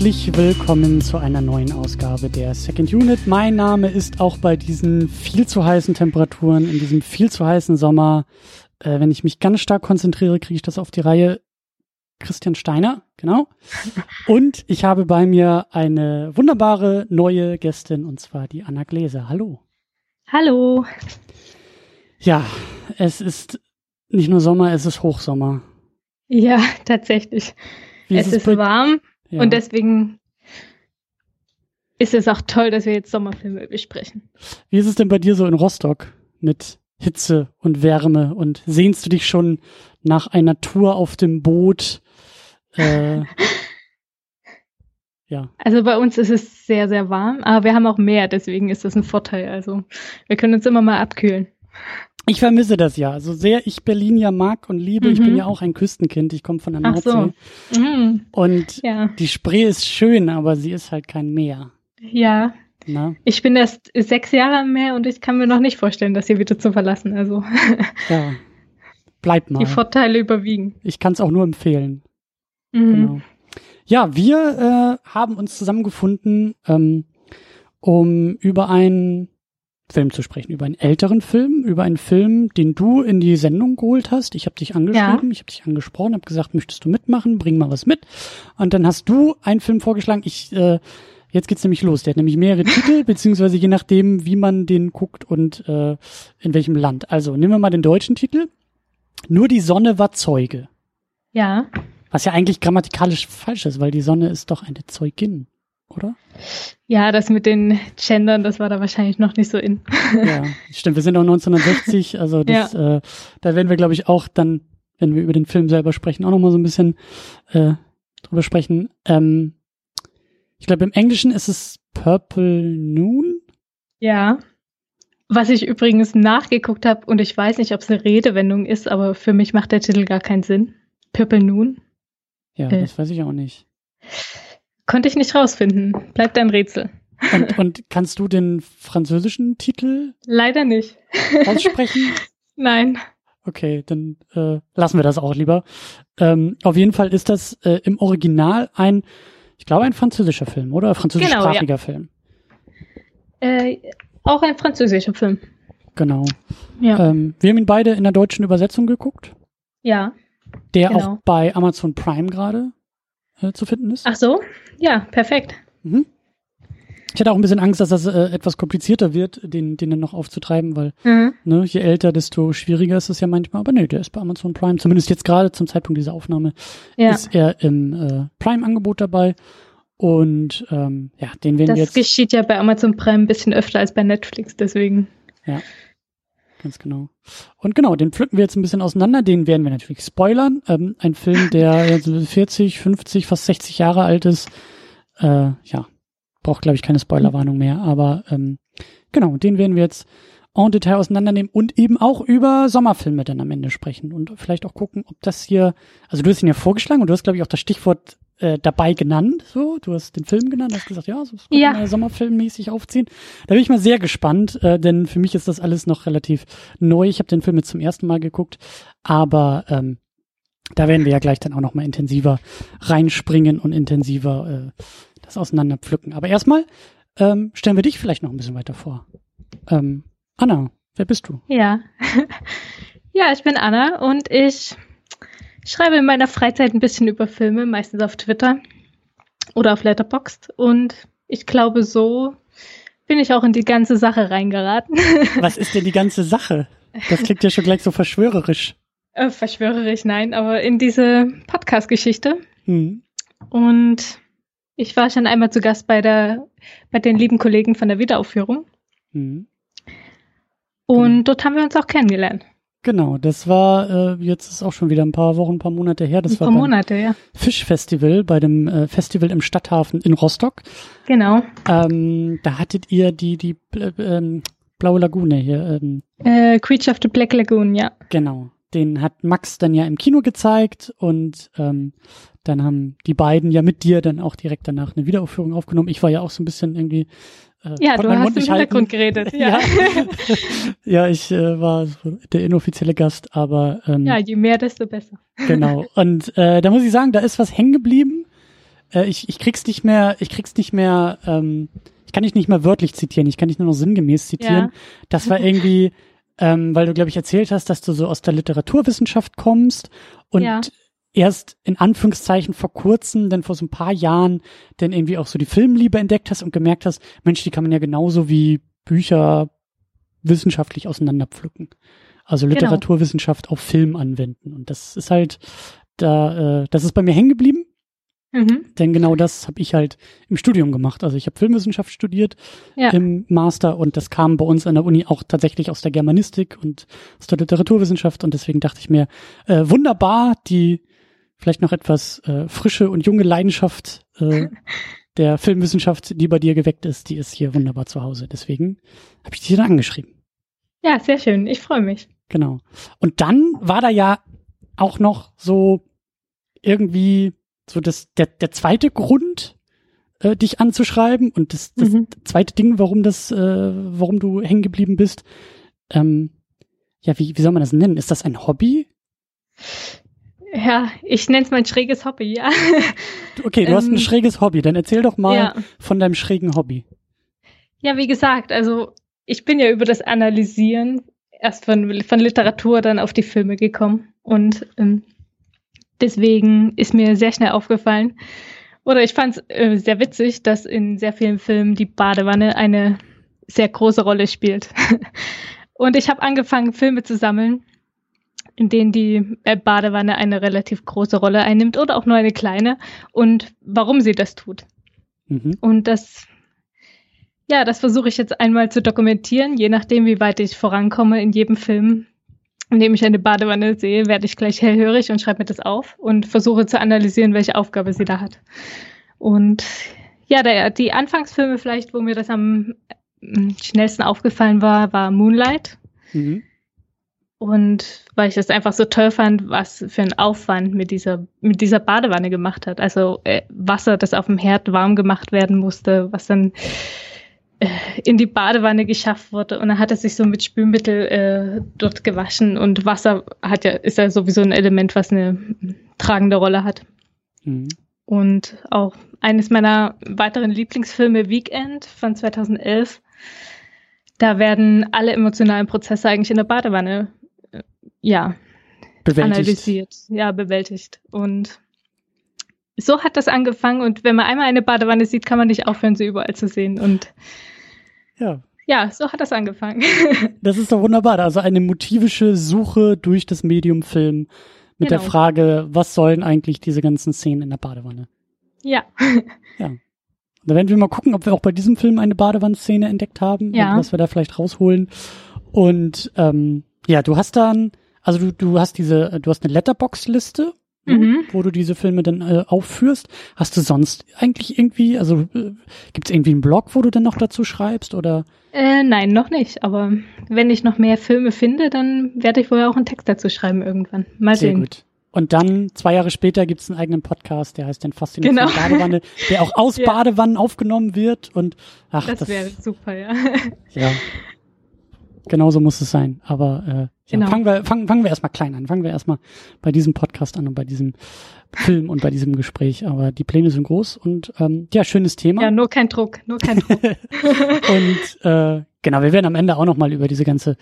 Herzlich willkommen zu einer neuen Ausgabe der Second Unit. Mein Name ist auch bei diesen viel zu heißen Temperaturen, in diesem viel zu heißen Sommer, äh, wenn ich mich ganz stark konzentriere, kriege ich das auf die Reihe. Christian Steiner, genau. Und ich habe bei mir eine wunderbare neue Gästin, und zwar die Anna Gläser. Hallo. Hallo. Ja, es ist nicht nur Sommer, es ist Hochsommer. Ja, tatsächlich. Wie es ist bei- warm Ja. und deswegen ist es auch toll, dass wir jetzt Sommerfilme besprechen. Wie ist es denn bei dir so in Rostock mit Hitze und Wärme und sehnst du dich schon nach einer Tour auf dem Boot? Äh, ja, Also bei uns ist es sehr, sehr warm, aber wir haben auch Meer, deswegen ist das ein Vorteil. Also wir können uns immer mal abkühlen. Ich vermisse das ja. So sehr ich Berlin ja mag und liebe, ich Mhm. bin ja auch ein Küstenkind, ich komme von der Nordsee. so. Mhm. Und Ja, die Spree ist schön, aber sie ist halt kein Meer. ja. Ne? Ich bin erst sechs Jahre am Meer und ich kann mir noch nicht vorstellen, das hier wieder zu verlassen. Also Ja, bleib mal. die Vorteile überwiegen. Ich kann es auch nur empfehlen. Mhm. Genau. Ja, wir äh, haben uns zusammengefunden, ähm, um über einen Film zu sprechen, über einen älteren Film, über einen Film, den du in die Sendung geholt hast. Ich habe dich angeschrieben, ich habe dich angesprochen, habe gesagt, möchtest du mitmachen? Bring mal was mit. Und dann hast du einen Film vorgeschlagen. Ich äh, jetzt geht's nämlich los. Der hat nämlich mehrere Titel, beziehungsweise je nachdem, wie man den guckt und äh, in welchem Land. Also nehmen wir mal den deutschen Titel. Nur die Sonne war Zeuge. Ja. Was ja eigentlich grammatikalisch falsch ist, weil die Sonne ist doch eine Zeugin, oder? Ja, das mit den Gendern, das war da wahrscheinlich noch nicht so in. Ja, stimmt. Wir sind auch 1960, also das, äh, da werden wir, glaube ich, auch dann, wenn wir über den Film selber sprechen, auch noch mal so ein bisschen äh, drüber sprechen. Ähm, ich glaube, im Englischen ist es Purple Noon. Ja. Was ich übrigens nachgeguckt habe, und ich weiß nicht, ob es eine Redewendung ist, aber für mich macht der Titel gar keinen Sinn. Purple Noon. Ja, Äh. das weiß ich auch nicht. Konnte ich nicht rausfinden. Bleibt ein Rätsel. Und, und kannst du den französischen Titel Leider nicht. aussprechen? Nein. Okay, dann äh, lassen wir das auch lieber. Ähm, auf jeden Fall ist das äh, im Original ein, ich glaube, ein französischer Film, oder? Französischsprachiger Film. Äh, auch ein französischer Film. Genau. Ja. Ähm, wir haben ihn beide in der deutschen Übersetzung geguckt, ja. der Genau. auch bei Amazon Prime gerade äh, zu finden ist. Ach so? Ja, perfekt. Mhm. Ich hatte auch ein bisschen Angst, dass das äh, etwas komplizierter wird, den, den dann noch aufzutreiben, weil Mhm. ne, je älter, desto schwieriger ist es ja manchmal. Aber nee, der ist bei Amazon Prime, zumindest jetzt gerade zum Zeitpunkt dieser Aufnahme, Ja. ist er im äh, Prime-Angebot dabei. Und ähm, ja, den werden wir Das jetzt geschieht ja bei Amazon Prime ein bisschen öfter als bei Netflix, deswegen. Ganz genau. Und genau, den pflücken wir jetzt ein bisschen auseinander. Den werden wir natürlich spoilern. Ähm, ein Film, der jetzt 40, 50, fast 60 Jahre alt ist. Äh, ja, braucht, glaube ich, keine Spoilerwarnung mehr. Aber ähm, genau, den werden wir jetzt en Detail auseinandernehmen und eben auch über Sommerfilme dann am Ende sprechen und vielleicht auch gucken, ob das hier, also du hast ihn ja vorgeschlagen und du hast, glaube ich, auch das Stichwort äh, dabei genannt. So, du hast den Film genannt, hast gesagt, ja, so könnte Ja. man Sommerfilmmäßig aufziehen. Da bin ich mal sehr gespannt, äh, denn für mich ist das alles noch relativ neu. Ich habe den Film jetzt zum ersten Mal geguckt, aber ähm, da werden wir ja gleich dann auch noch mal intensiver reinspringen und intensiver äh, das auseinander pflücken. Aber erstmal ähm, stellen wir dich vielleicht noch ein bisschen weiter vor. Ähm, Anna, wer bist du? Ja. ja, ich bin Anna und ich schreibe in meiner Freizeit ein bisschen über Filme, meistens auf Twitter oder auf Letterboxd. Und ich glaube, so bin ich auch in die ganze Sache reingeraten. Was ist denn die ganze Sache? Das klingt ja schon gleich so verschwörerisch. Äh, Verschwörerisch, nein, aber in diese Podcast-Geschichte. Hm. Und ich war schon einmal zu Gast bei der, bei den lieben Kollegen von der Wiederaufführung. Hm. Und dort haben wir uns auch kennengelernt. Genau, das war, äh, jetzt ist auch schon wieder ein paar Wochen, ein paar Monate her. Das Ein war Monate, ja. Fischfestival, bei dem äh, Festival im Stadthafen in Rostock. Genau. Ähm, da hattet ihr die, die äh, ähm, Blaue Lagune hier. Ähm, Äh, Creature of the Black Lagoon, ja. genau. Den hat Max dann ja im Kino gezeigt und ähm, dann haben die beiden ja mit dir dann auch direkt danach eine Wiederaufführung aufgenommen. Ich war ja auch so ein bisschen irgendwie. Äh, Ja, du hast Mund im Hintergrund halten. geredet. Ja. Ja. ja, ich äh, war so der inoffizielle Gast, aber ähm, ja, je mehr, desto besser. Genau. Und äh, da muss ich sagen, da ist was hängen geblieben. äh, ich, ich krieg's nicht mehr, ich krieg's nicht mehr, ähm, ich kann dich nicht mehr wörtlich zitieren, ich kann dich nur noch sinngemäß zitieren. Ja. Das war irgendwie, ähm, weil du, glaube ich, erzählt hast, dass du so aus der Literaturwissenschaft kommst und Ja. Erst in Anführungszeichen vor kurzem, denn vor so ein paar Jahren, dann irgendwie auch so die Filmliebe entdeckt hast und gemerkt hast, Mensch, die kann man ja genauso wie Bücher wissenschaftlich auseinanderpflücken. Also Genau. Literaturwissenschaft auf Film anwenden. Und das ist halt, da, äh, das ist bei mir hängen geblieben, Mhm. denn genau das habe ich halt im Studium gemacht. Also ich habe Filmwissenschaft studiert Ja. im Master und das kam bei uns an der Uni auch tatsächlich aus der Germanistik und aus der Literaturwissenschaft und deswegen dachte ich mir, äh, wunderbar, die vielleicht noch etwas äh, frische und junge Leidenschaft äh, der Filmwissenschaft, die bei dir geweckt ist, die ist hier wunderbar zu Hause. Deswegen habe ich dich dann angeschrieben. ja, sehr schön. Ich freue mich. Genau. Und dann war da ja auch noch so irgendwie so das, der, der zweite Grund, äh, dich anzuschreiben und das, das Mhm. zweite Ding, warum das, äh, warum du hängen geblieben bist. Ähm, ja, wie, wie soll man das nennen? Ist das ein Hobby? Ja, ich nenne es mein schräges Hobby, ja. Okay, du hast ein Ähm, schräges Hobby. Dann erzähl doch mal ja. von deinem schrägen Hobby. Ja, wie gesagt, also ich bin ja über das Analysieren erst von, von Literatur dann auf die Filme gekommen. Und ähm, deswegen ist mir sehr schnell aufgefallen, oder ich fand es äh, sehr witzig, dass in sehr vielen Filmen die Badewanne eine sehr große Rolle spielt. Und ich habe angefangen, Filme zu sammeln, in denen die äh, Badewanne eine relativ große Rolle einnimmt oder auch nur eine kleine und warum sie das tut. Mhm. Und das, ja, das versuche ich jetzt einmal zu dokumentieren. Je nachdem, wie weit ich vorankomme in jedem Film, in dem ich eine Badewanne sehe, werde ich gleich hellhörig und schreibe mir das auf und versuche zu analysieren, welche Aufgabe sie da hat. Und ja, der, die Anfangsfilme vielleicht, wo mir das am mm, schnellsten aufgefallen war, war Moonlight. Mhm. Und weil ich das einfach so toll fand, was für ein Aufwand mit dieser, mit dieser Badewanne gemacht hat. Also äh, Wasser, das auf dem Herd warm gemacht werden musste, was dann äh, in die Badewanne geschafft wurde. Und dann hat er sich so mit Spülmittel äh, dort gewaschen. Und Wasser hat ja, ist ja sowieso ein Element, was eine tragende Rolle hat. Mhm. Und auch eines meiner weiteren Lieblingsfilme, Weekend von 2011. Da werden alle emotionalen Prozesse eigentlich in der Badewanne ja, Bewältigt. analysiert, ja, bewältigt. Und so hat das angefangen. Und wenn man einmal eine Badewanne sieht, kann man nicht aufhören, sie überall zu sehen. Und Ja, ja, so hat das angefangen. das ist doch wunderbar. Also eine motivische Suche durch das Medium Film mit der Genau. Frage, was sollen eigentlich diese ganzen Szenen in der Badewanne? ja, Da werden wir mal gucken, ob wir auch bei diesem Film eine Badewannenszene entdeckt haben Ja. und was wir da vielleicht rausholen. Und ähm, ja, du hast dann, also du, du hast diese, du hast eine Letterbox-Liste, ne, Mhm. wo du diese Filme dann äh, aufführst. Hast du sonst eigentlich irgendwie, also äh, gibt es irgendwie einen Blog, wo du dann noch dazu schreibst oder? äh, nein, noch nicht. Aber wenn ich noch mehr Filme finde, dann werde ich wohl auch einen Text dazu schreiben irgendwann. Mal Sehr sehen. gut. Und dann, zwei Jahre später, gibt es einen eigenen Podcast, der heißt dann Faszination Genau. Badewanne, der auch aus Ja. Badewannen aufgenommen wird. Und ach, Das, das, wäre super, ja. ja. Genau so muss es sein. Aber äh, ja, Genau. fangen wir, fangen, fangen wir erstmal klein an. Fangen wir erstmal bei diesem Podcast an und bei diesem Film und bei diesem Gespräch. Aber die Pläne sind groß und ähm, ja, schönes Thema. Ja, nur kein Druck, nur kein Druck. Und äh, genau, wir werden am Ende auch nochmal über diese ganze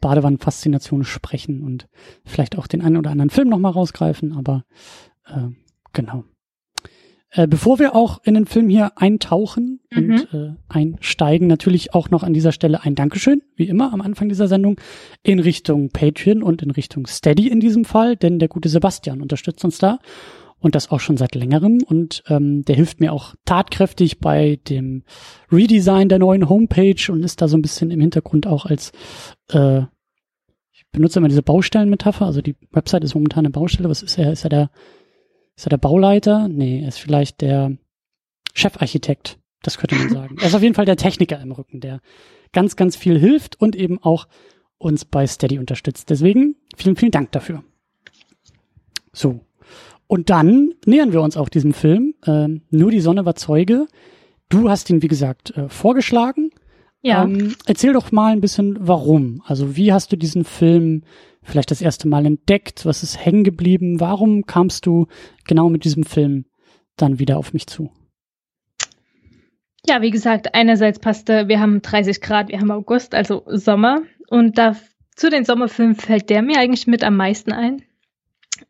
Badewannenfaszination sprechen und vielleicht auch den einen oder anderen Film nochmal rausgreifen, aber äh, genau. Äh, bevor wir auch in den Film hier eintauchen Mhm. und äh, einsteigen, natürlich auch noch an dieser Stelle ein Dankeschön, wie immer am Anfang dieser Sendung, in Richtung Patreon und in Richtung Steady in diesem Fall, denn der gute Sebastian unterstützt uns da und das auch schon seit längerem und ähm, der hilft mir auch tatkräftig bei dem Redesign der neuen Homepage und ist da so ein bisschen im Hintergrund auch als äh, ich benutze immer diese Baustellenmetapher, also die Website ist momentan eine Baustelle, was ist er? Ist er der ist er der Bauleiter? Nee, er ist vielleicht der Chefarchitekt, das könnte man sagen. Er ist auf jeden Fall der Techniker im Rücken, der ganz, ganz viel hilft und eben auch uns bei Steady unterstützt. Deswegen vielen, vielen Dank dafür. So. Und dann nähern wir uns auch diesem Film. Ähm, Nur die Sonne war Zeuge. Du hast ihn, wie gesagt, äh, vorgeschlagen. Ja. Ähm, erzähl doch mal ein bisschen, warum. Also wie hast du diesen Film vielleicht das erste Mal entdeckt? Was ist hängen geblieben? Warum kamst du genau mit diesem Film dann wieder auf mich zu? Ja, wie gesagt, einerseits passte, wir haben 30 Grad, wir haben August, also Sommer. Und da zu den Sommerfilmen fällt der mir eigentlich mit am meisten ein.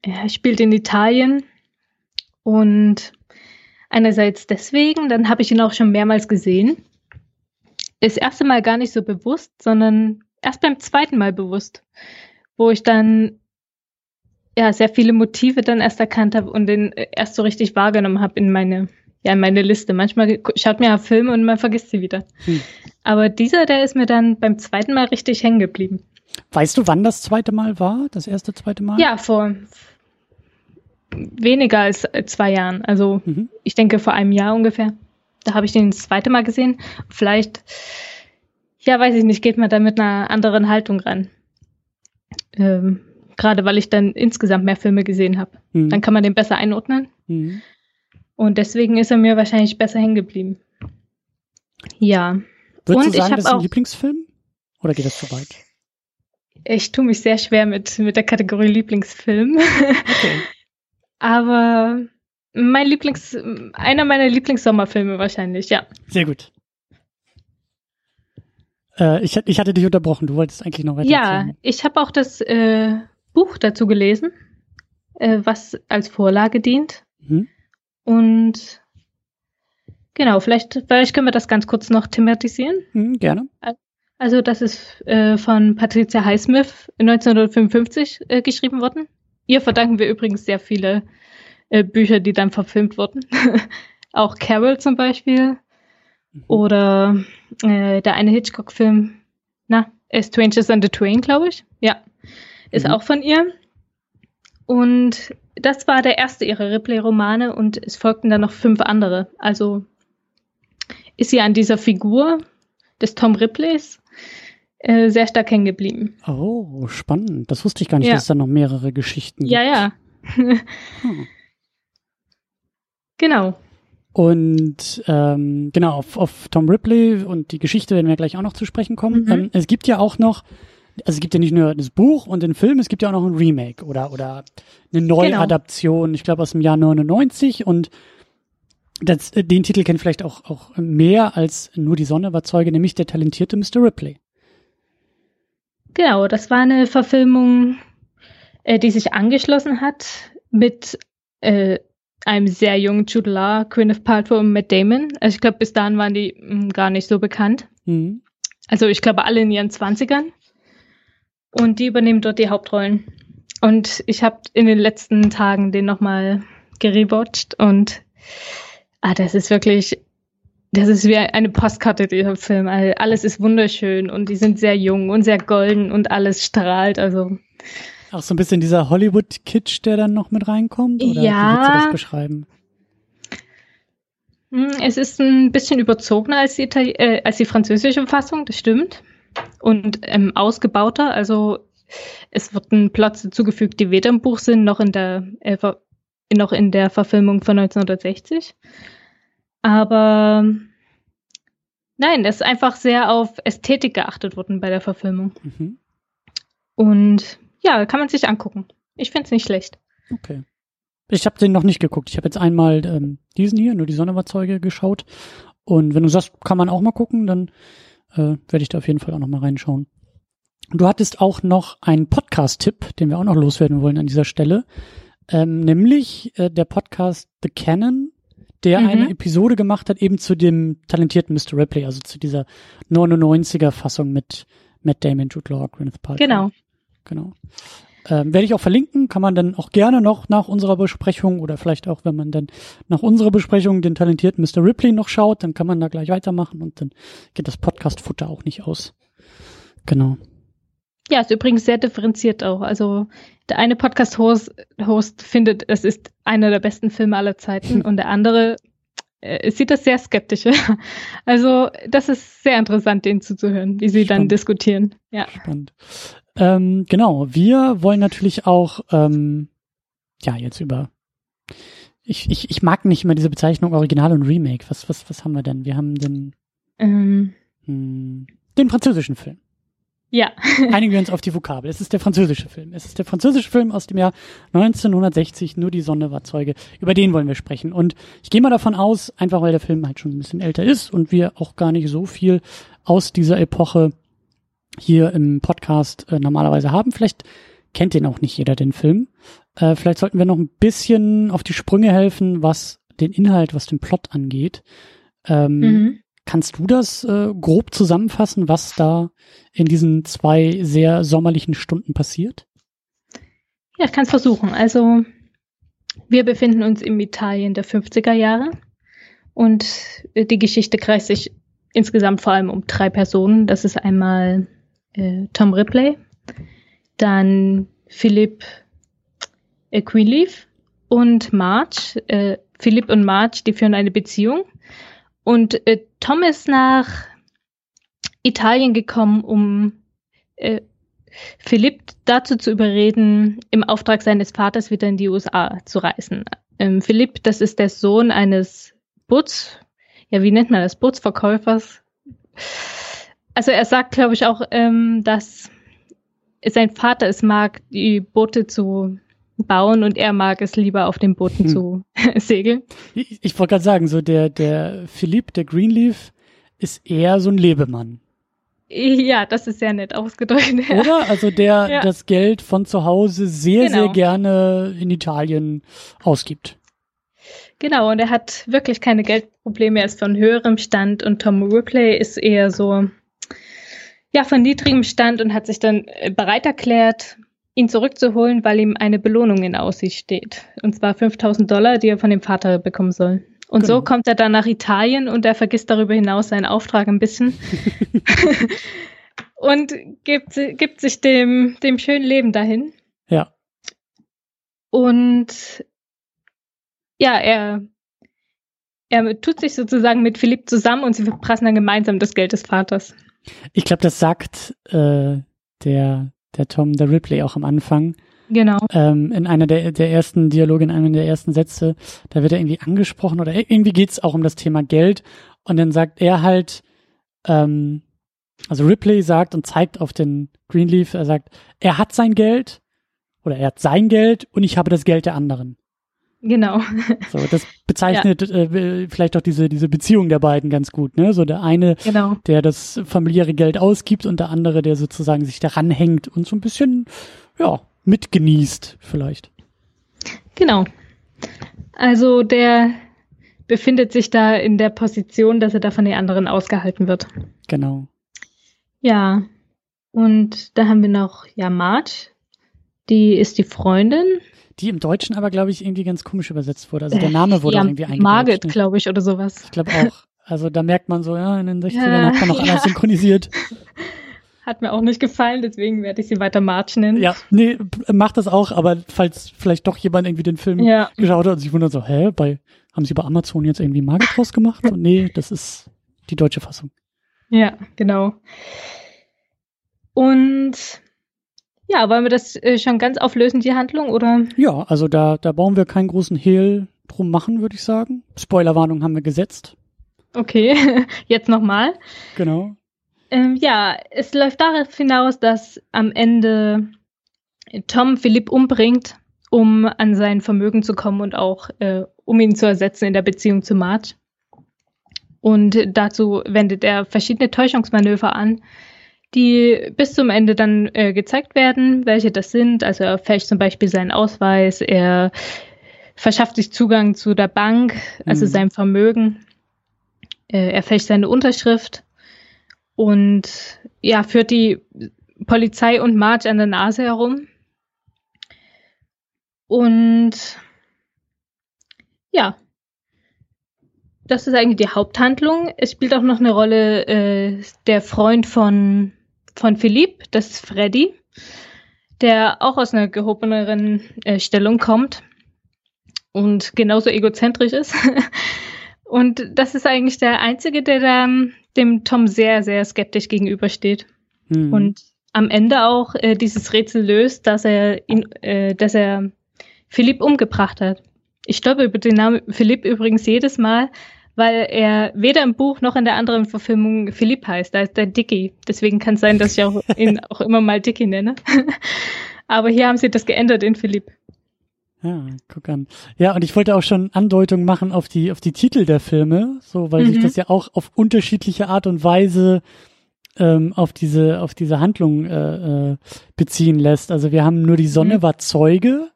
Er spielt in Italien und einerseits deswegen, dann habe ich ihn auch schon mehrmals gesehen. Das erste Mal gar nicht so bewusst, sondern erst beim zweiten Mal bewusst, wo ich dann ja sehr viele Motive dann erst erkannt habe und den erst so richtig wahrgenommen habe in meine ja in meine Liste. Manchmal schaut mir ja Filme und man vergisst sie wieder. Hm. Aber dieser, der ist mir dann beim zweiten Mal richtig hängen geblieben. Weißt du, wann das zweite Mal war? Das erste, zweite Mal? Ja, vor weniger als zwei Jahren. Also mhm. ich denke vor einem Jahr ungefähr. Da habe ich den das zweite Mal gesehen. Vielleicht, ja, weiß ich nicht, geht man da mit einer anderen Haltung ran. Ähm, Gerade weil ich dann insgesamt mehr Filme gesehen habe. Mhm. Dann kann man den besser einordnen. Mhm. Und deswegen ist er mir wahrscheinlich besser hängen geblieben. Ja. Würdest Und du sagen, das ist ein Lieblingsfilm? Oder geht das zu weit? Ich tue mich sehr schwer mit, mit der Kategorie Lieblingsfilm. Okay. Aber mein Lieblings, einer meiner Lieblingssommerfilme wahrscheinlich, ja. Sehr gut. Äh, ich, ich hatte dich unterbrochen, du wolltest eigentlich noch weiter Ja, erzählen. ich habe auch das äh, Buch dazu gelesen, äh, was als Vorlage dient. Mhm. Und genau, vielleicht, vielleicht können wir das ganz kurz noch thematisieren. Mhm, gerne. Also das ist äh, von Patricia Highsmith 1955 äh, geschrieben worden. Ihr verdanken wir übrigens sehr viele äh, Bücher, die dann verfilmt wurden. Auch Carol zum Beispiel. Mhm. Oder äh, der eine Hitchcock-Film, na, Strangers and the Twain, glaube ich. Ja, ist mhm. auch von ihr. Und das war der erste ihrer Ripley-Romane und es folgten dann noch fünf andere. Also ist sie an dieser Figur des Tom Ripleys äh, sehr stark hängen geblieben. Oh, spannend. Das wusste ich gar nicht, ja. dass es da noch mehrere Geschichten gibt. Ja, ja. hm. Genau. Und ähm, genau, auf, auf Tom Ripley und die Geschichte werden wir gleich auch noch zu sprechen kommen. Mhm. Ähm, es gibt ja auch noch also es gibt ja nicht nur das Buch und den Film, es gibt ja auch noch ein Remake oder, oder eine Neuadaption, genau. ich glaube aus dem Jahr 99 und das, den Titel kennt vielleicht auch, auch mehr als nur die Sonne war Zeuge, nämlich der talentierte Mr. Ripley. Genau, das war eine Verfilmung, äh, die sich angeschlossen hat mit äh, einem sehr jungen Jude Law, Gwyneth Paltrow und Matt Damon. Also ich glaube, bis dahin waren die mh, hm, gar nicht so bekannt. Mhm. Also ich glaube, alle in ihren Zwanzigern. Und die übernehmen dort die Hauptrollen. Und ich habe in den letzten Tagen den nochmal gerewatcht und ah, das ist wirklich, das ist wie eine Postkarte, dieser Film. Alles ist wunderschön und die sind sehr jung und sehr golden und alles strahlt. Also auch so ein bisschen dieser Hollywood-Kitsch, der dann noch mit reinkommt? Oder ja. Wie würdest du das beschreiben? Hm, es ist ein bisschen überzogener als die, äh, als die französische Fassung, das stimmt und ähm, ausgebauter. Also es wird Plots hinzugefügt, die weder im Buch sind noch in der äh, noch in der Verfilmung von 1960. Aber nein, es ist einfach sehr auf Ästhetik geachtet worden bei der Verfilmung. Mhm. Und ja, kann man sich angucken. Ich finde es nicht schlecht. Okay. Ich habe den noch nicht geguckt. Ich habe jetzt einmal ähm, diesen hier, nur die Sonne war Zeuge, geschaut. Und wenn du sagst, kann man auch mal gucken, dann äh, werde ich da auf jeden Fall auch noch mal reinschauen. Du hattest auch noch einen Podcast-Tipp, den wir auch noch loswerden wollen an dieser Stelle, ähm, nämlich äh, der Podcast The Canon, der mhm. eine Episode gemacht hat eben zu dem talentierten Mr. Ripley, also zu dieser 99er Fassung mit Matt Damon, Jude Law, Gwyneth Paltrow. Genau. Genau. Ähm, werde ich auch verlinken, kann man dann auch gerne noch nach unserer Besprechung oder vielleicht auch, wenn man dann nach unserer Besprechung den talentierten Mr. Ripley noch schaut, dann kann man da gleich weitermachen und dann geht das Podcast-Futter auch nicht aus. Genau. Ja, ist übrigens sehr differenziert auch. Also der eine Podcast-Host Host findet, es ist einer der besten Filme aller Zeiten und der andere äh, sieht das sehr skeptisch. Also das ist sehr interessant, denen zuzuhören, wie sie Spannend. dann diskutieren. Ja. Spannend. Ähm, genau, wir wollen natürlich auch, ähm, ja, jetzt über. Ich, ich, ich mag nicht immer diese Bezeichnung Original und Remake. Was, was, was haben wir denn? Wir haben den, ähm. mh, hm, den französischen Film. Ja. Einigen wir uns auf die Vokabel. Es ist der französische Film. Es ist der französische Film aus dem Jahr 1960, Nur die Sonne war Zeuge. Über den wollen wir sprechen. Und ich gehe mal davon aus, einfach weil der Film halt schon ein bisschen älter ist und wir auch gar nicht so viel aus dieser Epoche hier im Podcast äh, normalerweise haben. Vielleicht kennt den auch nicht jeder, den Film. Äh, vielleicht sollten wir noch ein bisschen auf die Sprünge helfen, was den Inhalt, was den Plot angeht. Ähm, mhm. Kannst du das äh, grob zusammenfassen, was da in diesen zwei sehr sommerlichen Stunden passiert? Ja, ich kann es versuchen. Also wir befinden uns im Italien der 50er Jahre und äh, die Geschichte kreist sich insgesamt vor allem um drei Personen. Das ist einmal äh, Tom Ripley, dann Philipp Queenleaf und Marge. Äh, Philipp und Marge, die führen eine Beziehung. Und äh, Tom ist nach Italien gekommen, um äh, Philipp dazu zu überreden, im Auftrag seines Vaters wieder in die USA zu reisen. Ähm, Philipp, das ist der Sohn eines Boots, ja, wie nennt man das, Bootsverkäufers. Also er sagt, glaube ich, auch, ähm, dass sein Vater es mag, die Boote zu bauen und er mag es lieber auf den Booten hm. zu segeln. Ich, ich wollte gerade sagen, so der, der Philipp, der Greenleaf, ist eher so ein Lebemann. Ja, das ist sehr nett ausgedrückt. Oder? Also der ja. das Geld von zu Hause sehr, genau. sehr gerne in Italien ausgibt. Genau, und er hat wirklich keine Geldprobleme, er ist von höherem Stand und Tom Ripley ist eher so, ja, von niedrigem Stand und hat sich dann bereit erklärt, ihn zurückzuholen, weil ihm eine Belohnung in Aussicht steht. Und zwar 5000 Dollar, die er von dem Vater bekommen soll. Und genau. so kommt er dann nach Italien und er vergisst darüber hinaus seinen Auftrag ein bisschen. und gibt, gibt sich dem, dem schönen Leben dahin. Ja. Und ja, er, er tut sich sozusagen mit Philipp zusammen und sie verprassen dann gemeinsam das Geld des Vaters. Ich glaube, das sagt äh, der der Tom, der Ripley auch am Anfang. Genau. Ähm, in einer der, der ersten Dialoge, in einem der ersten Sätze, da wird er irgendwie angesprochen oder irgendwie geht's auch um das Thema Geld. Und dann sagt er halt, ähm, also Ripley sagt und zeigt auf den Greenleaf, er sagt, er hat sein Geld oder er hat sein Geld und ich habe das Geld der anderen. Genau. So, das bezeichnet ja. äh, vielleicht auch diese, diese Beziehung der beiden ganz gut, ne? So der eine, genau. der das familiäre Geld ausgibt und der andere, der sozusagen sich daran hängt und so ein bisschen, ja, mitgenießt vielleicht. Genau. Also der befindet sich da in der Position, dass er da von den anderen ausgehalten wird. Genau. Ja. Und da haben wir noch, Marge. Die ist die Freundin die im Deutschen aber, glaube ich, irgendwie ganz komisch übersetzt wurde. Also der Name wurde ja, auch irgendwie eingedeutscht. Margit, ne? glaube ich, oder sowas. Ich glaube auch. Also da merkt man so, ja, in den 60ern ja, hat man noch ja. alles synchronisiert. Hat mir auch nicht gefallen, deswegen werde ich sie weiter March nennen. Ja, nee, macht das auch, aber falls vielleicht doch jemand irgendwie den Film ja. geschaut hat und sich wundert so, hä, bei, haben sie bei Amazon jetzt irgendwie Margit draus gemacht? Und nee, das ist die deutsche Fassung. Ja, genau. Und ja, wollen wir das äh, schon ganz auflösen, die Handlung, oder? Ja, also da, da brauchen wir keinen großen Hehl drum machen, würde ich sagen. Spoilerwarnung haben wir gesetzt. Okay, jetzt nochmal. Genau. Ähm, ja, es läuft darauf hinaus, dass am Ende Tom Philipp umbringt, um an sein Vermögen zu kommen und auch äh, um ihn zu ersetzen in der Beziehung zu Marge. Und dazu wendet er verschiedene Täuschungsmanöver an, die bis zum Ende dann äh, gezeigt werden, welche das sind. Also er fälscht zum Beispiel seinen Ausweis, er verschafft sich Zugang zu der Bank, also mhm. seinem Vermögen. Äh, er fälscht seine Unterschrift und ja, führt die Polizei und Marge an der Nase herum. Und ja, das ist eigentlich die Haupthandlung. Es spielt auch noch eine Rolle äh, der Freund von von Philipp, das ist Freddy, der auch aus einer gehobeneren äh, Stellung kommt und genauso egozentrisch ist. und das ist eigentlich der Einzige, der da, dem Tom sehr, sehr skeptisch gegenübersteht. Mhm. Und am Ende auch äh, dieses Rätsel löst, dass er ihn, äh, dass er Philipp umgebracht hat. Ich stolper über den Namen Philipp übrigens jedes Mal, weil er weder im Buch noch in der anderen Verfilmung Philipp heißt. Da ist der Dicky. Deswegen kann es sein, dass ich auch ihn auch immer mal Dicky nenne. Aber hier haben sie das geändert in Philipp. Ja, guck an. Ja, und ich wollte auch schon Andeutungen machen auf die, auf die Titel der Filme, so, weil mhm. sich das ja auch auf unterschiedliche Art und Weise ähm, auf diese, auf diese Handlung äh, äh, beziehen lässt. Also wir haben nur die Sonne mhm. war Zeuge,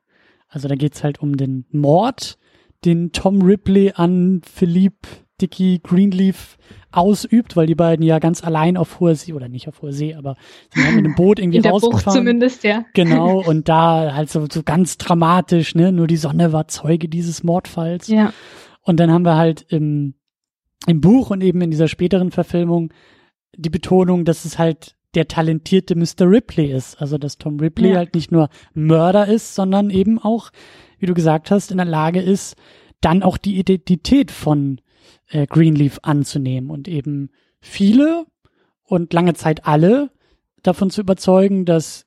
also da geht's halt um den Mord, den Tom Ripley an Philippe Dicky Greenleaf ausübt, weil die beiden ja ganz allein auf hoher See, oder nicht auf hoher See, aber sie haben mit einem Boot irgendwie In der rausgefahren. Bucht zumindest, ja. Genau, und da halt so, so ganz dramatisch, ne, nur die Sonne war Zeuge dieses Mordfalls. Ja. Und dann haben wir halt im, im Buch und eben in dieser späteren Verfilmung die Betonung, dass es halt der talentierte Mr. Ripley ist. Also, dass Tom Ripley ja. halt nicht nur Mörder ist, sondern eben auch, wie du gesagt hast, in der Lage ist, dann auch die Identität von äh, Greenleaf anzunehmen und eben viele und lange Zeit alle davon zu überzeugen, dass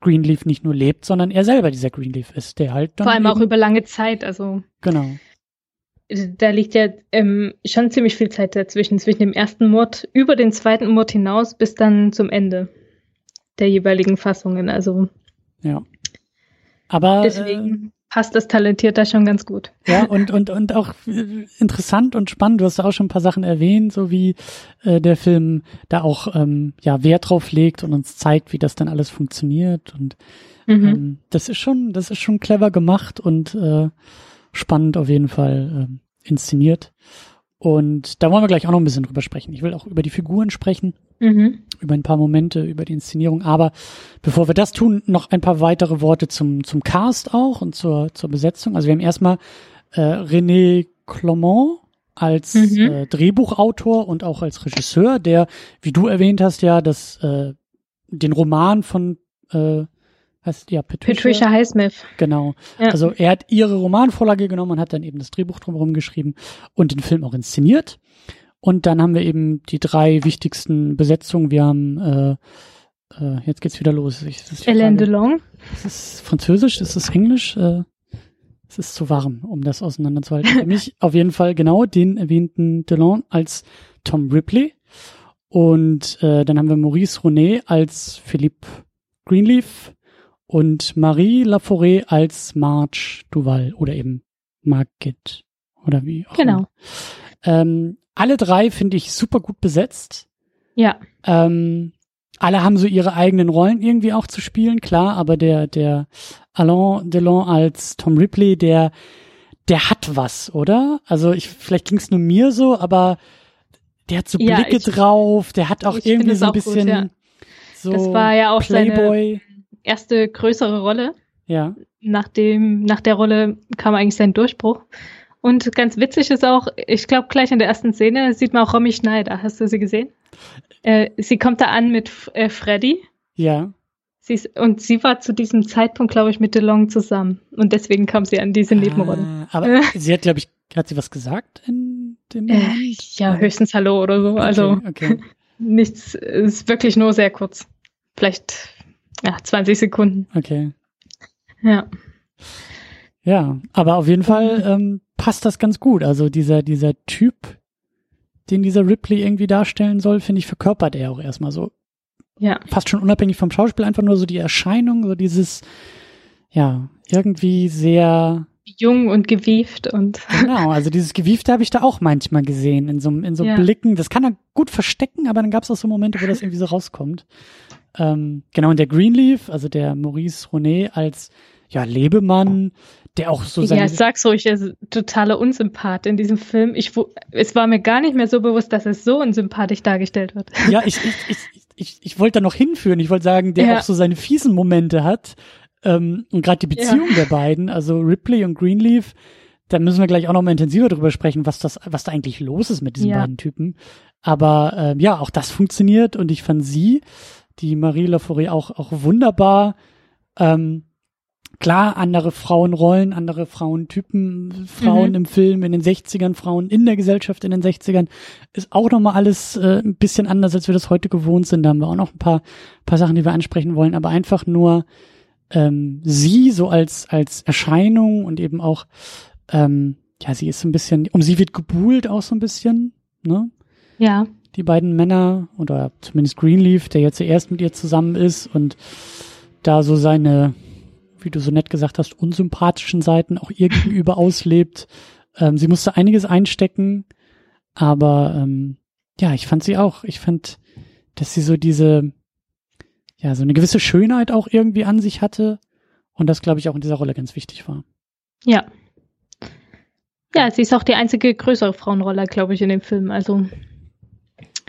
Greenleaf nicht nur lebt, sondern er selber dieser Greenleaf ist, der halt Vor allem auch über lange Zeit, also. Genau. Da liegt ja ähm, schon ziemlich viel Zeit dazwischen, zwischen dem ersten Mord über den zweiten Mord hinaus bis dann zum Ende der jeweiligen Fassungen, also. Ja. Aber. Deswegen. Passt das talentiert da schon ganz gut. Ja, und, und, und auch äh, interessant und spannend. Du hast auch schon ein paar Sachen erwähnt, so wie äh, der Film da auch ähm, ja, Wert drauf legt und uns zeigt, wie das dann alles funktioniert. Und mhm. ähm, das ist schon, das ist schon clever gemacht und äh, spannend auf jeden Fall äh, inszeniert. Und da wollen wir gleich auch noch ein bisschen drüber sprechen. Ich will auch über die Figuren sprechen, mhm. über ein paar Momente, über die Inszenierung. Aber bevor wir das tun, noch ein paar weitere Worte zum, zum Cast auch und zur, zur Besetzung. Also wir haben erstmal äh, René Clement als mhm. äh, Drehbuchautor und auch als Regisseur, der, wie du erwähnt hast, ja, das, äh, den Roman von äh, heißt ja Patricia, Patricia Highsmith. Genau. Ja. Also er hat ihre Romanvorlage genommen und hat dann eben das Drehbuch drumherum geschrieben und den Film auch inszeniert. Und dann haben wir eben die drei wichtigsten Besetzungen. Wir haben äh, äh, jetzt geht's wieder los. Ich, Alain Delon. Ist es Französisch? Ist es Englisch? Äh, es ist zu warm, um das auseinanderzuhalten. Für mich auf jeden Fall genau den erwähnten Delon als Tom Ripley. Und äh, dann haben wir Maurice Ronet als Philippe Greenleaf und Marie Laforêt als Marge Duval oder eben Margit oder wie auch Genau. Ähm, alle drei finde ich super gut besetzt. Ja. Ähm, alle haben so ihre eigenen Rollen irgendwie auch zu spielen, klar, aber der, der Alain Delon als Tom Ripley, der, der hat was, oder? Also ich, vielleicht ging es nur mir so, aber der hat so ja, Blicke ich, drauf, der hat auch irgendwie so ein bisschen gut, ja. so das war ja auch Playboy. Seine erste größere Rolle. Ja. Nach dem, nach der Rolle kam eigentlich sein Durchbruch. Und ganz witzig ist auch, ich glaube, gleich in der ersten Szene sieht man auch Romy Schneider. Hast du sie gesehen? Äh, sie kommt da an mit äh, Freddy. Ja. Sie ist, und sie war zu diesem Zeitpunkt, glaube ich, mit DeLong zusammen. Und deswegen kam sie an diese ah, Nebenrolle. Aber sie hat, glaube ich, hat sie was gesagt in dem äh, Moment? Äh, ja, höchstens Hallo oder so. Okay, also okay. nichts, ist wirklich nur sehr kurz. Vielleicht ja, 20 Sekunden. Okay. Ja. Ja, aber auf jeden Fall ähm, passt das ganz gut. Also dieser, dieser Typ, den dieser Ripley irgendwie darstellen soll, finde ich, verkörpert er auch erstmal so. Ja. Fast schon unabhängig vom Schauspiel, einfach nur so die Erscheinung, so dieses, ja, irgendwie sehr jung und gewieft und. Genau, also dieses Gewiefte habe ich da auch manchmal gesehen, in so, in so ja. Blicken. Das kann er gut verstecken, aber dann gab es auch so Momente, wo das irgendwie so rauskommt. Ähm, genau, und der Greenleaf, also der Maurice Ronet als ja, Lebemann, der auch so sein. Ja, sag's ruhig, er ist totaler Unsympath in diesem Film. Ich, es war mir gar nicht mehr so bewusst, dass es so unsympathisch dargestellt wird. Ja, ich, ich, ich, ich, ich wollte da noch hinführen. Ich wollte sagen, der ja. auch so seine fiesen Momente hat. Ähm, und gerade die Beziehung ja. der beiden, also Ripley und Greenleaf, da müssen wir gleich auch noch mal intensiver drüber sprechen, was das, was da eigentlich los ist mit diesen ja. beiden Typen. Aber ähm, ja, auch das funktioniert und ich fand sie die Marie Laforêt auch, auch wunderbar. Ähm, klar, andere Frauenrollen, andere Frauentypen, Frauen mhm. im Film in den 60ern, Frauen in der Gesellschaft in den 60ern, ist auch nochmal alles äh, ein bisschen anders, als wir das heute gewohnt sind. Da haben wir auch noch ein paar, paar Sachen, die wir ansprechen wollen, aber einfach nur ähm, sie so als, als Erscheinung und eben auch ähm, ja, sie ist so ein bisschen, um sie wird gebuhlt auch so ein bisschen, ne? Ja. Die beiden Männer, oder zumindest Greenleaf, der jetzt zuerst mit ihr zusammen ist und da so seine, wie du so nett gesagt hast, unsympathischen Seiten auch ihr gegenüber auslebt. Ähm, sie musste einiges einstecken, aber ähm, ja, ich fand sie auch. Ich fand, dass sie so diese, ja, so eine gewisse Schönheit auch irgendwie an sich hatte und das, glaube ich, auch in dieser Rolle ganz wichtig war. Ja. Ja, sie ist auch die einzige größere Frauenrolle, glaube ich, in dem Film. Also.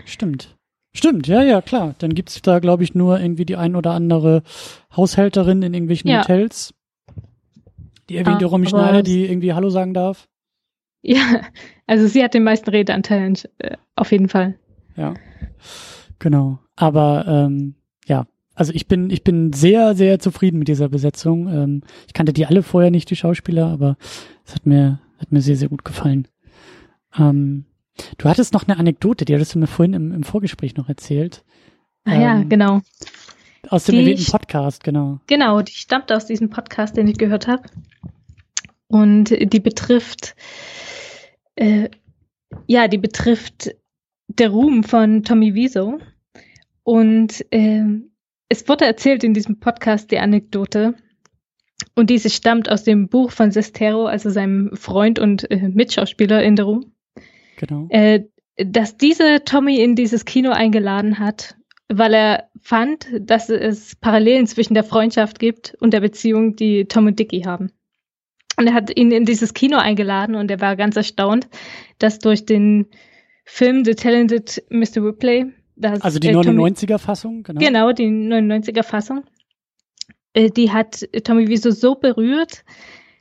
Stimmt. Stimmt, ja, ja, klar. Dann gibt's da, glaube ich, nur irgendwie die ein oder andere Haushälterin in irgendwelchen Ja. Hotels. Die erwähnte Ah, Schneider, es- die irgendwie Hallo sagen darf. Ja, also sie hat den meisten Redeanteil, äh, auf jeden Fall. Ja. Genau. Aber ähm, ja, also ich bin, ich bin sehr, sehr zufrieden mit dieser Besetzung. Ähm, ich kannte die alle vorher nicht, die Schauspieler, aber es hat mir, hat mir sehr, sehr gut gefallen. Ähm, du hattest noch eine Anekdote, die hattest du mir vorhin im, im Vorgespräch noch erzählt. Ah ja, Ähm, genau. Aus dem Die erwähnten Podcast, genau. Genau, die stammt aus diesem Podcast, den ich gehört habe. Und die betrifft, äh, ja, die betrifft der Ruhm von Tommy Wiseau. Und ähm, es wurde erzählt in diesem Podcast die Anekdote. Und diese stammt aus dem Buch von Sestero, also seinem Freund und äh, Mitschauspieler in der Ruhm. Genau. äh, dass diese Tommy in dieses Kino eingeladen hat, weil er fand, dass es Parallelen zwischen der Freundschaft gibt und der Beziehung, die Tom und Dickie haben. Und er hat ihn in dieses Kino eingeladen und er war ganz erstaunt, dass durch den Film The Talented Mr. Ripley, dass, Also die äh, Tommy- 99er-Fassung, genau. Genau, die 99er Fassung. Äh, Die hat Tommy Wiseau so berührt,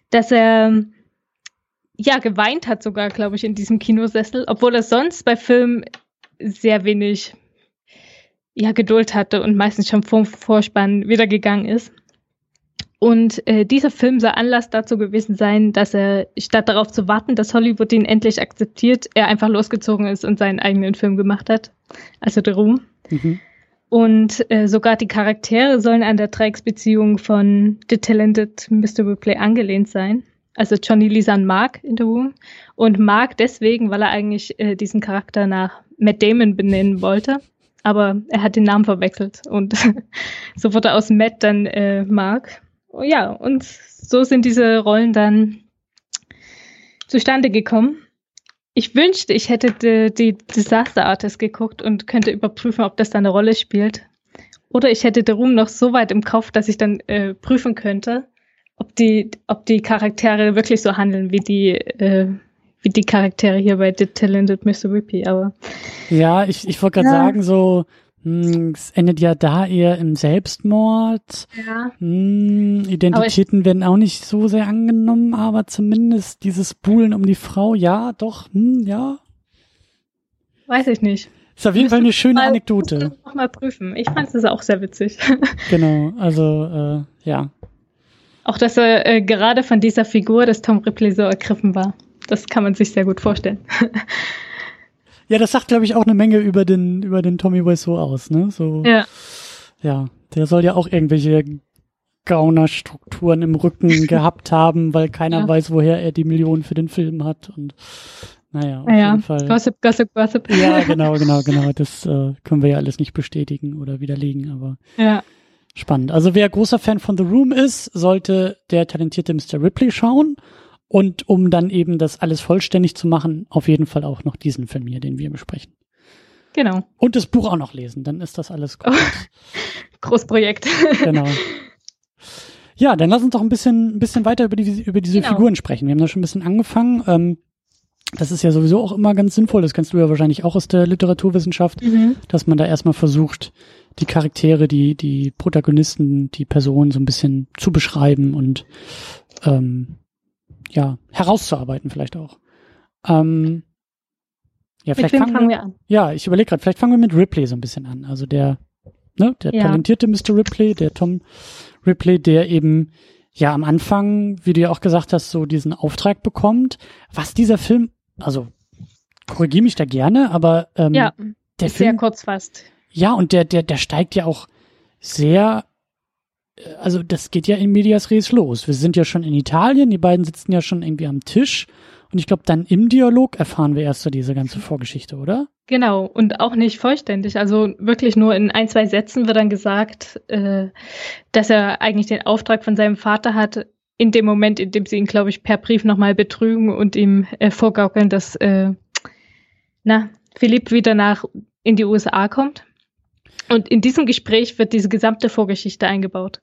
dass er ja geweint hat sogar, glaube ich, in diesem Kinosessel, obwohl er sonst bei Filmen sehr wenig ja, Geduld hatte und meistens schon vom Vorspann wieder gegangen ist. Und äh, dieser Film soll Anlass dazu gewesen sein, dass er, statt darauf zu warten, dass Hollywood ihn endlich akzeptiert, er einfach losgezogen ist und seinen eigenen Film gemacht hat. Also The Room. Mhm. Und äh, sogar die Charaktere sollen an der Dreiecksbeziehung von The Talented Mr. Ripley angelehnt sein. Also Johnny Lisan Mark in The Room. Und Mark deswegen, weil er eigentlich äh, diesen Charakter nach Matt Damon benennen wollte. Aber er hat den Namen verwechselt. Und so wurde aus Matt dann äh, Mark. Oh, ja, und so sind diese Rollen dann zustande gekommen. Ich wünschte, ich hätte die, die Disaster Artist geguckt und könnte überprüfen, ob das da eine Rolle spielt. Oder ich hätte The Room noch so weit im Kopf, dass ich dann äh, prüfen könnte, ob die, ob die Charaktere wirklich so handeln wie die, äh, wie die Charaktere hier bei The Talented Mr. Rippy. Aber Ja, ich, ich wollte gerade Ja. sagen, so, hm, es endet ja da eher im Selbstmord. ja, Hm, Identitäten werden auch nicht so sehr angenommen, aber zumindest dieses Buhlen um die Frau, ja, doch, hm, ja. weiß ich nicht. Ist auf jeden Fall eine schöne Mal- Anekdote. Noch mal prüfen. Ich fand es auch sehr witzig. Genau, also, äh, ja. Auch, dass er äh, gerade von dieser Figur des Tom Ripley so ergriffen war. Das kann man sich sehr gut vorstellen. Ja, das sagt, glaube ich, auch eine Menge über den, über den Tommy Wiseau aus, ne? So, ja. ja, der soll ja auch irgendwelche Gaunerstrukturen im Rücken gehabt haben, weil keiner Ja. weiß, woher er die Millionen für den Film hat und, naja, auf Naja, jeden Fall. Gossip, Gossip, Gossip. Ja, genau, genau, genau. Das äh, können wir ja alles nicht bestätigen oder widerlegen, aber ja. Spannend. Also wer großer Fan von The Room ist, sollte der talentierte Mr. Ripley schauen. Und um dann eben das alles vollständig zu machen, auf jeden Fall auch noch diesen Film hier, den wir besprechen. Genau. Und das Buch auch noch lesen, dann ist das alles gut. Großprojekt. genau. Ja, dann lass uns doch ein bisschen, ein bisschen weiter über, die, über diese Genau. Figuren sprechen. Wir haben da schon ein bisschen angefangen. Ähm, das ist ja sowieso auch immer ganz sinnvoll. Das kennst du ja wahrscheinlich auch aus der Literaturwissenschaft. Mhm. dass man da erstmal versucht, die Charaktere, die, die Protagonisten, die Personen so ein bisschen zu beschreiben und ähm, ja, herauszuarbeiten vielleicht auch. Ähm, ja, vielleicht fangen, fangen wir, an? ja, ich überlege gerade, vielleicht fangen wir mit Ripley so ein bisschen an. Also der, ne, der Ja. talentierte Mr. Ripley, der Tom Ripley, der eben ja am Anfang, wie du ja auch gesagt hast, so diesen Auftrag bekommt, was dieser Film, also korrigiere mich da gerne, aber ähm, Ja, der sehr Film, kurz fast. Ja, und der, der, der steigt ja auch sehr, äh, also das geht ja in Medias Res los. Wir sind ja schon in Italien, die beiden sitzen ja schon irgendwie am Tisch Und ich glaube, dann im Dialog erfahren wir erst so diese ganze Vorgeschichte, oder? Genau, und auch nicht vollständig. Also wirklich nur in ein, zwei Sätzen wird dann gesagt, äh, dass er eigentlich den Auftrag von seinem Vater hat, in dem Moment, in dem sie ihn, glaube ich, per Brief nochmal betrügen und ihm äh, vorgaukeln, dass äh, na, Philipp wieder nach in die USA kommt. Und in diesem Gespräch wird diese gesamte Vorgeschichte eingebaut.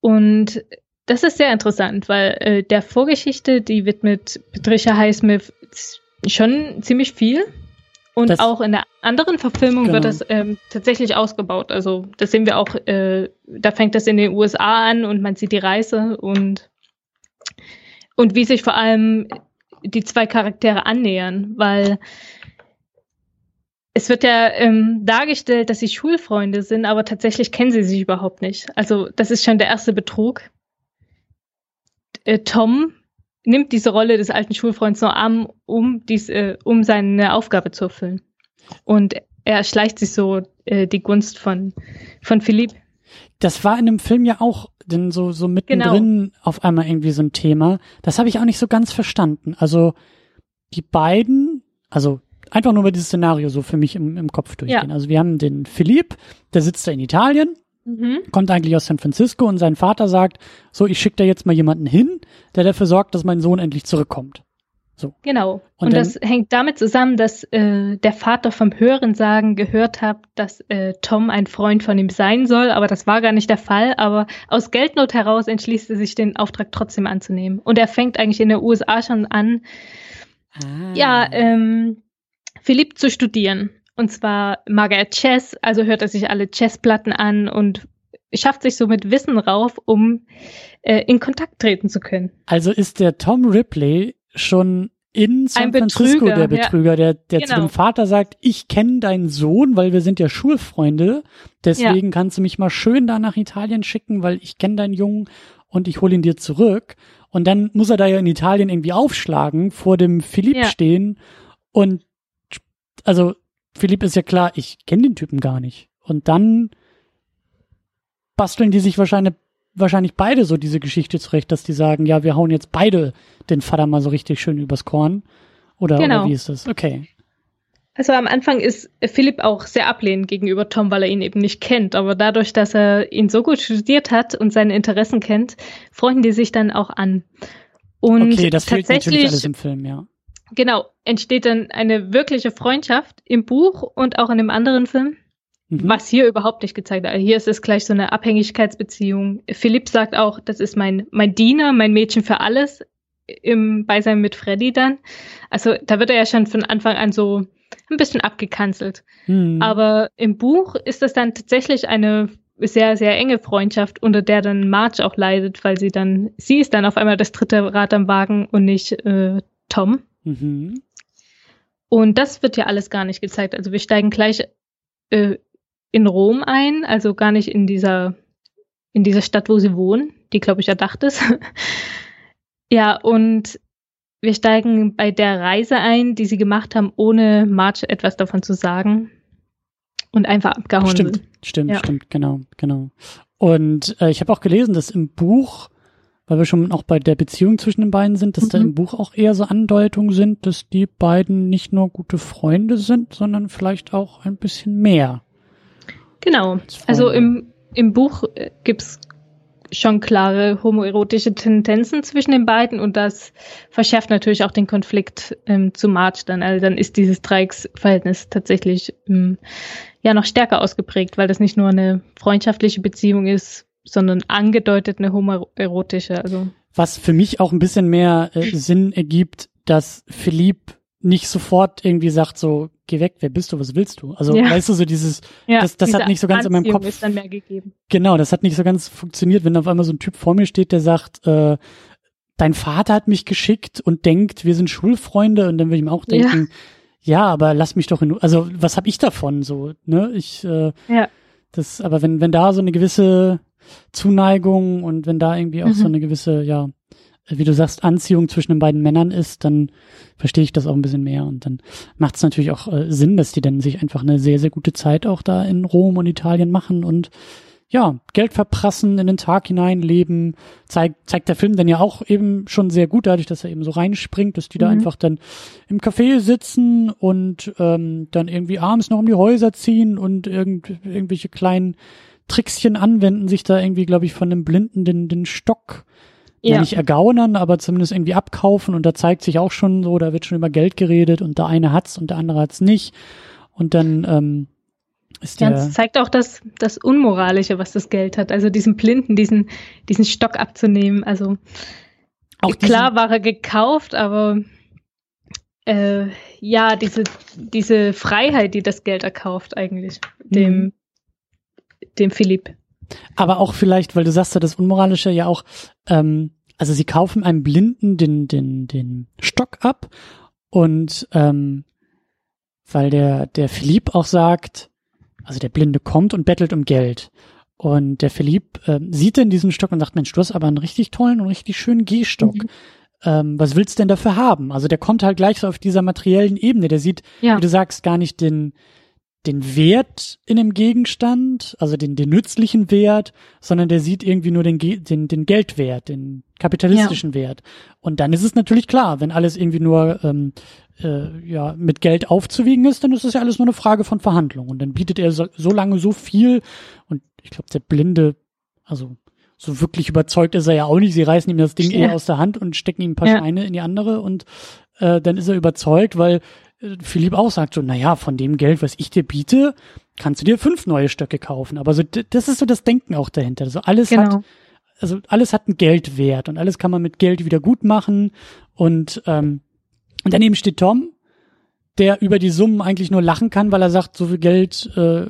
Und das ist sehr interessant, weil äh, der Vorgeschichte, die widmet Patricia Highsmith schon ziemlich viel. Und das, auch in der anderen Verfilmung genau. wird das ähm, tatsächlich ausgebaut. Also das sehen wir auch, äh, da fängt das in den USA an und man sieht die Reise und, und wie sich vor allem die zwei Charaktere annähern, weil es wird ja ähm, dargestellt, dass sie Schulfreunde sind, aber tatsächlich kennen sie sich überhaupt nicht. Also das ist schon der erste Betrug. Äh, Tom nimmt diese Rolle des alten Schulfreunds nur an, um, dies, äh, um seine Aufgabe zu erfüllen. Und er erschleicht sich so äh, die Gunst von, von Philipp. Das war in dem Film ja auch denn so, so mittendrin genau. auf einmal irgendwie so ein Thema. Das habe ich auch nicht so ganz verstanden. Also die beiden, also einfach nur über dieses Szenario so für mich im, im Kopf durchgehen. Ja. Also wir haben den Philipp, der sitzt da in Italien, Mhm. Kommt eigentlich aus San Francisco und sein Vater sagt, so, ich schicke da jetzt mal jemanden hin, der dafür sorgt, dass mein Sohn endlich zurückkommt. So. Genau. Und, und dann, das hängt damit zusammen, dass äh, der Vater vom Hören sagen gehört hat, dass äh, Tom ein Freund von ihm sein soll, aber das war gar nicht der Fall. Aber aus Geldnot heraus entschließt er sich, den Auftrag trotzdem anzunehmen. Und er fängt eigentlich in den USA schon an, ah. ja, ähm, Philipp zu studieren. Und zwar mag er Chess, also hört er sich alle Chessplatten an und schafft sich somit Wissen rauf, um äh, in Kontakt treten zu können. Also ist der Tom Ripley schon in San Francisco der Betrüger, ja. der, der genau. zu dem Vater sagt, ich kenne deinen Sohn, weil wir sind ja Schulfreunde, deswegen ja. kannst du mich mal schön da nach Italien schicken, weil ich kenne deinen Jungen und ich hole ihn dir zurück. Und dann muss er da ja in Italien irgendwie aufschlagen, vor dem Philipp ja. stehen und also Philipp ist ja klar, ich kenne den Typen gar nicht. Und dann basteln die sich wahrscheinlich, wahrscheinlich beide so diese Geschichte zurecht, dass die sagen, ja, wir hauen jetzt beide den Vater mal so richtig schön übers Korn. Oder, genau. oder wie ist das? Okay. Also am Anfang ist Philipp auch sehr ablehnend gegenüber Tom, weil er ihn eben nicht kennt. Aber dadurch, dass er ihn so gut studiert hat und seine Interessen kennt, freunden die sich dann auch an. Und okay, das fehlt natürlich alles im Film, ja genau, entsteht dann eine wirkliche Freundschaft im Buch und auch in dem anderen Film. Mhm. Was hier überhaupt nicht gezeigt wird. Hier ist es gleich so eine Abhängigkeitsbeziehung. Philipp sagt auch, das ist mein, mein Diener, mein Mädchen für alles im Beisein mit Freddy dann. Also da wird er ja schon von Anfang an so ein bisschen abgekanzelt. Mhm. Aber im Buch ist das dann tatsächlich eine sehr, sehr enge Freundschaft, unter der dann Marge auch leidet, weil sie dann, sie ist dann auf einmal das dritte Rad am Wagen und nicht äh, Tom. Mhm. Und das wird ja alles gar nicht gezeigt. Also wir steigen gleich äh, in Rom ein, also gar nicht in dieser, in dieser Stadt, wo sie wohnen, die, glaube ich, erdacht ist. ja, und wir steigen bei der Reise ein, die sie gemacht haben, ohne March etwas davon zu sagen. Und einfach abgehauen stimmt, sind. Stimmt, ja. stimmt, genau, genau. Und äh, ich habe auch gelesen, dass im Buch weil wir schon auch bei der Beziehung zwischen den beiden sind, dass mhm. da im Buch auch eher so Andeutungen sind, dass die beiden nicht nur gute Freunde sind, sondern vielleicht auch ein bisschen mehr. Genau. Also im, im Buch äh, gibt's schon klare homoerotische Tendenzen zwischen den beiden und das verschärft natürlich auch den Konflikt ähm, zu March dann. Also dann ist dieses Dreiecksverhältnis tatsächlich ähm, ja noch stärker ausgeprägt, weil das nicht nur eine freundschaftliche Beziehung ist, sondern angedeutet eine homoerotische. Also. Was für mich auch ein bisschen mehr äh, Sinn ergibt, dass Philipp nicht sofort irgendwie sagt so, geh weg, wer bist du, was willst du? Also, ja. weißt du, so dieses, ja, das, das hat nicht so ganz in meinem Kopf. Ist dann mehr gegeben. Genau, das hat nicht so ganz funktioniert, wenn auf einmal so ein Typ vor mir steht, der sagt, äh, dein Vater hat mich geschickt und denkt, wir sind Schulfreunde und dann würde ich mir auch denken, ja. ja, aber lass mich doch in, also was hab ich davon so, ne? Ich, äh, ja. das, aber wenn, wenn da so eine gewisse Zuneigung und wenn da irgendwie auch mhm. so eine gewisse, ja, wie du sagst, Anziehung zwischen den beiden Männern ist, dann verstehe ich das auch ein bisschen mehr. Und dann macht es natürlich auch äh, Sinn, dass die dann sich einfach eine sehr, sehr gute Zeit auch da in Rom und Italien machen und ja, Geld verprassen, in den Tag hineinleben, zeigt, zeigt der Film dann ja auch eben schon sehr gut, dadurch, dass er eben so reinspringt, dass die mhm. da einfach dann im Café sitzen und ähm, dann irgendwie abends noch um die Häuser ziehen und irgend, irgendwelche kleinen Trickschen anwenden, sich da irgendwie, glaube ich, von dem Blinden den, den Stock ja. ja. nicht ergaunern, aber zumindest irgendwie abkaufen und da zeigt sich auch schon so, da wird schon über Geld geredet und der eine hat's und der andere hat's nicht und dann ähm, ist ja, es zeigt auch das, das Unmoralische, was das Geld hat. Also diesen Blinden, diesen, diesen Stock abzunehmen. Also auch klar war er gekauft, aber äh, ja, diese, diese Freiheit, die das Geld erkauft, eigentlich, dem, mhm. Dem Philipp. Aber auch vielleicht, weil du sagst ja, das Unmoralische ja auch, ähm, also sie kaufen einem Blinden den, den, den Stock ab und ähm, weil der, der Philipp auch sagt, also der Blinde kommt und bettelt um Geld. Und der Philipp äh, sieht dann diesen Stock und sagt, Mensch, du hast aber einen richtig tollen und richtig schönen Gehstock. Mhm. Ähm, was willst du denn dafür haben? Also der kommt halt gleich so auf dieser materiellen Ebene. Der sieht, ja. wie du sagst, gar nicht den, den Wert in dem Gegenstand, also den, den nützlichen Wert, sondern der sieht irgendwie nur den, den, den Geldwert, den kapitalistischen ja. Wert. Und dann ist es natürlich klar, wenn alles irgendwie nur ähm, äh, ja mit Geld aufzuwiegen ist, dann ist es ja alles nur eine Frage von Verhandlung. Und dann bietet er so, so lange so viel und ich glaube, der Blinde, also so wirklich überzeugt ist er ja auch nicht. Sie reißen ihm das Ding ja. eher aus der Hand und stecken ihm ein paar ja. Scheine in die andere und äh, dann ist er überzeugt, weil Philipp auch sagt so, naja, von dem Geld, was ich dir biete, kannst du dir fünf neue Stöcke kaufen. Aber so, das ist so das Denken auch dahinter. Also alles genau. hat, also alles hat einen Geldwert und alles kann man mit Geld wieder gut machen und ähm, und daneben steht Tom, der über die Summen eigentlich nur lachen kann, weil er sagt, so viel Geld äh,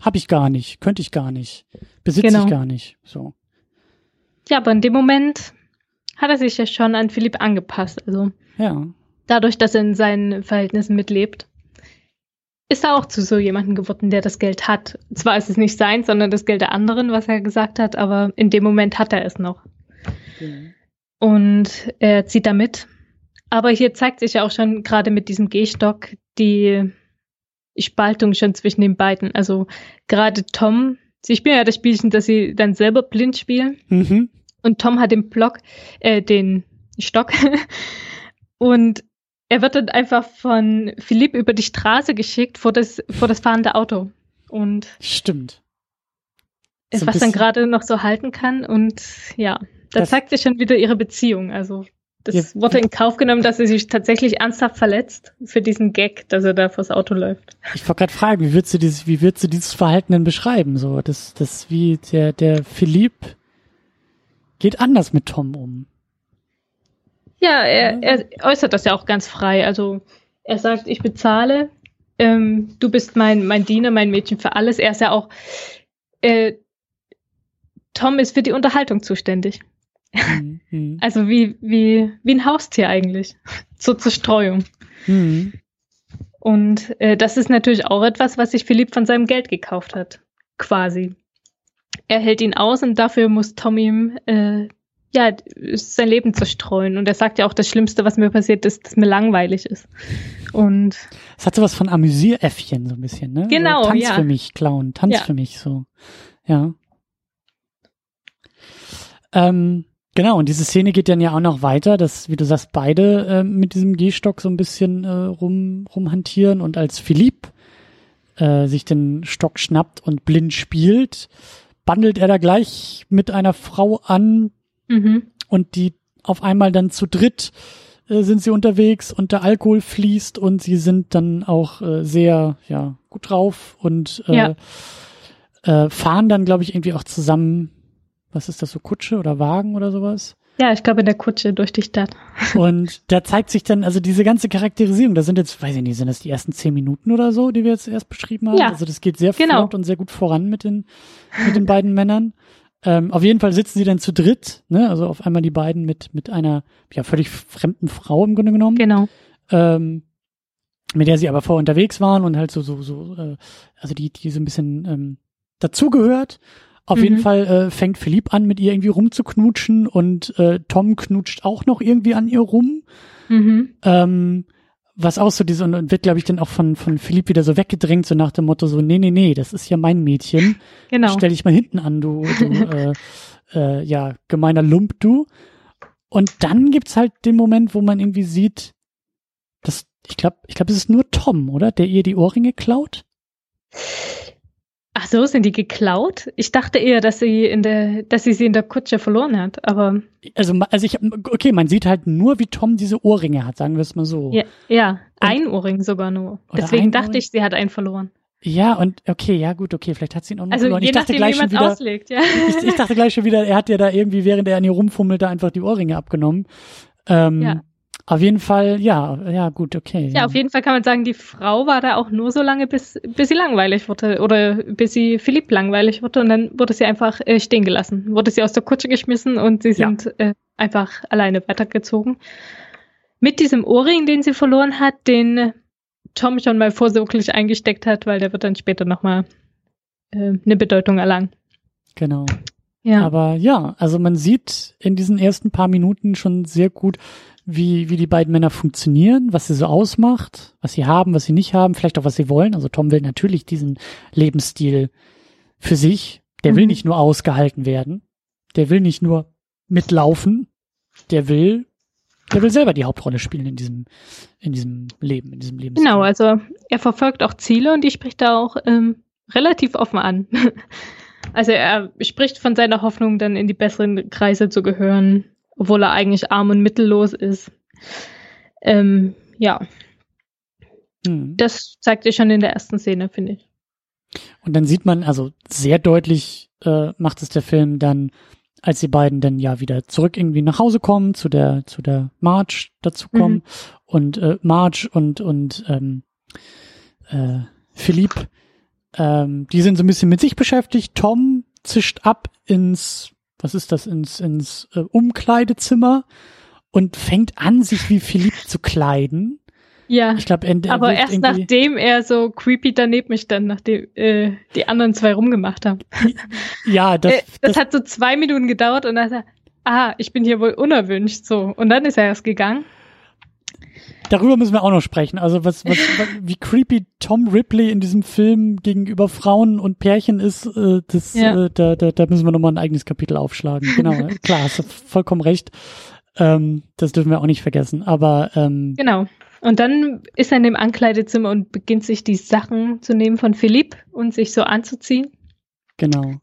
habe ich gar nicht, könnte ich gar nicht, besitze genau. ich gar nicht. So. Ja, aber in dem Moment hat er sich ja schon an Philipp angepasst. Also ja. Dadurch, dass er in seinen Verhältnissen mitlebt, ist er auch zu so jemandem geworden, der das Geld hat. Zwar ist es nicht sein, sondern das Geld der anderen, was er gesagt hat, aber in dem Moment hat er es noch. Mhm. Und er zieht damit aber hier zeigt sich ja auch schon gerade mit diesem Gehstock die Spaltung schon zwischen den beiden. Also gerade Tom, sie spielen ja das Spielchen, dass sie dann selber blind spielen. Mhm. Und Tom hat den Block, äh, den Stock. und er wird dann einfach von Philipp über die Straße geschickt vor das, vor das fahrende Auto. Und Stimmt. So was dann gerade noch so halten kann. Und ja, da zeigt sich schon wieder ihre Beziehung. Also das ja. wurde in Kauf genommen, dass er sich tatsächlich ernsthaft verletzt für diesen Gag, dass er da vors Auto läuft. Ich wollte gerade fragen, wie würdest du dieses, wie würdest du dieses Verhalten denn beschreiben? So, das, das, wie der, der Philipp geht anders mit Tom um. Ja, er, er äußert das ja auch ganz frei. Also er sagt, ich bezahle, ähm, du bist mein, mein Diener, mein Mädchen für alles. Er ist ja auch, äh, Tom ist für die Unterhaltung zuständig. Mhm. Also wie, wie, wie ein Haustier eigentlich. Zur Zerstreuung. Mhm. Und äh, das ist natürlich auch etwas, was sich Philipp von seinem Geld gekauft hat. Quasi. Er hält ihn aus und dafür muss Tom ihm äh, ja, sein Leben zerstreuen. Und er sagt ja auch, das Schlimmste, was mir passiert ist, dass mir langweilig ist. Und es hat sowas von Amüsieräffchen so ein bisschen, ne? Genau, so, Tanz ja. für mich, Clown, Tanz ja. für mich, so. Ja. Ähm, Genau, und diese Szene geht dann ja auch noch weiter, dass, wie du sagst, beide äh, mit diesem Gehstock so ein bisschen äh, rum, rumhantieren und als Philipp äh, sich den Stock schnappt und blind spielt, bandelt er da gleich mit einer Frau an mhm. und die auf einmal dann zu dritt äh, sind sie unterwegs und der Alkohol fließt und sie sind dann auch äh, sehr ja gut drauf und äh, ja. äh, fahren dann glaube ich irgendwie auch zusammen was ist das so, Kutsche oder Wagen oder sowas? Ja, ich glaube in der Kutsche durch die Stadt. Und da zeigt sich dann, also diese ganze Charakterisierung, da sind jetzt, weiß ich nicht, sind das die ersten zehn Minuten oder so, die wir jetzt erst beschrieben haben? Ja, also das geht sehr genau. flott und sehr gut voran mit den, mit den beiden Männern. Ähm, auf jeden Fall sitzen sie dann zu dritt, ne? Also auf einmal die beiden mit, mit einer ja völlig fremden Frau im Grunde genommen. Genau. Ähm, mit der sie aber vorher unterwegs waren und halt so, so, so, äh, also die, die so ein bisschen ähm, dazugehört. Auf mhm. jeden Fall äh, fängt Philipp an, mit ihr irgendwie rumzuknutschen und äh, Tom knutscht auch noch irgendwie an ihr rum. Mhm. Ähm, was auch so diese, und wird, glaube ich, dann auch von, von Philipp wieder so weggedrängt, so nach dem Motto so, nee, nee, nee, das ist ja mein Mädchen. Genau. Stell dich mal hinten an, du, du äh, äh, ja, gemeiner Lump, du. Und dann gibt's halt den Moment, wo man irgendwie sieht, dass, ich glaube, ich glaube, es ist nur Tom, oder? Der ihr die Ohrringe klaut? Ach so, sind die geklaut? Ich dachte eher, dass sie in der, dass sie sie in der Kutsche verloren hat, aber. Also, also ich, okay, man sieht halt nur, wie Tom diese Ohrringe hat, sagen wir es mal so. Ja, ja ein Ohrring sogar nur. Deswegen dachte Ohrring? ich, sie hat einen verloren. Ja, und okay, ja gut, okay, vielleicht hat sie ihn auch noch also, verloren. Ich dachte gleich schon wieder, auslegt, ja. ich, ich, dachte gleich schon wieder, er hat ja da irgendwie, während er an ihr rumfummelte, einfach die Ohrringe abgenommen. Ähm, ja. Auf jeden Fall, ja, ja, gut, okay. Ja, auf jeden Fall kann man sagen, die Frau war da auch nur so lange, bis, bis sie langweilig wurde oder bis sie Philipp langweilig wurde und dann wurde sie einfach äh, stehen gelassen. Wurde sie aus der Kutsche geschmissen und sie sind ja. äh, einfach alleine weitergezogen. Mit diesem Ohrring, den sie verloren hat, den Tom schon mal vorsorglich eingesteckt hat, weil der wird dann später nochmal äh, eine Bedeutung erlangen. Genau. Ja. Aber ja, also man sieht in diesen ersten paar Minuten schon sehr gut, wie, wie die beiden Männer funktionieren, was sie so ausmacht, was sie haben, was sie nicht haben, vielleicht auch was sie wollen. Also Tom will natürlich diesen Lebensstil für sich. Der mhm. will nicht nur ausgehalten werden. Der will nicht nur mitlaufen. Der will, der will selber die Hauptrolle spielen in diesem, in diesem Leben, in diesem Lebensstil. Genau, also er verfolgt auch Ziele und die spricht da auch ähm, relativ offen an. also er spricht von seiner Hoffnung, dann in die besseren Kreise zu gehören obwohl er eigentlich arm und mittellos ist. Ähm, ja. Hm. Das zeigt sich schon in der ersten Szene, finde ich. Und dann sieht man, also sehr deutlich äh, macht es der Film dann, als die beiden dann ja wieder zurück irgendwie nach Hause kommen, zu der, zu der March dazu kommen. Mhm. Und äh, March und, und ähm, äh, Philipp, ähm, die sind so ein bisschen mit sich beschäftigt. Tom zischt ab ins was ist das, ins, ins äh, Umkleidezimmer und fängt an, sich wie Philipp zu kleiden. Ja. Ich glaube, aber erst nachdem er so creepy daneben mich dann, nachdem äh, die anderen zwei rumgemacht haben. Ja, das, äh, das, das hat so zwei Minuten gedauert und dann hat er, ah, ich bin hier wohl unerwünscht, so. Und dann ist er erst gegangen. Darüber müssen wir auch noch sprechen. Also was, was, wie creepy Tom Ripley in diesem Film gegenüber Frauen und Pärchen ist, äh, das, ja. äh, da, da, da müssen wir nochmal ein eigenes Kapitel aufschlagen. Genau, klar, hast du vollkommen recht. Ähm, das dürfen wir auch nicht vergessen. Aber ähm, genau. Und dann ist er in dem Ankleidezimmer und beginnt sich die Sachen zu nehmen von Philipp und sich so anzuziehen. Genau.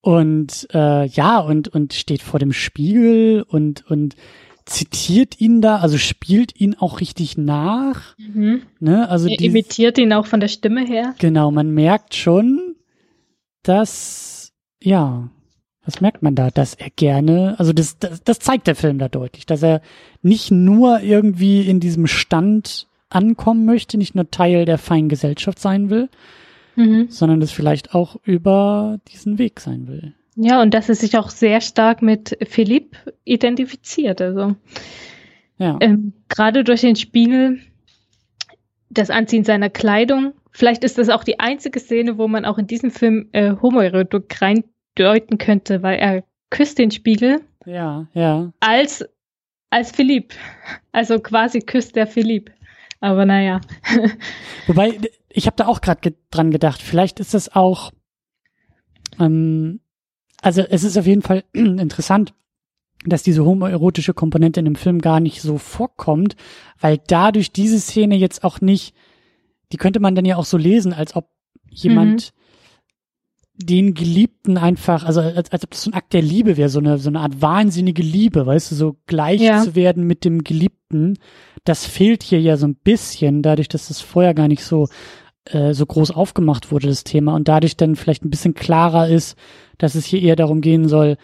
Und äh, ja, und, und steht vor dem Spiegel und, und zitiert ihn da, also spielt ihn auch richtig nach. Mhm. Ne? Also er imitiert ihn auch von der Stimme her. Genau, man merkt schon, dass, ja, was merkt man da, dass er gerne, also das, das, das zeigt der Film da deutlich, dass er nicht nur irgendwie in diesem Stand ankommen möchte, nicht nur Teil der feinen Gesellschaft sein will, mhm. sondern das vielleicht auch über diesen Weg sein will. Ja, und dass er sich auch sehr stark mit Philipp identifiziert. Also ja. ähm, gerade durch den Spiegel, das Anziehen seiner Kleidung. Vielleicht ist das auch die einzige Szene, wo man auch in diesem Film äh, Homoerotik reindeuten könnte, weil er küsst den Spiegel. Ja, ja. Als, als Philipp. Also quasi küsst der Philipp. Aber naja. Wobei, ich habe da auch gerade ge dran gedacht, vielleicht ist das auch ähm, also es ist auf jeden Fall interessant, dass diese homoerotische Komponente in dem Film gar nicht so vorkommt, weil dadurch diese Szene jetzt auch nicht, die könnte man dann ja auch so lesen, als ob jemand mhm. den Geliebten einfach, also als, als ob das so ein Akt der Liebe wäre, so eine, so eine Art wahnsinnige Liebe, weißt du, so gleich ja. zu werden mit dem Geliebten. Das fehlt hier ja so ein bisschen, dadurch, dass das vorher gar nicht so, äh, so groß aufgemacht wurde, das Thema, und dadurch dann vielleicht ein bisschen klarer ist, dass es hier eher darum gehen soll,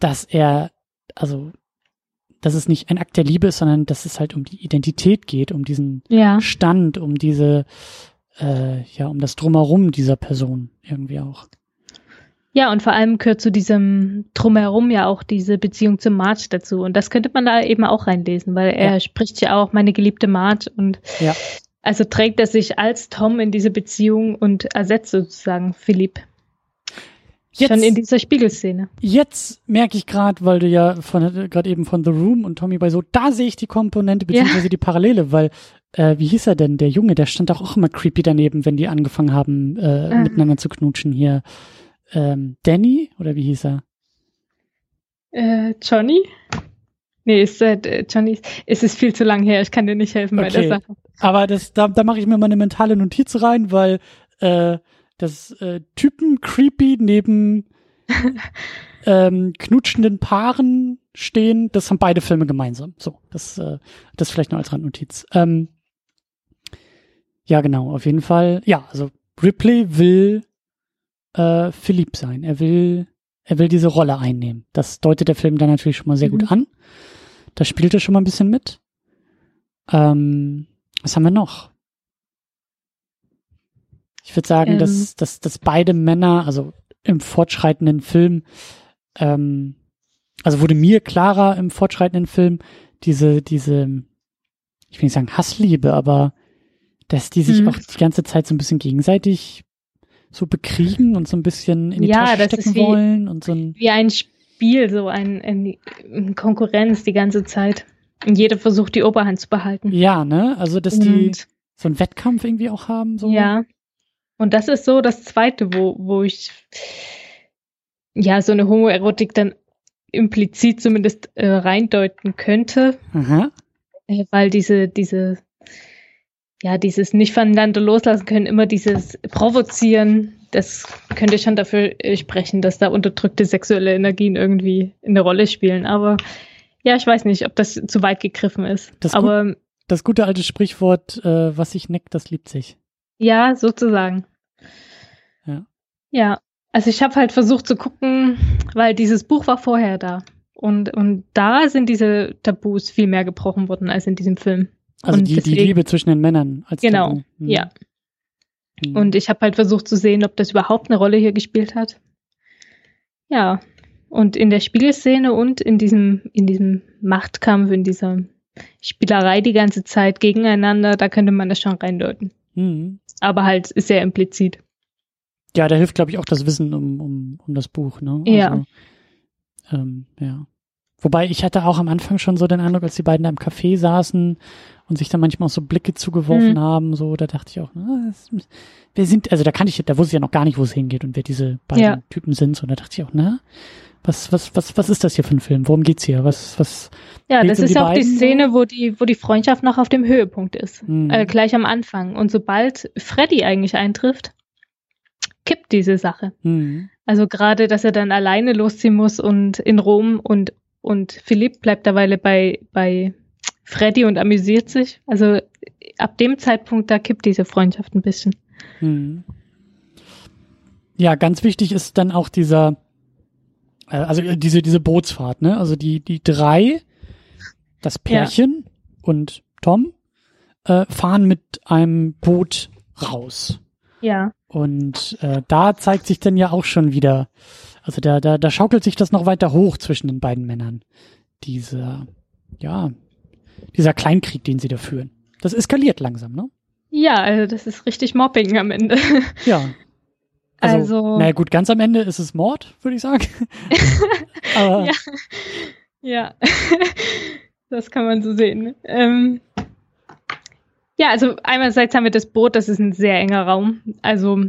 dass er, also, dass es nicht ein Akt der Liebe ist, sondern dass es halt um die Identität geht, um diesen ja. Stand, um diese, äh, ja, um das Drumherum dieser Person irgendwie auch. Ja, und vor allem gehört zu diesem Drumherum ja auch diese Beziehung zum March dazu. Und das könnte man da eben auch reinlesen, weil er ja. spricht ja auch meine geliebte March und ja. Also trägt er sich als Tom in diese Beziehung und ersetzt sozusagen Philipp. Jetzt, Schon in dieser Spiegelszene. Jetzt merke ich gerade, weil du ja von gerade eben von The Room und Tommy bei so, da sehe ich die Komponente beziehungsweise ja. die Parallele, weil äh, wie hieß er denn, der Junge, der stand doch auch immer creepy daneben, wenn die angefangen haben, äh, Ah. miteinander zu knutschen hier. Ähm, Danny, oder wie hieß er? Äh, Johnny? Nee, ist, äh, Johnny, es ist viel zu lang her, ich kann dir nicht helfen bei Okay. der Sache. Aber das, da, da mache ich mir mal eine mentale Notiz rein, weil äh, das äh, Typen creepy neben ähm, knutschenden Paaren stehen, das haben beide Filme gemeinsam. So, das, äh, das vielleicht noch als Randnotiz. Ähm, ja, genau, auf jeden Fall. Ja, also Ripley will äh, Philipp sein. Er will, er will diese Rolle einnehmen. Das deutet der Film dann natürlich schon mal sehr Mhm. gut an. Da spielt er schon mal ein bisschen mit. Ähm, was haben wir noch? Ich würde sagen, Ähm. dass, dass, dass beide Männer, also im fortschreitenden Film, ähm, also wurde mir klarer im fortschreitenden Film, diese, diese, ich will nicht sagen Hassliebe, aber dass die sich Mhm. auch die ganze Zeit so ein bisschen gegenseitig so bekriegen und so ein bisschen in die Ja, Tasche das stecken wie- wollen und so ein, Wie ein Spiel, so ein, ein, Konkurrenz die ganze Zeit. Und jeder versucht, die Oberhand zu behalten. ja, ne, also dass die Und, so einen Wettkampf irgendwie auch haben, so. ja. Und das ist so das Zweite, wo, wo ich ja so eine Homoerotik dann implizit zumindest äh, reindeuten könnte, Aha. äh, weil diese, diese, ja, dieses nicht voneinander loslassen können, immer dieses Provozieren, das könnte schon dafür äh, sprechen, dass da unterdrückte sexuelle Energien irgendwie eine Rolle spielen. Aber ja, ich weiß nicht, ob das zu weit gegriffen ist. Das Aber Das gute alte Sprichwort, äh, was sich neckt, das liebt sich. ja, sozusagen. Ja. Ja, also ich habe halt versucht zu gucken, weil dieses Buch war vorher da. Und, und da sind diese Tabus viel mehr gebrochen worden als in diesem Film. Also die, die Liebe zwischen den Männern als Genau, Tabu. Mhm. ja. Mhm. Und ich habe halt versucht zu sehen, ob das überhaupt eine Rolle hier gespielt hat. Ja. Und in der Spiegelszene und in diesem, in diesem Machtkampf, in dieser Spielerei die ganze Zeit gegeneinander, da könnte man das schon reindeuten. Mhm. Aber halt sehr implizit. Ja, da hilft, glaube ich, auch das Wissen um, um, um das Buch, ne? Ja. ähm, ja. Wobei ich hatte auch am Anfang schon so den Eindruck, als die beiden da im Café saßen und sich dann manchmal auch so Blicke zugeworfen Mhm. haben, so, da dachte ich auch, na, das, wer sind, also da kann ich, da wusste ich ja noch gar nicht, wo es hingeht und wer diese beiden Ja. Typen sind, so, da dachte ich auch, na, was, was, was, was ist das hier für ein Film? Worum geht's hier? Was, was, Ja, das um ist ja auch die? Szene, wo die, wo die Freundschaft noch auf dem Höhepunkt ist. Mhm. Äh, gleich am Anfang. Und sobald Freddy eigentlich eintrifft, kippt diese Sache. hm, Also gerade, dass er dann alleine losziehen muss und in Rom und, und Philipp bleibt derweile bei, bei Freddy und amüsiert sich. Also ab dem Zeitpunkt, da kippt diese Freundschaft ein bisschen. hm. Ja, ganz wichtig ist dann auch dieser, äh, also äh, diese, diese Bootsfahrt, ne? Also die, die drei, das Pärchen und Tom, äh, fahren mit einem Boot raus. Ja. Und äh, da zeigt sich dann ja auch schon wieder, also da, da, da schaukelt sich das noch weiter hoch zwischen den beiden Männern. Dieser, ja, dieser Kleinkrieg, den sie da führen. Das eskaliert langsam, ne? Ja, also das ist richtig Mobbing am Ende. Ja. Also, Also- naja gut, ganz am Ende ist es Mord, würde ich sagen. Aber, Ja. Ja, das kann man so sehen. Ähm, ja, also einerseits haben wir das Boot, das ist ein sehr enger Raum. Also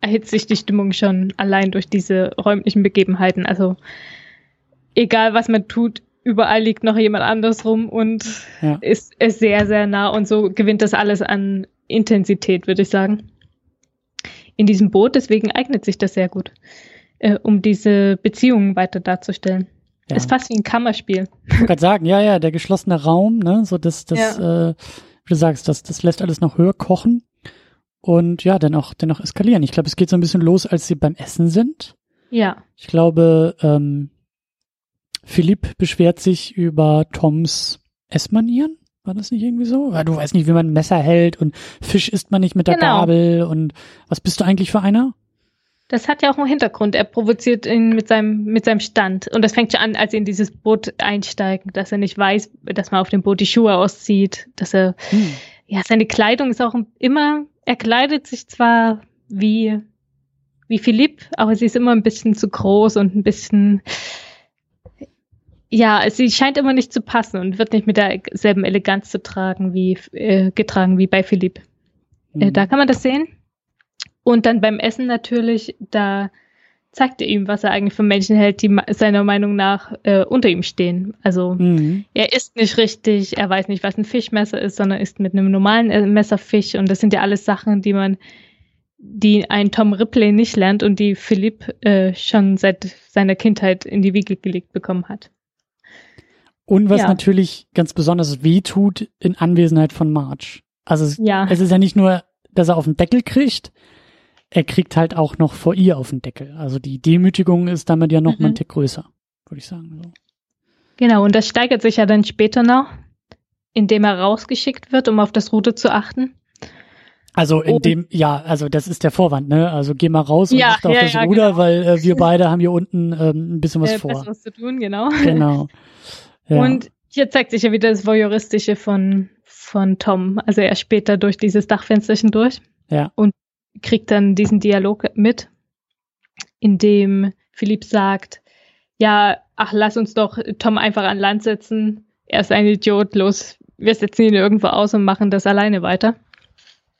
erhitzt sich die Stimmung schon allein durch diese räumlichen Begebenheiten. Also egal, was man tut, überall liegt noch jemand anders rum und Ja. ist, ist sehr, sehr nah. Und so gewinnt das alles an Intensität, würde ich sagen. In diesem Boot, deswegen eignet sich das sehr gut, äh, um diese Beziehungen weiter darzustellen. ja. Ist fast wie ein Kammerspiel. Ich wollte gerade sagen, ja, ja, der geschlossene Raum, ne, so das, das, äh, wie du sagst, das, das lässt alles noch höher kochen und ja, dann auch, dann auch eskalieren. Ich glaube, es geht so ein bisschen los, als sie beim Essen sind. Ja. Ich glaube, ähm, Philipp beschwert sich über Toms Essmanieren. War das nicht irgendwie so? Ja, du weißt nicht, wie man ein Messer hält und Fisch isst man nicht mit der Genau. Gabel und was bist du eigentlich für einer? Das hat ja auch einen Hintergrund. Er provoziert ihn mit seinem, mit seinem Stand. Und das fängt schon an, als sie in dieses Boot einsteigen, dass er nicht weiß, dass man auf dem Boot die Schuhe auszieht, dass er, Hm. ja, seine Kleidung ist auch immer, er kleidet sich zwar wie, wie Philipp, aber sie ist immer ein bisschen zu groß und ein bisschen, ja, sie scheint immer nicht zu passen und wird nicht mit derselben Eleganz zu tragen wie äh, getragen wie bei Philipp. Mhm. Äh, da kann man das sehen. Und dann beim Essen natürlich, da zeigt er ihm, was er eigentlich von Menschen hält, die seiner Meinung nach äh, unter ihm stehen. Also mhm. er isst nicht richtig, er weiß nicht, was ein Fischmesser ist, sondern isst mit einem normalen äh, Messer Fisch. Und das sind ja alles Sachen, die man, die ein Tom Ripley nicht lernt und die Philipp äh, schon seit seiner Kindheit in die Wiege gelegt bekommen hat. Und was ja. natürlich ganz besonders weh tut in Anwesenheit von Marge. Also es, ja. es ist ja nicht nur, dass er auf den Deckel kriegt, er kriegt halt auch noch vor ihr auf den Deckel. Also die Demütigung ist damit ja noch mhm. mal ein Tick größer, würde ich sagen. So. Genau, und das steigert sich ja dann später noch, indem er rausgeschickt wird, um auf das Ruder zu achten. Also in oh. dem, ja, also das ist der Vorwand, ne? Also geh mal raus und ja, achte ja, auf das ja, Ruder, genau. weil äh, wir beide haben hier unten ähm, ein bisschen was äh, vor. was zu tun, genau. Genau. Ja. Und hier zeigt sich ja wieder das Voyeuristische von, von Tom. Also er später durch dieses Dachfensterchen durch. Ja. Und kriegt dann diesen Dialog mit, in dem Philipp sagt, ja, ach, lass uns doch Tom einfach an Land setzen. Er ist ein Idiot, los, wir setzen ihn irgendwo aus und machen das alleine weiter.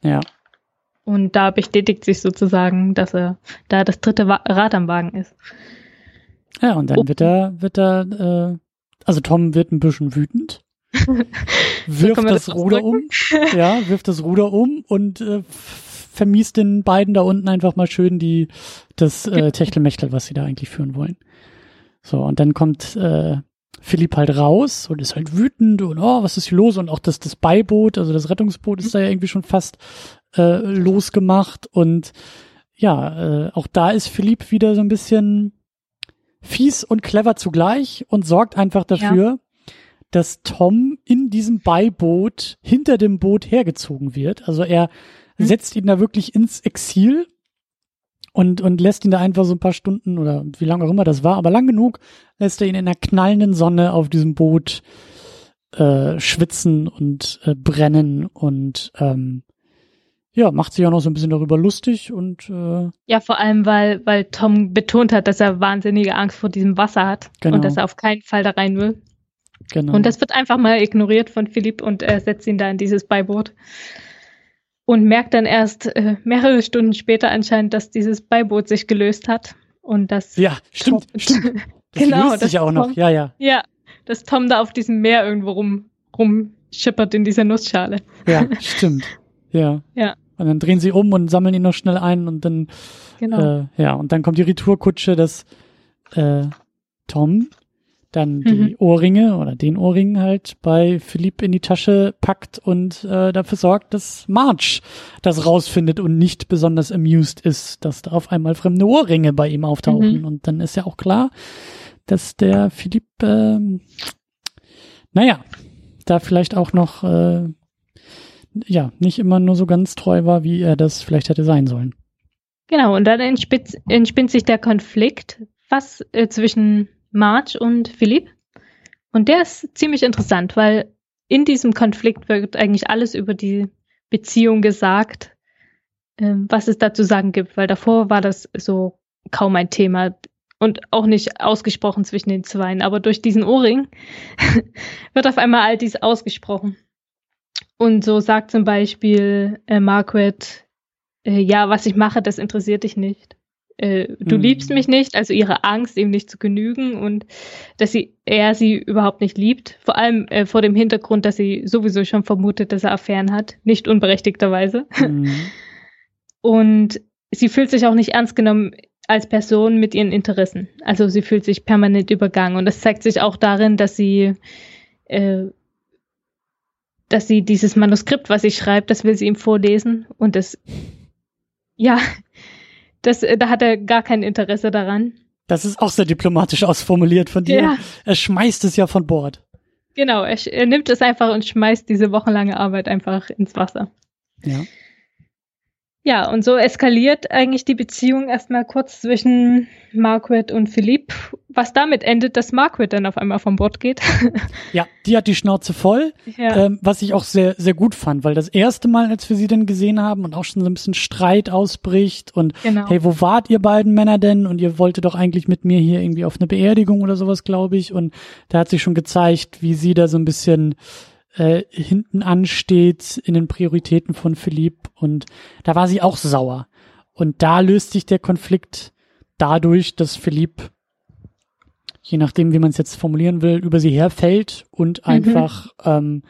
Ja. Und da bestätigt sich sozusagen, dass er da das dritte Rad am Wagen ist. Ja, und dann oh. wird er, wird er, äh, also Tom wird ein bisschen wütend, wirft so das, das Ruder um, ja, wirft das Ruder um und äh, vermiest den beiden da unten einfach mal schön die das äh, Techtelmechtel, was sie da eigentlich führen wollen. So, und dann kommt äh, Philipp halt raus und ist halt wütend und oh, was ist hier los? Und auch das, das Beiboot, also das Rettungsboot ist da ja irgendwie schon fast äh, losgemacht. Und ja, äh, auch da ist Philipp wieder so ein bisschen fies und clever zugleich und sorgt einfach dafür, ja. dass Tom in diesem Beiboot hinter dem Boot hergezogen wird. Also er hm. setzt ihn da wirklich ins Exil und, und lässt ihn da einfach so ein paar Stunden oder wie lange auch immer das war, aber lang genug lässt er ihn in der knallenden Sonne auf diesem Boot äh, schwitzen und äh, brennen und ähm, ja, macht sich auch noch so ein bisschen darüber lustig und äh, ja, vor allem weil weil Tom betont hat, dass er wahnsinnige Angst vor diesem Wasser hat genau. und dass er auf keinen Fall da rein will. Genau. Und das wird einfach mal ignoriert von Philipp und er setzt ihn da in dieses Beiboot und merkt dann erst äh, mehrere Stunden später anscheinend, dass dieses Beiboot sich gelöst hat und das ja stimmt Tom, stimmt das genau löst sich auch noch. Ja ja. Ja dass Tom da auf diesem Meer irgendwo rum rumschippert in dieser Nussschale. Ja stimmt. Ja. Ja und dann drehen sie um und sammeln ihn noch schnell ein und dann genau. äh, ja und dann kommt die Retourkutsche dass äh, Tom dann die mhm. Ohrringe oder den Ohrring halt bei Philipp in die Tasche packt und äh, dafür sorgt, dass Marge das rausfindet und nicht besonders amused ist, dass da auf einmal fremde Ohrringe bei ihm auftauchen. Mhm. Und dann ist ja auch klar, dass der Philipp, ähm, naja, da vielleicht auch noch, äh, ja, nicht immer nur so ganz treu war, wie er das vielleicht hätte sein sollen. Genau, und dann entspinnt, entspinnt sich der Konflikt, was äh, zwischen Marge und Philipp. Und der ist ziemlich interessant, weil in diesem Konflikt wird eigentlich alles über die Beziehung gesagt, äh, was es da zu sagen gibt, weil davor war das so kaum ein Thema und auch nicht ausgesprochen zwischen den Zweien. Aber durch diesen Ohrring wird auf einmal all dies ausgesprochen. Und so sagt zum Beispiel äh, Margaret, äh, ja, was ich mache, das interessiert dich nicht äh, du mhm. liebst mich nicht, also ihre Angst, ihm nicht zu genügen und dass sie er sie überhaupt nicht liebt, vor allem äh, vor dem Hintergrund, dass sie sowieso schon vermutet, dass er Affären hat, nicht unberechtigterweise. Mhm. Und sie fühlt sich auch nicht ernst genommen als Person mit ihren Interessen. Also sie fühlt sich permanent übergangen und das zeigt sich auch darin, dass sie äh, dass sie dieses Manuskript, was sie schreibt, das will sie ihm vorlesen und das ja, das, äh, da hat er gar kein Interesse daran. Das ist auch sehr diplomatisch ausformuliert von dir. Ja. Er schmeißt es ja von Bord. Genau, er, er nimmt es einfach und schmeißt diese wochenlange Arbeit einfach ins Wasser. Ja. Ja, und so eskaliert eigentlich die Beziehung erstmal kurz zwischen Margaret und Philipp, was damit endet, dass Margaret dann auf einmal vom Bord geht. ja, die hat die Schnauze voll, ja. ähm, was ich auch sehr, sehr gut fand, weil das erste Mal, als wir sie dann gesehen haben und auch schon so ein bisschen Streit ausbricht und genau. hey, wo wart ihr beiden Männer denn? Und ihr wolltet doch eigentlich mit mir hier irgendwie auf eine Beerdigung oder sowas, glaube ich. Und da hat sich schon gezeigt, wie sie da so ein bisschen äh, hinten ansteht in den Prioritäten von Philipp und da war sie auch sauer. Und da löst sich der Konflikt dadurch, dass Philipp, je nachdem, wie man es jetzt formulieren will, über sie herfällt und mhm. einfach ähm,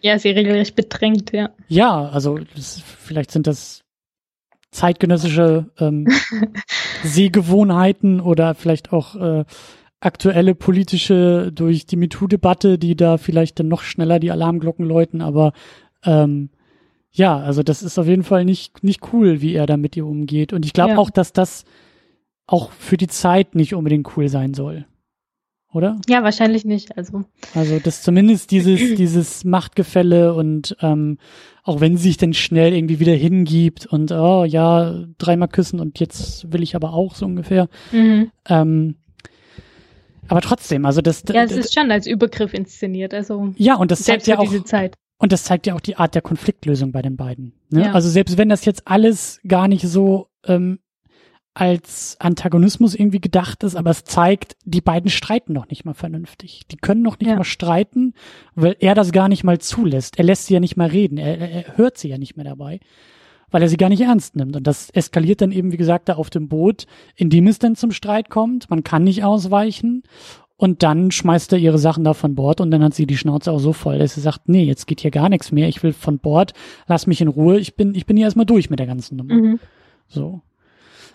ja, sie regelrecht bedrängt, ja. Ja, also das, vielleicht sind das zeitgenössische ähm, Sehgewohnheiten oder vielleicht auch äh, aktuelle politische durch die MeToo-Debatte, die da vielleicht dann noch schneller die Alarmglocken läuten, aber ähm, ja, also das ist auf jeden Fall nicht, nicht cool, wie er da mit ihr umgeht. Und ich glaube ja. auch, dass das auch für die Zeit nicht unbedingt cool sein soll. Oder? Ja, wahrscheinlich nicht. Also, also dass zumindest dieses, dieses Machtgefälle und ähm, auch wenn sie sich dann schnell irgendwie wieder hingibt und oh ja, dreimal küssen und jetzt will ich aber auch so ungefähr. Mhm. Ähm, aber trotzdem, also das. Ja, es ist schon als Übergriff inszeniert, also. Ja, und das zeigt ja auch. Diese Zeit. Und das zeigt ja auch die Art der Konfliktlösung bei den beiden. Ne? Ja. Also selbst wenn das jetzt alles gar nicht so ähm, als Antagonismus irgendwie gedacht ist, aber es zeigt, die beiden streiten noch nicht mal vernünftig. Die können noch nicht ja. mal streiten, weil er das gar nicht mal zulässt. Er lässt sie ja nicht mal reden. Er, er hört sie ja nicht mehr dabei weil er sie gar nicht ernst nimmt. Und das eskaliert dann eben, wie gesagt, da auf dem Boot, indem es dann zum Streit kommt. Man kann nicht ausweichen. Und dann schmeißt er ihre Sachen da von Bord und dann hat sie die Schnauze auch so voll, dass sie sagt, nee, jetzt geht hier gar nichts mehr, ich will von Bord, lass mich in Ruhe, ich bin, ich bin hier erstmal durch mit der ganzen Nummer. Mhm. So.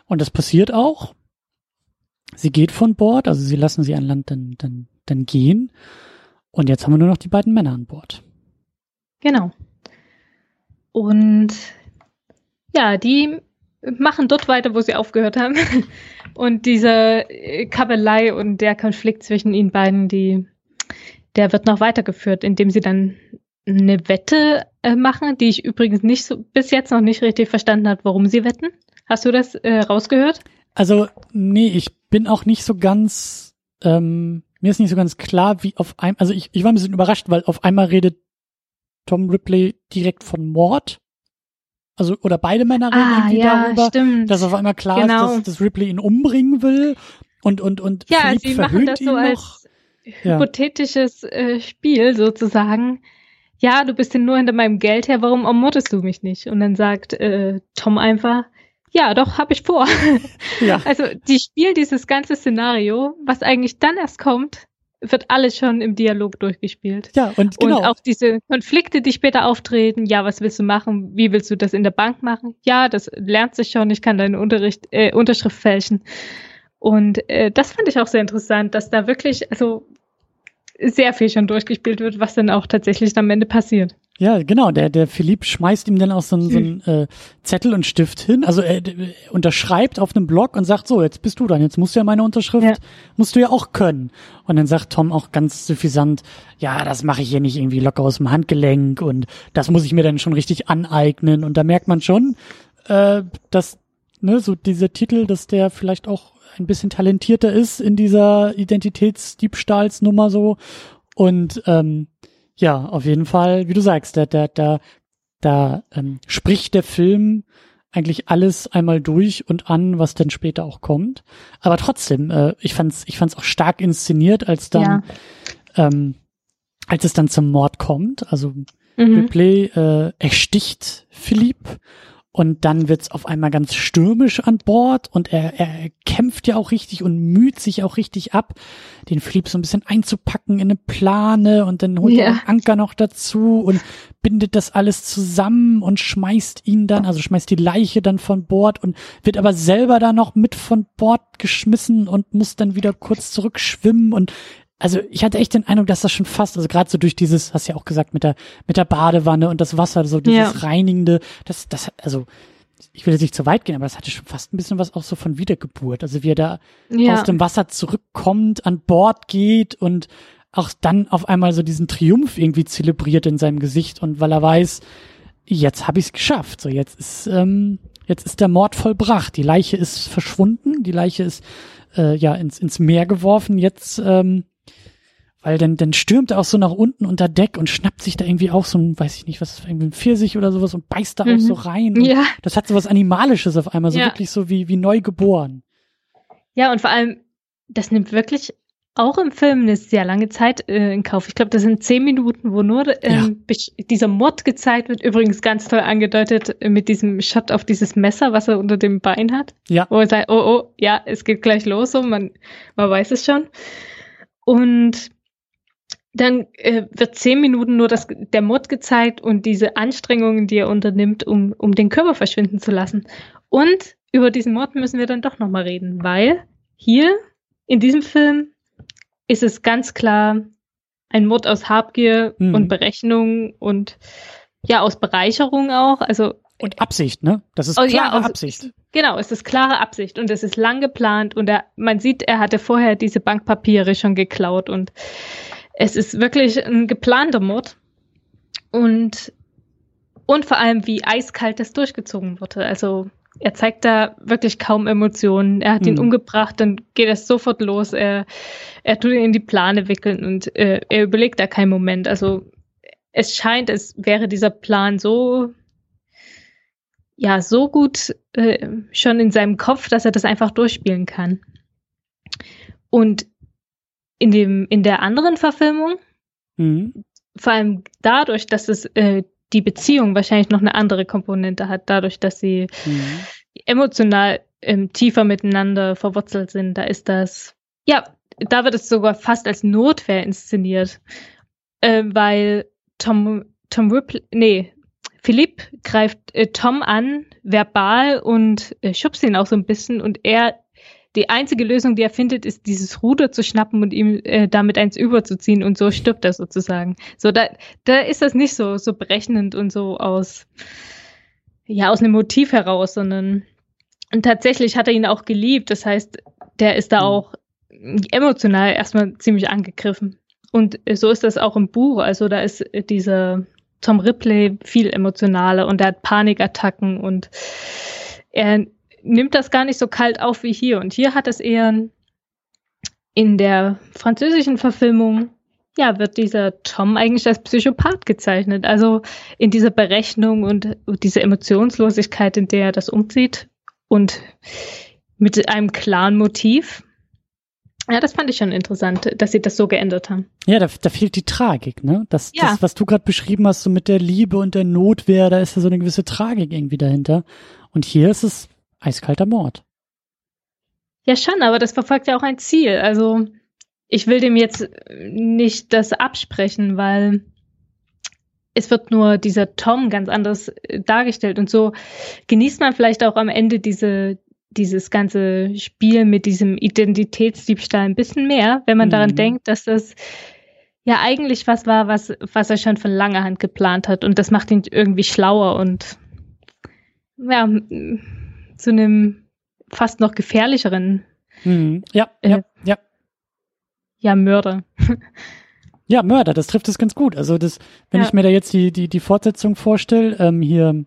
Und das passiert auch. Sie geht von Bord, also sie lassen sie an Land dann, dann, dann gehen. Und jetzt haben wir nur noch die beiden Männer an Bord. Genau. Und ja, die machen dort weiter, wo sie aufgehört haben. Und diese Kabelei und der Konflikt zwischen ihnen beiden, die, der wird noch weitergeführt, indem sie dann eine Wette äh, machen, die ich übrigens nicht so, bis jetzt noch nicht richtig verstanden habe, warum sie wetten. Hast du das äh, rausgehört? Also, nee, ich bin auch nicht so ganz, ähm, mir ist nicht so ganz klar, wie auf einmal, also ich, ich war ein bisschen überrascht, weil auf einmal redet Tom Ripley direkt von Mord also oder beide Männer reden ah, irgendwie ja, darüber, stimmt. dass auf einmal klar genau. ist, dass, dass Ripley ihn umbringen will und und und ja, Philipp sie machen das so als hypothetisches äh, Spiel sozusagen. Ja, du bist denn nur hinter meinem Geld her, warum ermordest du mich nicht? Und dann sagt äh, Tom einfach, ja, doch, habe ich vor. Ja. Also die spielen dieses ganze Szenario, was eigentlich dann erst kommt, wird alles schon im Dialog durchgespielt. Ja, und genau. Und auch diese Konflikte, die später auftreten, ja, was willst du machen? Wie willst du das in der Bank machen? Ja, das lernt sich schon, ich kann deine Unterricht, äh, Unterschrift fälschen. Und äh, das fand ich auch sehr interessant, dass da wirklich, also sehr viel schon durchgespielt wird, was dann auch tatsächlich am Ende passiert. Ja, genau. Der, der Philipp schmeißt ihm dann auch so, einen, so einen äh, Zettel und Stift hin. Also er äh, unterschreibt auf einem Blog und sagt, so, jetzt bist du dann, jetzt musst du ja meine Unterschrift, ja. musst du ja auch können. Und dann sagt Tom auch ganz suffisant, ja, das mache ich hier nicht irgendwie locker aus dem Handgelenk und das muss ich mir dann schon richtig aneignen. Und da merkt man schon, äh, dass, ne, so dieser Titel, dass der vielleicht auch ein bisschen talentierter ist in dieser Identitätsdiebstahlsnummer so. Und ähm, ja, auf jeden Fall, wie du sagst, da, da, da, da ähm, spricht der Film eigentlich alles einmal durch und an, was dann später auch kommt. Aber trotzdem, äh, ich fand's, ich fand's auch stark inszeniert, als dann, ja. ähm, als es dann zum Mord kommt. Also mhm. Ripley äh, ersticht Philipp und dann wird's auf einmal ganz stürmisch an Bord und er, er kämpft ja auch richtig und müht sich auch richtig ab, den Philipp so ein bisschen einzupacken in eine Plane und dann holt ja. er den Anker noch dazu und bindet das alles zusammen und schmeißt ihn dann, also schmeißt die Leiche dann von Bord und wird aber selber da noch mit von Bord geschmissen und muss dann wieder kurz zurückschwimmen und also ich hatte echt den Eindruck, dass das schon fast, also gerade so durch dieses, hast ja auch gesagt, mit der, mit der Badewanne und das Wasser, so dieses ja. reinigende, das, das, also ich will jetzt nicht zu weit gehen, aber das hatte schon fast ein bisschen was auch so von Wiedergeburt. Also wie er da ja. aus dem Wasser zurückkommt, an Bord geht und auch dann auf einmal so diesen Triumph irgendwie zelebriert in seinem Gesicht und weil er weiß, jetzt habe ich es geschafft. So jetzt ist ähm, jetzt ist der Mord vollbracht. Die Leiche ist verschwunden, die Leiche ist äh, ja ins, ins Meer geworfen. Jetzt, ähm, weil dann, dann stürmt er auch so nach unten unter Deck und schnappt sich da irgendwie auch so ein, weiß ich nicht, was, irgendwie ein Pfirsich oder sowas und beißt da mhm. auch so rein. Ja. Das hat so was Animalisches auf einmal, so ja. wirklich so wie, wie neu geboren. Ja, und vor allem, das nimmt wirklich auch im Film eine sehr lange Zeit äh, in Kauf. Ich glaube, das sind zehn Minuten, wo nur ähm, ja. dieser Mord gezeigt wird. Übrigens ganz toll angedeutet äh, mit diesem Shot auf dieses Messer, was er unter dem Bein hat. Ja. Wo er sagt, oh, oh, ja, es geht gleich los, so man, man weiß es schon. Und dann äh, wird zehn Minuten nur das, der Mord gezeigt und diese Anstrengungen, die er unternimmt, um, um den Körper verschwinden zu lassen. Und über diesen Mord müssen wir dann doch nochmal reden, weil hier in diesem Film ist es ganz klar ein Mord aus Habgier mhm. und Berechnung und ja, aus Bereicherung auch. Also und Absicht, ne? Das ist klare oh, ja, aus, Absicht. Genau, es ist klare Absicht und es ist lang geplant und er, man sieht, er hatte vorher diese Bankpapiere schon geklaut und es ist wirklich ein geplanter Mord und und vor allem wie eiskalt das durchgezogen wurde. Also er zeigt da wirklich kaum Emotionen. Er hat ihn hm. umgebracht, dann geht es sofort los. Er, er tut ihn in die Plane wickeln und äh, er überlegt da keinen Moment. Also es scheint, es wäre dieser Plan so, ja, so gut äh, schon in seinem Kopf, dass er das einfach durchspielen kann. Und in dem, in der anderen Verfilmung, mhm. vor allem dadurch, dass es äh, die Beziehung wahrscheinlich noch eine andere Komponente hat, dadurch, dass sie mhm. emotional ähm, tiefer miteinander verwurzelt sind. Da ist das, ja, da wird es sogar fast als Notwehr inszeniert, äh, weil Tom, Tom Ripley, nee, Philipp greift äh, Tom an, verbal und äh, schubst ihn auch so ein bisschen und er die einzige Lösung, die er findet, ist dieses Ruder zu schnappen und ihm äh, damit eins überzuziehen und so stirbt er sozusagen. So, da, da ist das nicht so, so berechnend und so aus, ja, aus einem Motiv heraus, sondern und tatsächlich hat er ihn auch geliebt. Das heißt, der ist da mhm. auch emotional erstmal ziemlich angegriffen. Und so ist das auch im Buch. Also da ist dieser Tom Ripley viel emotionaler und er hat Panikattacken und er nimmt das gar nicht so kalt auf wie hier. Und hier hat es eher in der französischen Verfilmung, ja, wird dieser Tom eigentlich als Psychopath gezeichnet. Also in dieser Berechnung und diese Emotionslosigkeit, in der er das umzieht und mit einem klaren Motiv. Ja, das fand ich schon interessant, dass sie das so geändert haben. Ja, da, da fehlt die Tragik, ne? Das, ja. das was du gerade beschrieben hast, so mit der Liebe und der Notwehr, da ist ja so eine gewisse Tragik irgendwie dahinter. Und hier ist es Eiskalter Mord. Ja, schon, aber das verfolgt ja auch ein Ziel. Also ich will dem jetzt nicht das absprechen, weil es wird nur dieser Tom ganz anders äh, dargestellt und so genießt man vielleicht auch am Ende diese dieses ganze Spiel mit diesem Identitätsdiebstahl ein bisschen mehr, wenn man mhm. daran denkt, dass das ja eigentlich was war, was was er schon von langer Hand geplant hat und das macht ihn irgendwie schlauer und ja, zu einem fast noch gefährlicheren mhm. ja, äh, ja, ja. Ja, Mörder. ja, Mörder, das trifft es ganz gut. Also das, wenn ja. ich mir da jetzt die, die, die Fortsetzung vorstelle, ähm, hier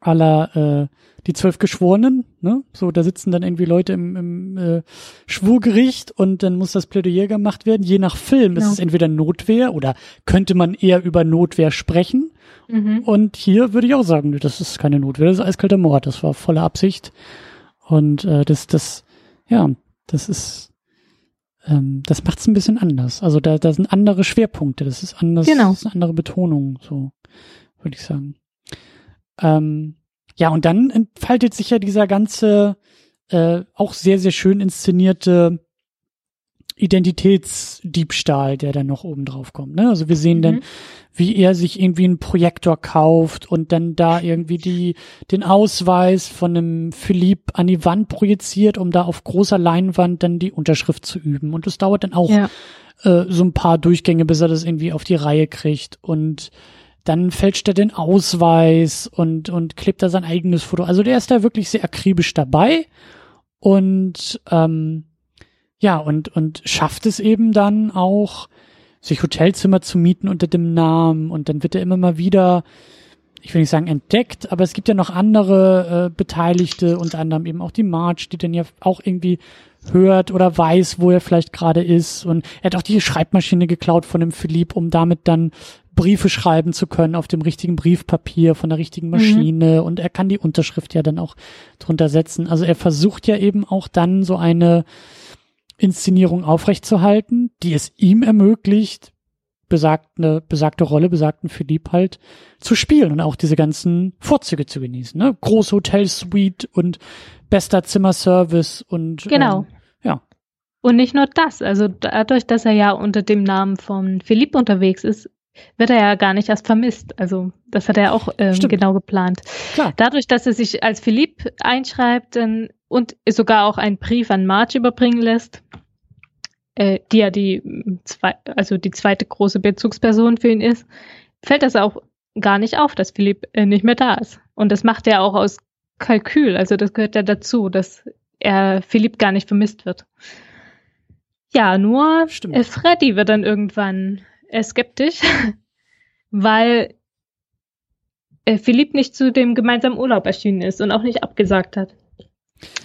aller äh, die zwölf Geschworenen, ne? So, da sitzen dann irgendwie Leute im, im äh, Schwurgericht und dann muss das Plädoyer gemacht werden. Je nach Film genau. ist es entweder Notwehr oder könnte man eher über Notwehr sprechen. Mhm. Und hier würde ich auch sagen, das ist keine Notwehr, das ist eiskalter Mord, das war volle Absicht. Und äh, das, das, ja, das ist, ähm, das macht es ein bisschen anders. Also da, da sind andere Schwerpunkte, das ist anders, genau. das ist eine andere Betonung, so würde ich sagen. Ähm, ja, und dann entfaltet sich ja dieser ganze, äh, auch sehr, sehr schön inszenierte Identitätsdiebstahl, der dann noch oben drauf kommt. Ne? Also wir sehen mhm. dann, wie er sich irgendwie einen Projektor kauft und dann da irgendwie die, den Ausweis von einem Philipp an die Wand projiziert, um da auf großer Leinwand dann die Unterschrift zu üben. Und das dauert dann auch ja. äh, so ein paar Durchgänge, bis er das irgendwie auf die Reihe kriegt. Und dann fälscht er den Ausweis und, und klebt da sein eigenes Foto. Also der ist da wirklich sehr akribisch dabei und ähm, ja, und, und schafft es eben dann auch, sich Hotelzimmer zu mieten unter dem Namen und dann wird er immer mal wieder ich will nicht sagen entdeckt, aber es gibt ja noch andere äh, Beteiligte, unter anderem eben auch die March, die dann ja auch irgendwie hört oder weiß, wo er vielleicht gerade ist. Und er hat auch die Schreibmaschine geklaut von dem Philipp, um damit dann Briefe schreiben zu können auf dem richtigen Briefpapier von der richtigen mhm. Maschine. Mhm. Und er kann die Unterschrift ja dann auch drunter setzen. Also er versucht ja eben auch dann so eine Inszenierung aufrechtzuerhalten, die es ihm ermöglicht, besagte, besagte Rolle, besagten Philipp halt zu spielen und auch diese ganzen Vorzüge zu genießen. Ne? Große Hotelsuite und bester Zimmerservice und genau. Ähm, ja. Und nicht nur das, also dadurch, dass er ja unter dem Namen von Philipp unterwegs ist, wird er ja gar nicht erst vermisst. Also das hat er auch ähm, genau geplant. Klar. Dadurch, dass er sich als Philipp einschreibt ähm, und sogar auch einen Brief an Marge überbringen lässt, äh, die ja die zwei, also die zweite große Bezugsperson für ihn ist, fällt das auch gar nicht auf, dass Philipp äh, nicht mehr da ist. Und das macht er auch aus Kalkül, also das gehört ja dazu, dass er Philipp gar nicht vermisst wird. Ja, nur äh, Freddy wird dann irgendwann äh, skeptisch, weil äh, Philipp nicht zu dem gemeinsamen Urlaub erschienen ist und auch nicht abgesagt hat.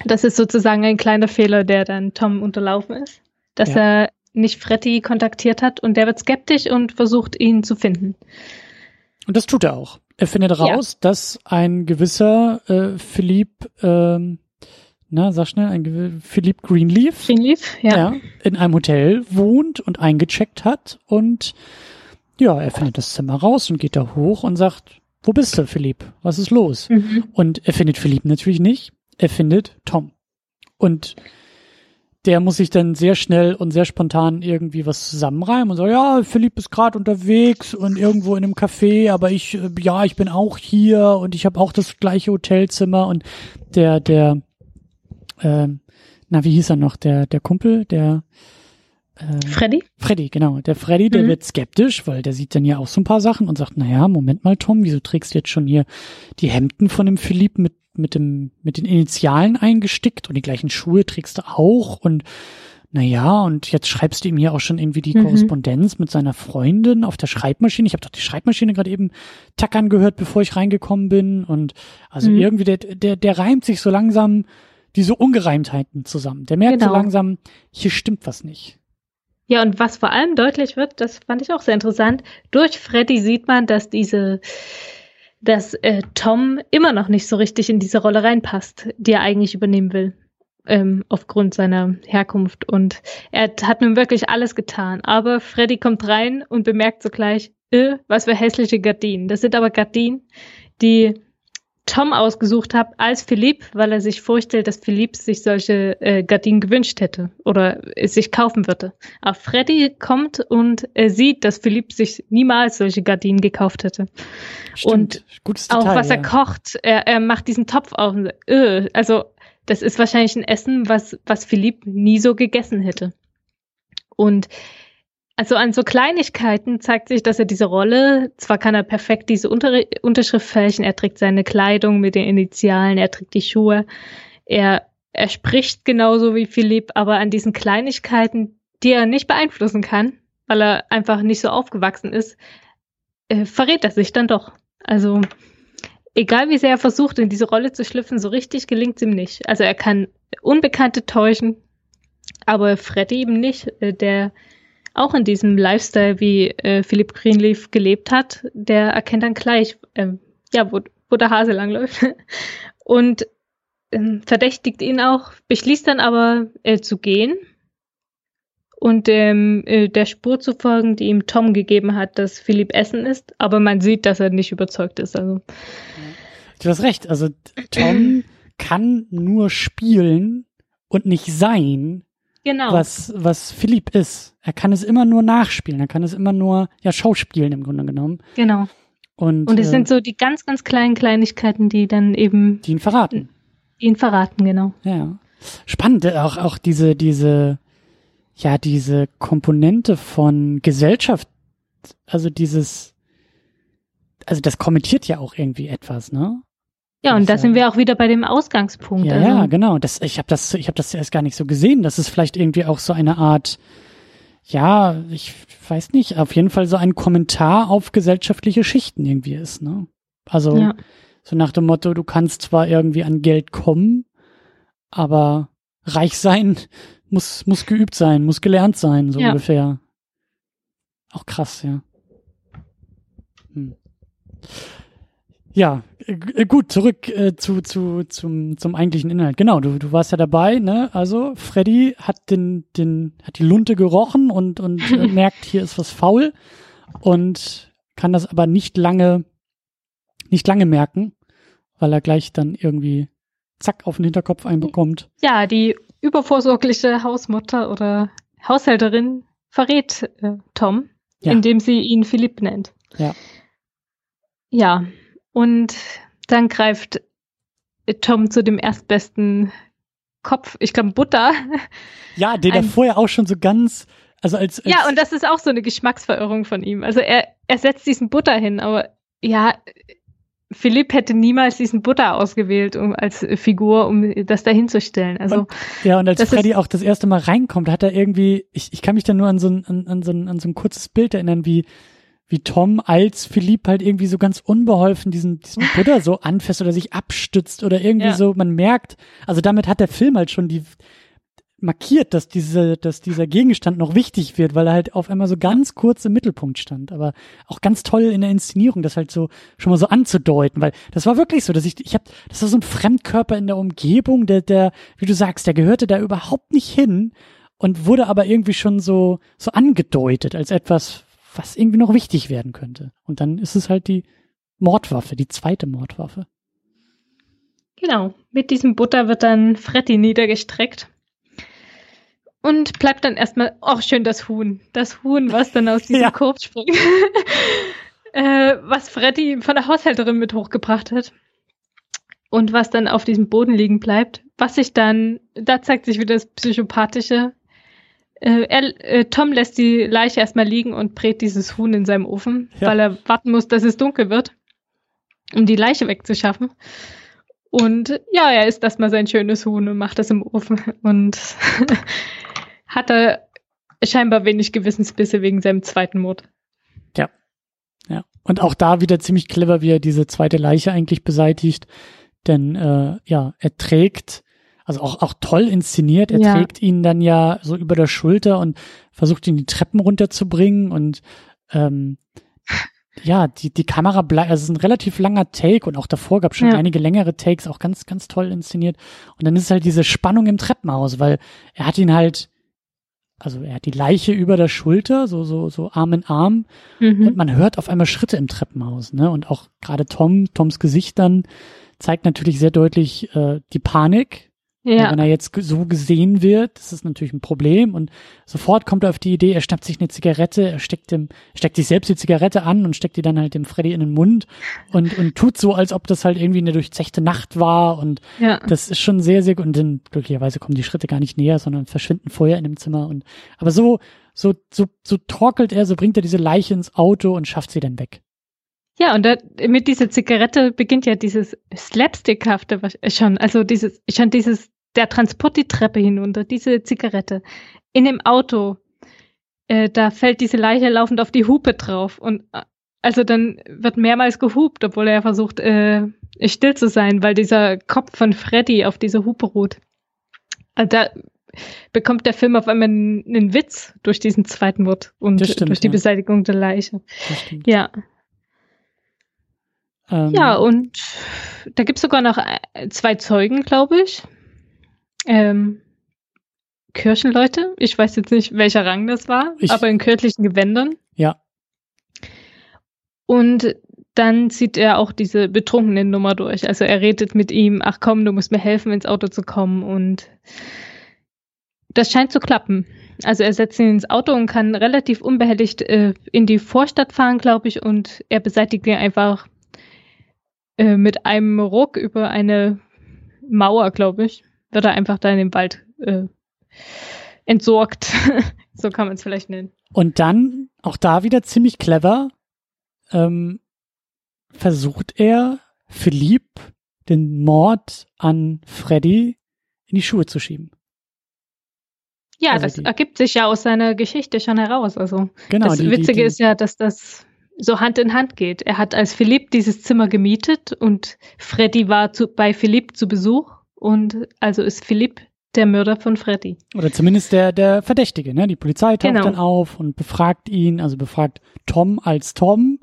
Das ist sozusagen ein kleiner Fehler, der dann Tom unterlaufen ist dass ja. er nicht Freddy kontaktiert hat und der wird skeptisch und versucht ihn zu finden. Und das tut er auch. Er findet raus, ja. dass ein gewisser äh, Philipp, ähm, na, sag schnell, ein Philipp Greenleaf, Greenleaf ja. ja. in einem Hotel wohnt und eingecheckt hat und ja, er findet das Zimmer raus und geht da hoch und sagt, wo bist du, Philipp? Was ist los? Mhm. Und er findet Philipp natürlich nicht. Er findet Tom. Und der muss sich dann sehr schnell und sehr spontan irgendwie was zusammenreimen und so, ja, Philipp ist gerade unterwegs und irgendwo in einem Café, aber ich, äh, ja, ich bin auch hier und ich habe auch das gleiche Hotelzimmer und der, der, äh, na, wie hieß er noch, der, der Kumpel, der äh, Freddy? Freddy, genau. Der Freddy, der mhm. wird skeptisch, weil der sieht dann ja auch so ein paar Sachen und sagt, naja, Moment mal, Tom, wieso trägst du jetzt schon hier die Hemden von dem Philipp mit mit dem, mit den Initialen eingestickt und die gleichen Schuhe trägst du auch und naja, und jetzt schreibst du ihm hier auch schon irgendwie die mhm. Korrespondenz mit seiner Freundin auf der Schreibmaschine. Ich habe doch die Schreibmaschine gerade eben tackern gehört, bevor ich reingekommen bin. Und also mhm. irgendwie, der, der, der reimt sich so langsam diese Ungereimtheiten zusammen. Der merkt genau. so langsam, hier stimmt was nicht. Ja, und was vor allem deutlich wird, das fand ich auch sehr interessant, durch Freddy sieht man, dass diese dass äh, Tom immer noch nicht so richtig in diese Rolle reinpasst, die er eigentlich übernehmen will, ähm, aufgrund seiner Herkunft. Und er hat nun wirklich alles getan. Aber Freddy kommt rein und bemerkt sogleich, äh, was für hässliche Gardinen. Das sind aber Gardinen, die Tom ausgesucht habe als Philipp, weil er sich vorstellt, dass Philipp sich solche äh, Gardinen gewünscht hätte oder es sich kaufen würde. Aber Freddy kommt und er sieht, dass Philipp sich niemals solche Gardinen gekauft hätte. Stimmt. Und Gutes Detail, auch was ja. er kocht, er, er macht diesen Topf auf. Und, äh, also das ist wahrscheinlich ein Essen, was was Philipp nie so gegessen hätte. Und also an so Kleinigkeiten zeigt sich, dass er diese Rolle, zwar kann er perfekt diese Unter Unterschrift fälschen, er trägt seine Kleidung mit den Initialen, er trägt die Schuhe, er, er spricht genauso wie Philipp, aber an diesen Kleinigkeiten, die er nicht beeinflussen kann, weil er einfach nicht so aufgewachsen ist, äh, verrät er sich dann doch. Also egal wie sehr er versucht, in diese Rolle zu schlüpfen, so richtig gelingt es ihm nicht. Also er kann Unbekannte täuschen, aber Freddy eben nicht. Äh, der auch in diesem Lifestyle, wie äh, Philipp Greenleaf gelebt hat, der erkennt dann gleich, ähm, ja, wo, wo der Hase langläuft. Und ähm, verdächtigt ihn auch, beschließt dann aber äh, zu gehen und ähm, äh, der Spur zu folgen, die ihm Tom gegeben hat, dass Philipp Essen ist, aber man sieht, dass er nicht überzeugt ist. Also. Du hast recht, also Tom kann nur spielen und nicht sein, genau. was, was Philipp ist. Er kann es immer nur nachspielen, er kann es immer nur, ja, schauspielen im Grunde genommen. Genau. Und, und es äh, sind so die ganz, ganz kleinen Kleinigkeiten, die dann eben. Die ihn verraten. Die ihn verraten, genau. Ja. Spannend, auch, auch diese, diese, ja, diese Komponente von Gesellschaft, also dieses, also das kommentiert ja auch irgendwie etwas, ne? Ja, und da sind wir auch wieder bei dem Ausgangspunkt. Ja, also. ja genau. Das, ich habe das, ich habe das erst gar nicht so gesehen. dass es vielleicht irgendwie auch so eine Art, ja, ich weiß nicht, auf jeden Fall so ein Kommentar auf gesellschaftliche Schichten irgendwie ist, ne? Also ja. so nach dem Motto, du kannst zwar irgendwie an Geld kommen, aber reich sein muss, muss geübt sein, muss gelernt sein, so ja. ungefähr. Auch krass, ja. Hm. Ja, äh, gut, zurück äh, zu, zu, zum, zum eigentlichen Inhalt. Genau, du, du warst ja dabei, ne? Also, Freddy hat den, den, hat die Lunte gerochen und, und äh, merkt, hier ist was faul und kann das aber nicht lange, nicht lange merken, weil er gleich dann irgendwie zack auf den Hinterkopf einbekommt. Ja, die übervorsorgliche Hausmutter oder Haushälterin verrät äh, Tom, ja. indem sie ihn Philipp nennt. Ja. Ja, und dann greift Tom zu dem erstbesten Kopf, ich glaube Butter. Ja, den er vorher auch schon so ganz, also als, als Ja, und das ist auch so eine Geschmacksverirrung von ihm. Also er, er setzt diesen Butter hin, aber ja, Philipp hätte niemals diesen Butter ausgewählt, um als Figur, um das dahinzustellen. Also und, ja, und als Freddy auch das erste Mal reinkommt, hat er irgendwie, ich, ich kann mich dann nur an so ein, an, an so ein, an so ein kurzes Bild erinnern, wie wie Tom als Philipp halt irgendwie so ganz unbeholfen diesen, diesen Buddha so anfasst oder sich abstützt oder irgendwie ja. so, man merkt, also damit hat der Film halt schon die markiert, dass diese, dass dieser Gegenstand noch wichtig wird, weil er halt auf einmal so ganz kurz im Mittelpunkt stand, aber auch ganz toll in der Inszenierung, das halt so schon mal so anzudeuten, weil das war wirklich so, dass ich, ich habe, das war so ein Fremdkörper in der Umgebung, der, der, wie du sagst, der gehörte da überhaupt nicht hin und wurde aber irgendwie schon so, so angedeutet als etwas, was irgendwie noch wichtig werden könnte. Und dann ist es halt die Mordwaffe, die zweite Mordwaffe. Genau. Mit diesem Butter wird dann Freddy niedergestreckt. Und bleibt dann erstmal, ach schön, das Huhn. Das Huhn, was dann aus diesem ja. Korb springt. äh, was Freddy von der Haushälterin mit hochgebracht hat. Und was dann auf diesem Boden liegen bleibt. Was sich dann, da zeigt sich wieder das Psychopathische er, äh, Tom lässt die Leiche erstmal liegen und brät dieses Huhn in seinem Ofen, ja. weil er warten muss, dass es dunkel wird, um die Leiche wegzuschaffen. Und ja, er isst erstmal sein schönes Huhn und macht das im Ofen und hatte scheinbar wenig Gewissensbisse wegen seinem zweiten Mord. Ja. Ja. Und auch da wieder ziemlich clever, wie er diese zweite Leiche eigentlich beseitigt. Denn äh, ja, er trägt also auch, auch toll inszeniert. Er ja. trägt ihn dann ja so über der Schulter und versucht ihn die Treppen runterzubringen und ähm, ja, die, die Kamera bleibt, also es ist ein relativ langer Take und auch davor gab es schon ja. einige längere Takes, auch ganz, ganz toll inszeniert. Und dann ist halt diese Spannung im Treppenhaus, weil er hat ihn halt, also er hat die Leiche über der Schulter, so, so, so Arm in Arm. Mhm. Und man hört auf einmal Schritte im Treppenhaus, ne? Und auch gerade Tom, Toms Gesicht dann zeigt natürlich sehr deutlich äh, die Panik, ja. Wenn er jetzt so gesehen wird, das ist natürlich ein Problem und sofort kommt er auf die Idee, er schnappt sich eine Zigarette, er steckt dem, steckt sich selbst die Zigarette an und steckt die dann halt dem Freddy in den Mund und, und tut so, als ob das halt irgendwie eine durchzechte Nacht war und ja. das ist schon sehr, sehr gut und dann glücklicherweise kommen die Schritte gar nicht näher, sondern verschwinden vorher in dem Zimmer und, aber so, so, so, so torkelt er, so bringt er diese Leiche ins Auto und schafft sie dann weg. Ja, und da, mit dieser Zigarette beginnt ja dieses Slapstickhafte schon, also dieses, schon dieses der Transport die Treppe hinunter, diese Zigarette. In dem Auto, äh, da fällt diese Leiche laufend auf die Hupe drauf. Und äh, also dann wird mehrmals gehupt, obwohl er versucht, äh, still zu sein, weil dieser Kopf von Freddy auf diese Hupe ruht. Also da bekommt der Film auf einmal einen, einen Witz durch diesen zweiten Mord und stimmt, durch die ja. Beseitigung der Leiche. Ja. Ähm. Ja, und da gibt es sogar noch äh, zwei Zeugen, glaube ich ähm, Kirchenleute. Ich weiß jetzt nicht, welcher Rang das war, ich, aber in kirchlichen Gewändern. Ja. Und dann zieht er auch diese betrunkene Nummer durch. Also er redet mit ihm, ach komm, du musst mir helfen, ins Auto zu kommen. Und das scheint zu klappen. Also er setzt ihn ins Auto und kann relativ unbehelligt äh, in die Vorstadt fahren, glaube ich, und er beseitigt ihn einfach äh, mit einem Ruck über eine Mauer, glaube ich wird er einfach da in den Wald äh, entsorgt. so kann man es vielleicht nennen. Und dann, auch da wieder ziemlich clever, ähm, versucht er, Philipp den Mord an Freddy in die Schuhe zu schieben. Ja, also das die, ergibt sich ja aus seiner Geschichte schon heraus. Also genau, das die, Witzige die, ist ja, dass das so Hand in Hand geht. Er hat als Philipp dieses Zimmer gemietet und Freddy war zu, bei Philipp zu Besuch und also ist Philipp der Mörder von Freddy. Oder zumindest der, der Verdächtige, ne? Die Polizei taucht Genau. dann auf und befragt ihn, also befragt Tom als Tom.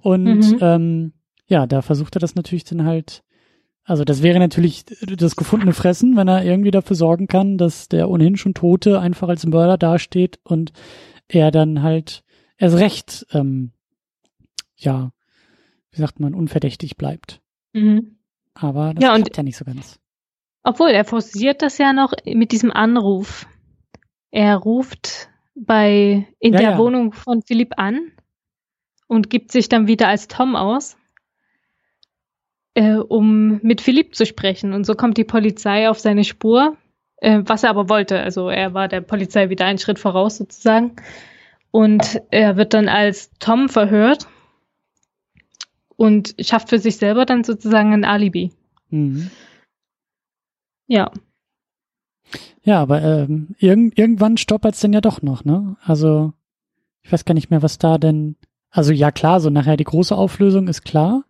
Und Mhm. ähm, ja, da versucht er das natürlich dann halt, also das wäre natürlich das gefundene Fressen, wenn er irgendwie dafür sorgen kann, dass der ohnehin schon Tote einfach als Mörder dasteht und er dann halt erst recht, ähm, ja, wie sagt man, unverdächtig bleibt. Mhm. Aber das Ja, und- klappt ja nicht so ganz. Obwohl, er forciert das ja noch mit diesem Anruf. Er ruft bei in Ja, der ja. Wohnung von Philipp an und gibt sich dann wieder als Tom aus, äh, um mit Philipp zu sprechen. Und so kommt die Polizei auf seine Spur, äh, was er aber wollte. Also er war der Polizei wieder einen Schritt voraus sozusagen. Und er wird dann als Tom verhört und schafft für sich selber dann sozusagen ein Alibi. Mhm. Ja. Ja, aber ähm, irgend, irgendwann stoppert es denn ja doch noch, ne? Also, ich weiß gar nicht mehr, was da denn. Also ja, klar, so nachher die große Auflösung ist klar,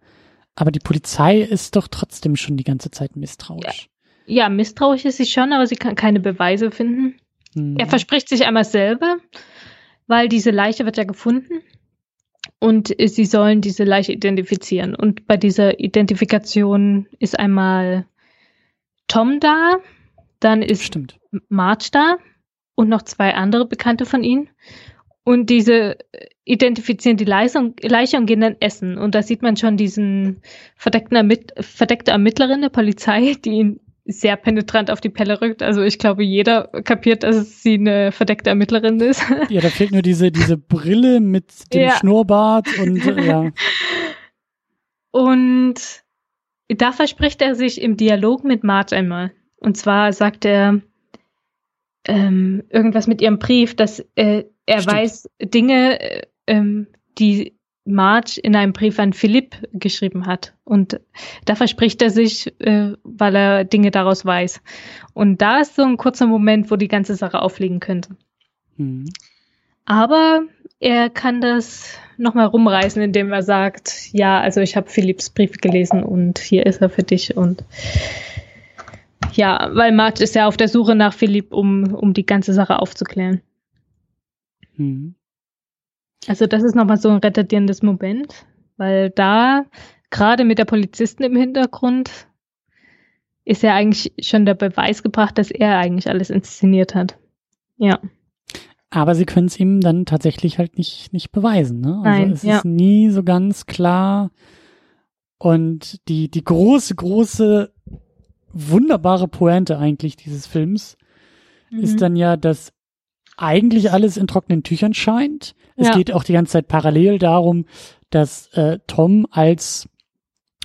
aber die Polizei ist doch trotzdem schon die ganze Zeit misstrauisch. Ja, misstrauisch ist sie schon, aber sie kann keine Beweise finden. Hm. Er verspricht sich einmal selber, weil diese Leiche wird ja gefunden und sie sollen diese Leiche identifizieren. Und bei dieser Identifikation ist einmal Tom da, dann ist Stimmt. Marge da und noch zwei andere Bekannte von ihnen. Und diese äh, identifizieren die Leiche und, Leiche und gehen dann essen. Und da sieht man schon diesen verdeckten Ermitt verdeckte Ermittlerin der Polizei, die ihn sehr penetrant auf die Pelle rückt. Also ich glaube, jeder kapiert, dass sie eine verdeckte Ermittlerin ist. Ja, da fehlt nur diese, diese Brille mit dem Ja. Schnurrbart und ja. Und da verspricht er sich im Dialog mit Marge einmal. Und zwar sagt er ähm, irgendwas mit ihrem Brief, dass äh, er Stimmt. weiß Dinge, äh, ähm, die Marge in einem Brief an Philipp geschrieben hat. Und da verspricht er sich, äh, weil er Dinge daraus weiß. Und da ist so ein kurzer Moment, wo die ganze Sache aufliegen könnte. Hm. Aber er kann das nochmal rumreißen, indem er sagt, ja, also ich habe Philipps Brief gelesen und hier ist er für dich. Und ja, weil Marge ist ja auf der Suche nach Philipp, um, um die ganze Sache aufzuklären. Hm. Also das ist nochmal so ein retardierendes Moment, weil da gerade mit der Polizisten im Hintergrund ist ja eigentlich schon der Beweis gebracht, dass er eigentlich alles inszeniert hat. Ja. Aber sie können es ihm dann tatsächlich halt nicht, nicht beweisen, ne? Also Nein, es ja. ist nie so ganz klar. Und die, die große, große, wunderbare Pointe eigentlich dieses Films Mhm. ist dann ja, dass eigentlich alles in trockenen Tüchern scheint. Es Ja. geht auch die ganze Zeit parallel darum, dass äh, Tom als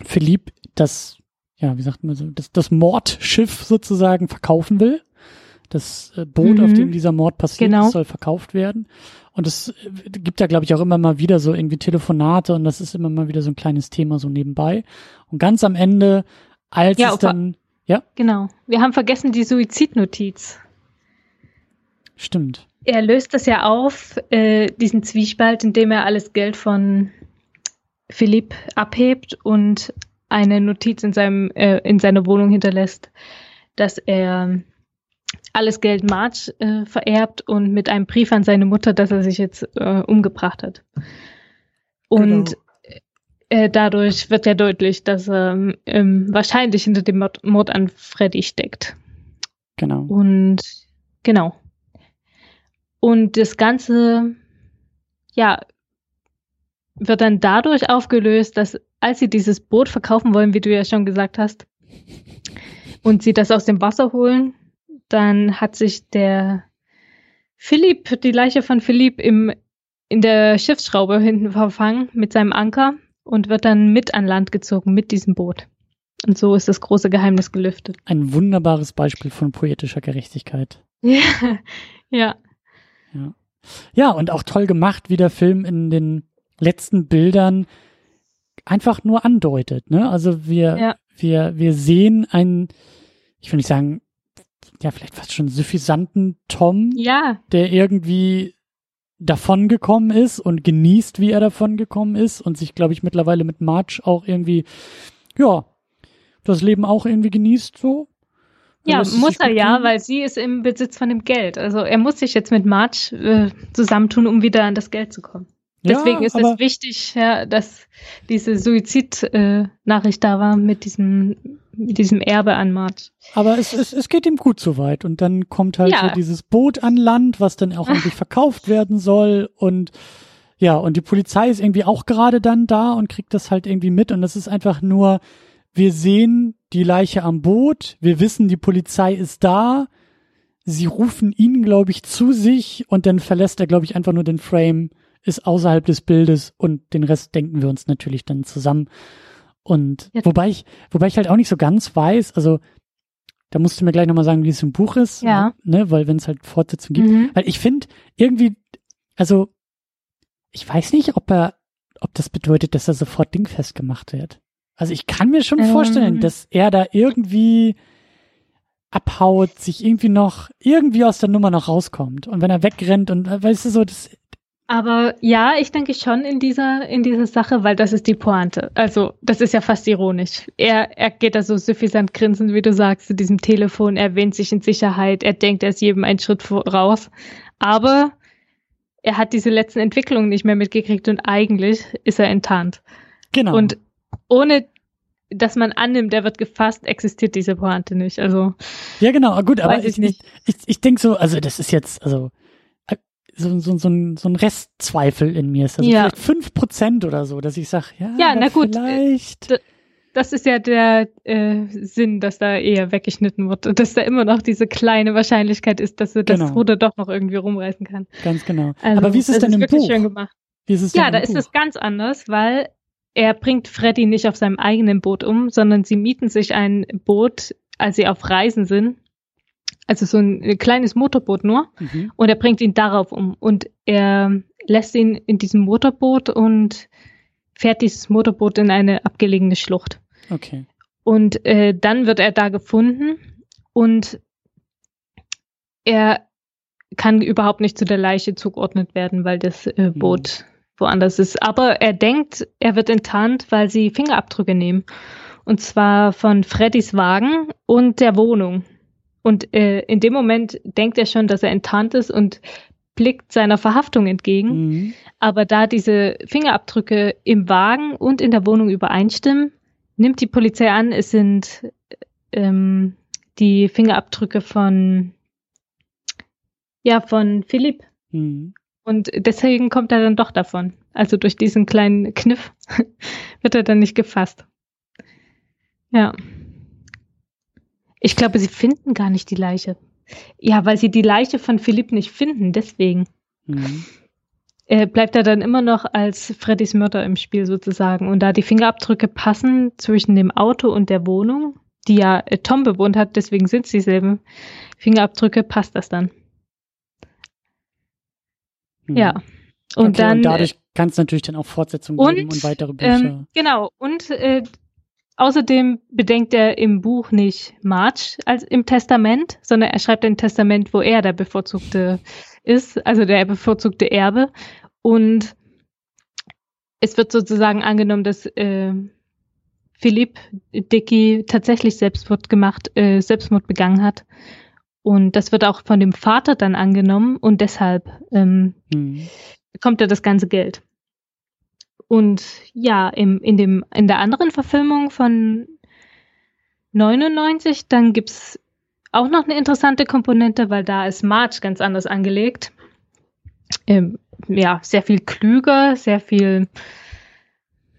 Philipp das, ja, wie sagt man so, das, das Mordschiff sozusagen verkaufen will. Das äh, Boot, Mhm. auf dem dieser Mord passiert Genau. soll verkauft werden. Und es äh, gibt ja, glaube ich, auch immer mal wieder so irgendwie Telefonate und das ist immer mal wieder so ein kleines Thema so nebenbei. Und ganz am Ende, als Ja, es dann, ja, Genau. Wir haben vergessen die Suizidnotiz. stimmt. Er löst das ja auf, äh, diesen Zwiespalt, indem er alles Geld von Philipp abhebt und eine Notiz in seinem äh, in seiner Wohnung hinterlässt, dass er alles Geld Marge äh, vererbt und mit einem Brief an seine Mutter, dass er sich jetzt äh, umgebracht hat. Und äh, dadurch wird ja deutlich, dass er ähm, wahrscheinlich hinter dem Mord, Mord an Freddy steckt. Genau. Und genau. Und das Ganze, ja, wird dann dadurch aufgelöst, dass als sie dieses Boot verkaufen wollen, wie du ja schon gesagt hast, und sie das aus dem Wasser holen, dann hat sich der Philipp, die Leiche von Philipp im, in der Schiffsschraube hinten verfangen mit seinem Anker und wird dann mit an Land gezogen mit diesem Boot. Und so ist das große Geheimnis gelüftet. Ein wunderbares Beispiel von poetischer Gerechtigkeit. Ja, ja. Ja, und auch toll gemacht, wie der Film in den letzten Bildern einfach nur andeutet. Ne? Also wir, Ja. wir, wir sehen einen, ich will nicht sagen, ja, vielleicht fast schon suffisanten Tom, Ja, der irgendwie davongekommen ist und genießt, wie er davongekommen ist und sich, glaube ich, mittlerweile mit March auch irgendwie, ja, das Leben auch irgendwie genießt so. Ja, muss er ja, weil sie ist im Besitz von dem Geld. Also er muss sich jetzt mit March äh, zusammentun, um wieder an das Geld zu kommen. Deswegen ja, ist es wichtig, ja, dass diese Suizid-Nachricht äh, da war mit diesem, mit diesem Erbe an March. Aber es, es, es geht ihm gut soweit. Und dann kommt halt ja. so dieses Boot an Land, was dann auch endlich verkauft werden soll. Und ja, und die Polizei ist irgendwie auch gerade dann da und kriegt das halt irgendwie mit. Und das ist einfach nur, wir sehen die Leiche am Boot, wir wissen, die Polizei ist da. Sie rufen ihn, glaube ich, zu sich und dann verlässt er, glaube ich, einfach nur den Frame ist außerhalb des Bildes und den Rest denken wir uns natürlich dann zusammen. Und ja. wobei ich, wobei ich halt auch nicht so ganz weiß, also da musst du mir gleich nochmal sagen, wie es im Buch ist, ja. ne, weil wenn es halt Fortsetzung gibt, mhm. weil ich finde irgendwie, also ich weiß nicht, ob er, ob das bedeutet, dass er sofort dingfest gemacht wird. Also ich kann mir schon ähm. vorstellen, dass er da irgendwie abhaut, sich irgendwie noch, irgendwie aus der Nummer noch rauskommt. Und wenn er wegrennt und, äh, weißt du, so, das, aber ja, ich denke schon in dieser, in dieser Sache, weil das ist die Pointe. Also, das ist ja fast ironisch. Er, er geht da so suffisant grinsen, wie du sagst, zu diesem Telefon, er wähnt sich in Sicherheit, er denkt, er ist jedem einen Schritt voraus. Aber er hat diese letzten Entwicklungen nicht mehr mitgekriegt und eigentlich ist er enttarnt. Genau. Und ohne dass man annimmt, der wird gefasst, existiert diese Pointe nicht. Also ja, genau. Gut, aber ich, ich, ich, ich denke so, also das ist jetzt, also so, so, so, ein, so ein Restzweifel in mir ist. Also ja. vielleicht fünf Prozent oder so, dass ich sage, ja, ja na gut, vielleicht. Das ist ja der äh, Sinn, dass da eher weggeschnitten wird und dass da immer noch diese kleine Wahrscheinlichkeit ist, dass er das genau. Ruder doch noch irgendwie rumreißen kann. Ganz genau. Also, Aber wie ist es denn ist im Buch? Schön gemacht. Wie ist es ja, da Buch? ist es ganz anders, weil er bringt Freddy nicht auf seinem eigenen Boot um, sondern sie mieten sich ein Boot, als sie auf Reisen sind also so ein kleines Motorboot nur, mhm. und er bringt ihn darauf um. Und er lässt ihn in diesem Motorboot und fährt dieses Motorboot in eine abgelegene Schlucht. Okay. Und äh, dann wird er da gefunden und er kann überhaupt nicht zu der Leiche zugeordnet werden, weil das äh, mhm. Boot mhm. woanders ist. Aber er denkt, er wird enttarnt, weil sie Fingerabdrücke nehmen. Und zwar von Freddys Wagen und der Wohnung. Und äh, in dem Moment denkt er schon, dass er enttarnt ist und blickt seiner Verhaftung entgegen. Mhm. Aber da diese Fingerabdrücke im Wagen und in der Wohnung übereinstimmen, nimmt die Polizei an, es sind ähm, die Fingerabdrücke von ja von Philipp. Mhm. Und deswegen kommt er dann doch davon. Also durch diesen kleinen Kniff wird er dann nicht gefasst. Ja. Ich glaube, sie finden gar nicht die Leiche. Ja, weil sie die Leiche von Philipp nicht finden, deswegen. Mhm. Äh, bleibt er dann immer noch als Freddys Mörder im Spiel sozusagen. Und da die Fingerabdrücke passen zwischen dem Auto und der Wohnung, die ja äh, Tom bewohnt hat, deswegen sind es dieselben Fingerabdrücke, passt das dann. Mhm. Ja. Und okay, dann. Und dadurch kann es natürlich dann auch Fortsetzungen geben und weitere Bücher. Ähm, genau. Und äh, Außerdem bedenkt er im Buch nicht March als im Testament, sondern er schreibt ein Testament, wo er der bevorzugte ist, also der bevorzugte Erbe. Und es wird sozusagen angenommen, dass äh, Philipp Dicky tatsächlich Selbstmord gemacht, äh, Selbstmord begangen hat. Und das wird auch von dem Vater dann angenommen und deshalb ähm, hm. bekommt er das ganze Geld. Und ja, im, in, dem, in der anderen Verfilmung von 99, dann gibt es auch noch eine interessante Komponente, weil da ist March ganz anders angelegt. Ähm, ja, sehr viel klüger, sehr viel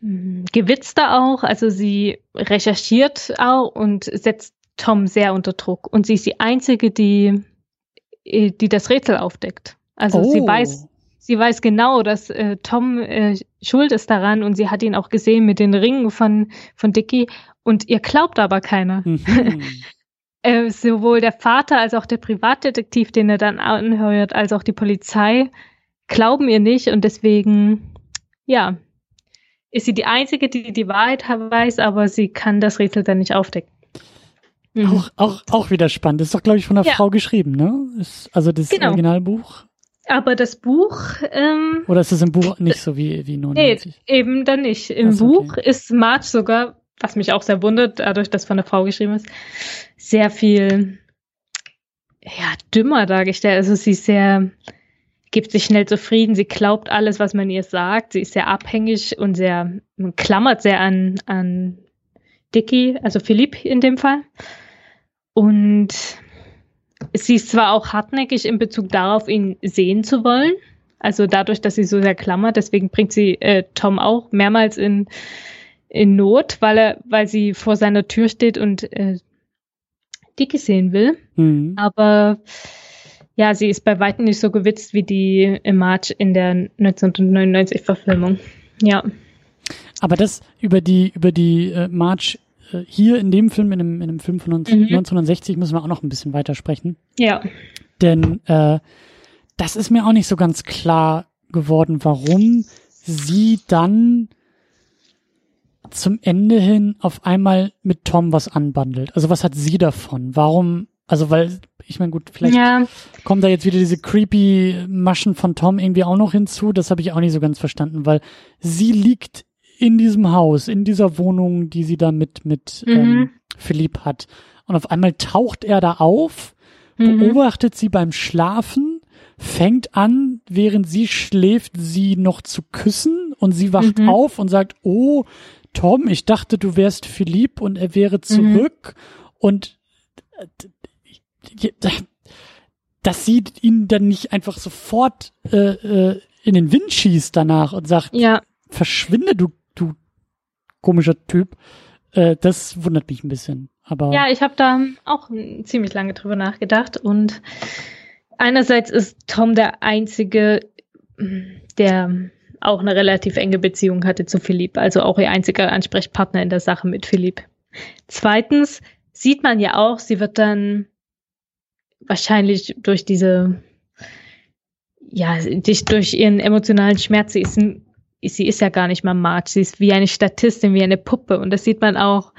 hm, gewitzter auch. Also sie recherchiert auch und setzt Tom sehr unter Druck. Und sie ist die Einzige, die, die das Rätsel aufdeckt. Also oh. sie weiß, sie weiß genau, dass äh, Tom äh, schuld ist daran und sie hat ihn auch gesehen mit den Ringen von, von Dicky und ihr glaubt aber keiner. Mhm. äh, sowohl der Vater als auch der Privatdetektiv, den er dann anhört, als auch die Polizei glauben ihr nicht und deswegen, ja, ist sie die Einzige, die die Wahrheit weiß, aber sie kann das Rätsel dann nicht aufdecken. Mhm. Auch, auch, auch wieder spannend. Das ist doch, glaube ich, von einer ja. Frau geschrieben, ne? Ist also das genau. Originalbuch. Aber das Buch. Ähm, Oder ist es im Buch nicht so wie, wie 99? Nee, eben dann nicht. Im so, Buch okay. ist Marge sogar, was mich auch sehr wundert, dadurch, dass von einer Frau geschrieben ist, sehr viel ja, dümmer dargestellt. Also sie ist sehr, gibt sich schnell zufrieden, sie glaubt alles, was man ihr sagt, sie ist sehr abhängig und sehr, man klammert sehr an, an Dicky, also Philipp in dem Fall. Und sie ist zwar auch hartnäckig in Bezug darauf, ihn sehen zu wollen. Also dadurch, dass sie so sehr klammert, deswegen bringt sie äh, Tom auch mehrmals in, in Not, weil er, weil sie vor seiner Tür steht und äh, Dicky sehen will. Mhm. Aber ja, sie ist bei weitem nicht so gewitzt wie die äh, March in der 1999 Verfilmung. Ja. Aber das über die, über die äh, March äh, hier in dem Film, in einem, in einem Film von uns, Mhm. 1960, müssen wir auch noch ein bisschen weiter sprechen. Ja. Denn äh, das ist mir auch nicht so ganz klar geworden, warum sie dann zum Ende hin auf einmal mit Tom was anbandelt. Also was hat sie davon? Warum? Also weil, ich meine, gut, vielleicht Ja. kommen da jetzt wieder diese creepy Maschen von Tom irgendwie auch noch hinzu. Das habe ich auch nicht so ganz verstanden, weil sie liegt in diesem Haus, in dieser Wohnung, die sie da mit, mit Mhm. ähm, Philipp hat. Und auf einmal taucht er da auf, Mhm. beobachtet sie beim Schlafen, fängt an, während sie schläft, sie noch zu küssen und sie wacht Mhm. auf und sagt, oh, Tom, ich dachte, du wärst Philipp und er wäre zurück und äh, dass sie ihn dann nicht einfach sofort äh, äh, in den Wind schießt danach und sagt, Ja. verschwinde, du komischer Typ, äh, das wundert mich ein bisschen. Aber Ja, ich habe da auch ziemlich lange drüber nachgedacht und einerseits ist Tom der einzige, der auch eine relativ enge Beziehung hatte zu Philipp, also auch ihr einziger Ansprechpartner in der Sache mit Philipp. Zweitens sieht man ja auch, sie wird dann wahrscheinlich durch diese, ja, durch, durch ihren emotionalen Schmerz, sie ist, ein, sie ist ja gar nicht mal Marge, sie ist wie eine Statistin, wie eine Puppe. Und das sieht man auch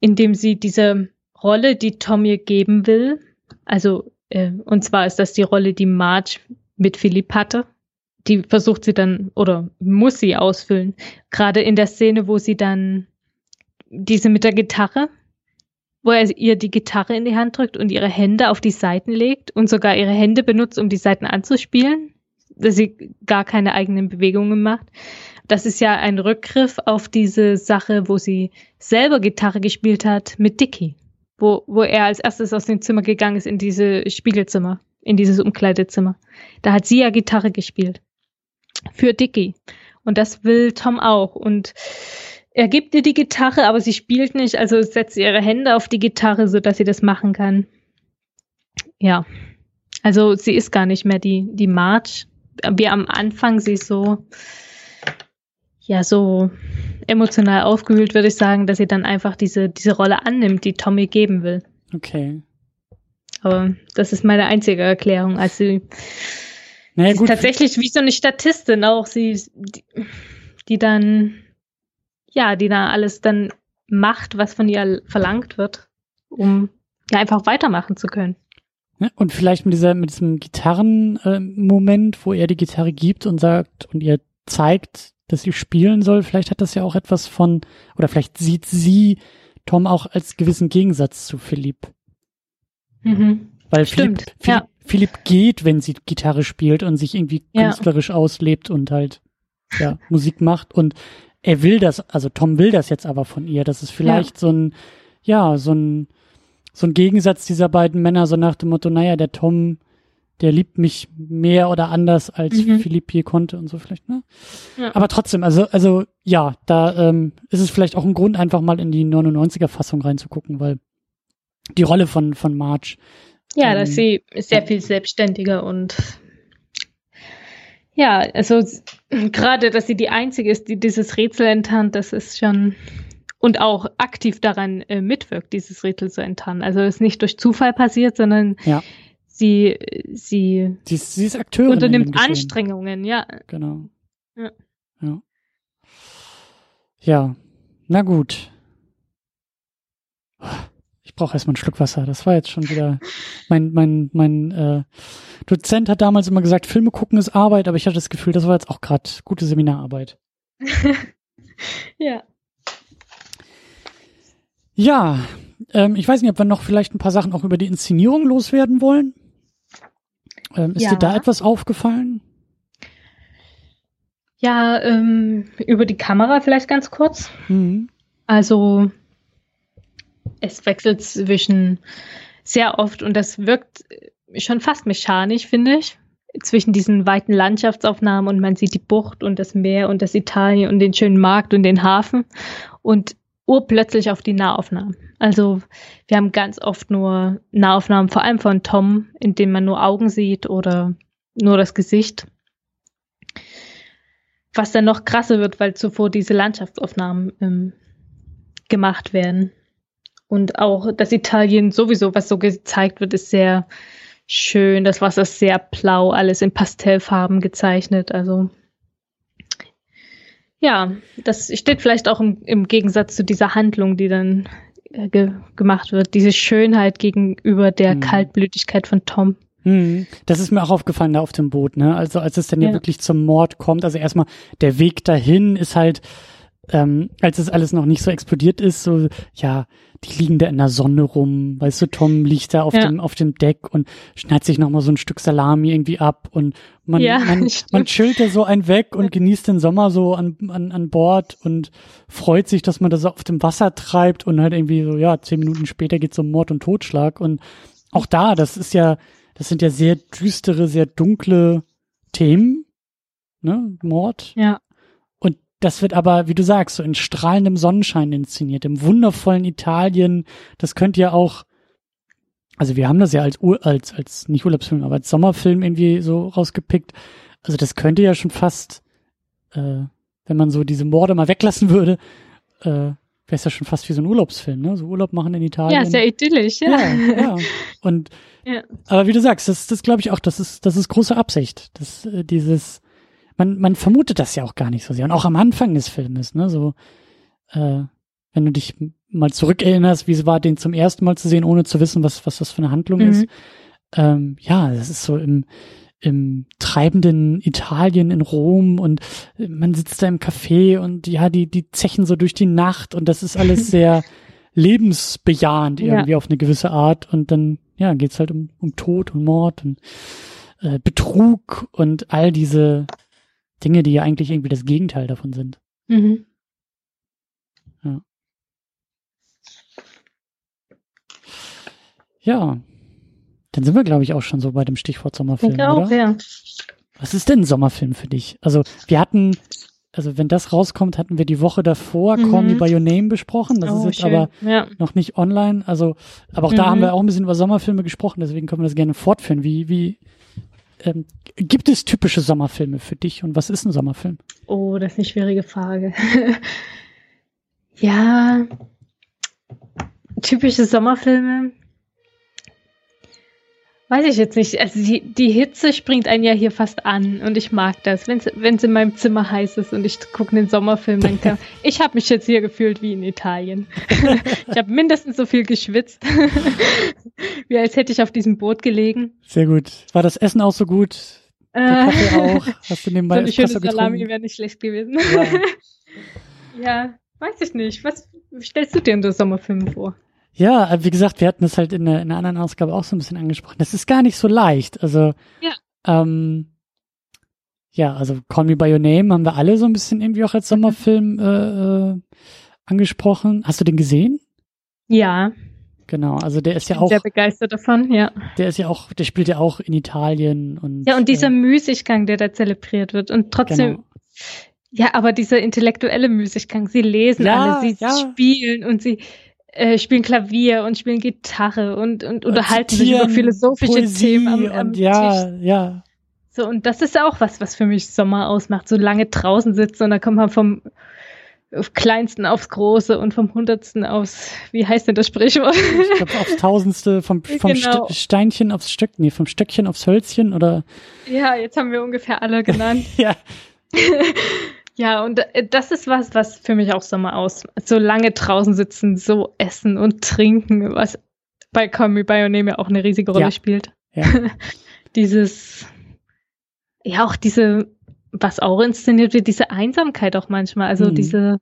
indem sie diese Rolle, die Tom ihr geben will, also äh, und zwar ist das die Rolle, die Marge mit Philipp hatte, die versucht sie dann oder muss sie ausfüllen. Gerade in der Szene, wo sie dann diese mit der Gitarre, wo er ihr die Gitarre in die Hand drückt und ihre Hände auf die Seiten legt und sogar ihre Hände benutzt, um die Seiten anzuspielen, dass sie gar keine eigenen Bewegungen macht. Das ist ja ein Rückgriff auf diese Sache, wo sie selber Gitarre gespielt hat mit Dicky, wo, wo er als erstes aus dem Zimmer gegangen ist in diese Spiegelzimmer, in dieses Umkleidezimmer. Da hat sie ja Gitarre gespielt. Für Dicky. Und das will Tom auch. Und er gibt ihr die Gitarre, aber sie spielt nicht, also setzt ihre Hände auf die Gitarre, sodass sie das machen kann. Ja. Also sie ist gar nicht mehr die, die March. Wie am Anfang, sie so, ja, so emotional aufgewühlt, würde ich sagen, dass sie dann einfach diese, diese Rolle annimmt, die Tommy geben will. okay. Aber das ist meine einzige Erklärung. Also sie, Naja, sie gut, ist tatsächlich wie so eine Statistin auch, sie, die, die dann, ja, die da alles dann macht, was von ihr verlangt wird, um ja einfach weitermachen zu können. Ne? Und vielleicht mit dieser, mit diesem Gitarren-Moment, wo er die Gitarre gibt und sagt und ihr zeigt, dass sie spielen soll, vielleicht hat das ja auch etwas von, oder vielleicht sieht sie Tom auch als gewissen Gegensatz zu Philipp. Mhm. Weil Stimmt, Philipp, Philipp, ja. Philipp geht, wenn sie Gitarre spielt und sich irgendwie Ja. künstlerisch auslebt und halt ja, Musik macht. Und er will das, also Tom will das jetzt aber von ihr. Das ist vielleicht so ein, ja, so ein, so ein Gegensatz dieser beiden Männer, so nach dem Motto, naja, der Tom, der liebt mich mehr oder anders als Mhm. Philipp je konnte und so vielleicht, ne? Ja. Aber trotzdem, also, also ja, da ähm, ist es vielleicht auch ein Grund, einfach mal in die 99er-Fassung reinzugucken, weil die Rolle von, von Marge Ja, Ähm, dass sie sehr viel selbstständiger und ja, also gerade, dass sie die einzige ist, die dieses Rätsel enttarnt, das ist schon und auch aktiv daran äh, mitwirkt, dieses Rätsel zu enttarnen. Also es ist nicht durch Zufall passiert, sondern Ja. sie sie Sie ist, sie ist Akteurin. unternimmt. Anstrengungen, ja. Genau. Ja. Ja. Ja. Na gut. Ich brauche erstmal einen Schluck Wasser. Das war jetzt schon wieder mein mein mein äh, Dozent hat damals immer gesagt, Filme gucken ist Arbeit, aber ich hatte das Gefühl, das war jetzt auch gerade gute Seminararbeit. ja. Ja, ähm, ich weiß nicht, ob wir noch vielleicht ein paar Sachen auch über die Inszenierung loswerden wollen. Ähm, ist Ja. dir da etwas aufgefallen? Ja, ähm, über die Kamera vielleicht ganz kurz. Mhm. Also es wechselt zwischen sehr oft und das wirkt schon fast mechanisch, finde ich, zwischen diesen weiten Landschaftsaufnahmen und man sieht die Bucht und das Meer und das Italien und den schönen Markt und den Hafen und urplötzlich auf die Nahaufnahmen. Also wir haben ganz oft nur Nahaufnahmen, vor allem von Tom, in dem man nur Augen sieht oder nur das Gesicht. Was dann noch krasser wird, weil zuvor diese Landschaftsaufnahmen ähm, gemacht werden. Und auch das Italien sowieso, was so gezeigt wird, ist sehr schön. Das Wasser ist sehr blau, alles in Pastellfarben gezeichnet. Also ja, das steht vielleicht auch im, im Gegensatz zu dieser Handlung, die dann äh, ge gemacht wird. Diese Schönheit gegenüber der Mhm. Kaltblütigkeit von Tom. Mhm. Das ist mir auch aufgefallen da auf dem Boot, ne? Also als es dann ja, Ja. wirklich zum Mord kommt, also erstmal der Weg dahin ist halt, ähm, als es alles noch nicht so explodiert ist, so, ja, die liegen da in der Sonne rum, weißt du, Tom liegt da auf Ja. dem, auf dem Deck und schneidet sich nochmal so ein Stück Salami irgendwie ab und man, Ja, man, man chillt da so einen weg und genießt den Sommer so an, an, an Bord und freut sich, dass man da so auf dem Wasser treibt und halt irgendwie so, ja, zehn Minuten später geht's um Mord und Totschlag und auch da, das ist ja, das sind ja sehr düstere, sehr dunkle Themen, ne, Mord. Ja. Das wird aber, wie du sagst, so in strahlendem Sonnenschein inszeniert, im wundervollen Italien. Das könnte ja auch, also wir haben das ja als, Ur, als, als nicht Urlaubsfilm, aber als Sommerfilm irgendwie so rausgepickt. Also das könnte ja schon fast, äh, wenn man so diese Morde mal weglassen würde, äh, wäre es ja schon fast wie so ein Urlaubsfilm, ne? So Urlaub machen in Italien. Ja, sehr idyllisch, ja. ja, ja. Und Ja. aber wie du sagst, das, das glaube ich auch, das ist, das ist große Absicht. Das, äh, dieses, man, man vermutet das ja auch gar nicht so sehr. Und auch am Anfang des Filmes, ne, so, äh, wenn du dich mal zurückerinnerst, wie es war, den zum ersten Mal zu sehen, ohne zu wissen, was, was das für eine Handlung Mhm. ist. Ähm, ja, das ist so im, im treibenden Italien in Rom und äh, man sitzt da im Café und ja, die, die zechen so durch die Nacht und das ist alles sehr lebensbejahend Ja. irgendwie auf eine gewisse Art und dann, ja, geht's halt um, um Tod und Mord und äh, Betrug und all diese Dinge, die ja eigentlich irgendwie das Gegenteil davon sind. Mhm. Ja. Dann sind wir, glaube ich, auch schon so bei dem Stichwort Ich Sommerfilm, denke auch, oder? ja. Was ist denn ein Sommerfilm für dich? Also, wir hatten, also wenn das rauskommt, hatten wir die Woche davor Mhm. Call Me By Your Name besprochen. Das oh, ist jetzt schön. aber ja. noch nicht online. Also, aber auch da Mhm. haben wir auch ein bisschen über Sommerfilme gesprochen, deswegen können wir das gerne fortführen. Wie, wie, ähm, gibt es typische Sommerfilme für dich und was ist ein Sommerfilm? Oh, das ist eine schwierige Frage. ja, typische Sommerfilme. Weiß ich jetzt nicht. Also die, die Hitze springt einen ja hier fast an und ich mag das. Wenn es in meinem Zimmer heiß ist und ich gucke einen Sommerfilm, dann kann ich habe mich jetzt hier gefühlt wie in Italien. ich habe mindestens so viel geschwitzt, wie als hätte ich auf diesem Boot gelegen. Sehr gut. War das Essen auch so gut? Der Kaffee auch? Hast du so nebenbei eine schöne Salami wäre nicht schlecht gewesen. Ja. Ja, weiß ich nicht. Was stellst du dir in der Sommerfilm vor? Ja, äh, wie gesagt, wir hatten das halt in der, in der anderen Ausgabe auch so ein bisschen angesprochen. Das ist gar nicht so leicht. Also, Ja. ähm, ja, also Call Me By Your Name haben wir alle so ein bisschen irgendwie auch als Sommerfilm äh, äh, angesprochen. Hast du den gesehen? Ja, Genau, also der ist ja bin auch, sehr begeistert davon, ja. der ist ja auch, der spielt ja auch in Italien und Ja, und dieser äh, Müßiggang, der da zelebriert wird. Und trotzdem, genau. ja, aber dieser intellektuelle Müßiggang, sie lesen Ja, alle, sie ja. spielen und sie äh, spielen Klavier und spielen Gitarre und, und unterhalten sich über philosophische Poesie Themen am, am und ja, Tisch. ja, So, und das ist auch was, was für mich Sommer ausmacht. So lange draußen sitzen und da kommt man vom Kleinsten aufs Große und vom Hundertsten aufs, wie heißt denn das Sprichwort? ich glaube aufs Tausendste vom, vom Genau. St Steinchen aufs Stöck, nee, vom Stöckchen aufs Hölzchen oder ja, jetzt haben wir ungefähr alle genannt. ja, Ja, und äh, das ist was, was für mich auch Sommer aus. So lange draußen sitzen, so essen und trinken, was bei Call Me By Your Name ja auch eine riesige Rolle Ja. spielt. Ja. Dieses, ja, auch diese, was auch inszeniert wird, diese Einsamkeit auch manchmal. Also Mhm. diese,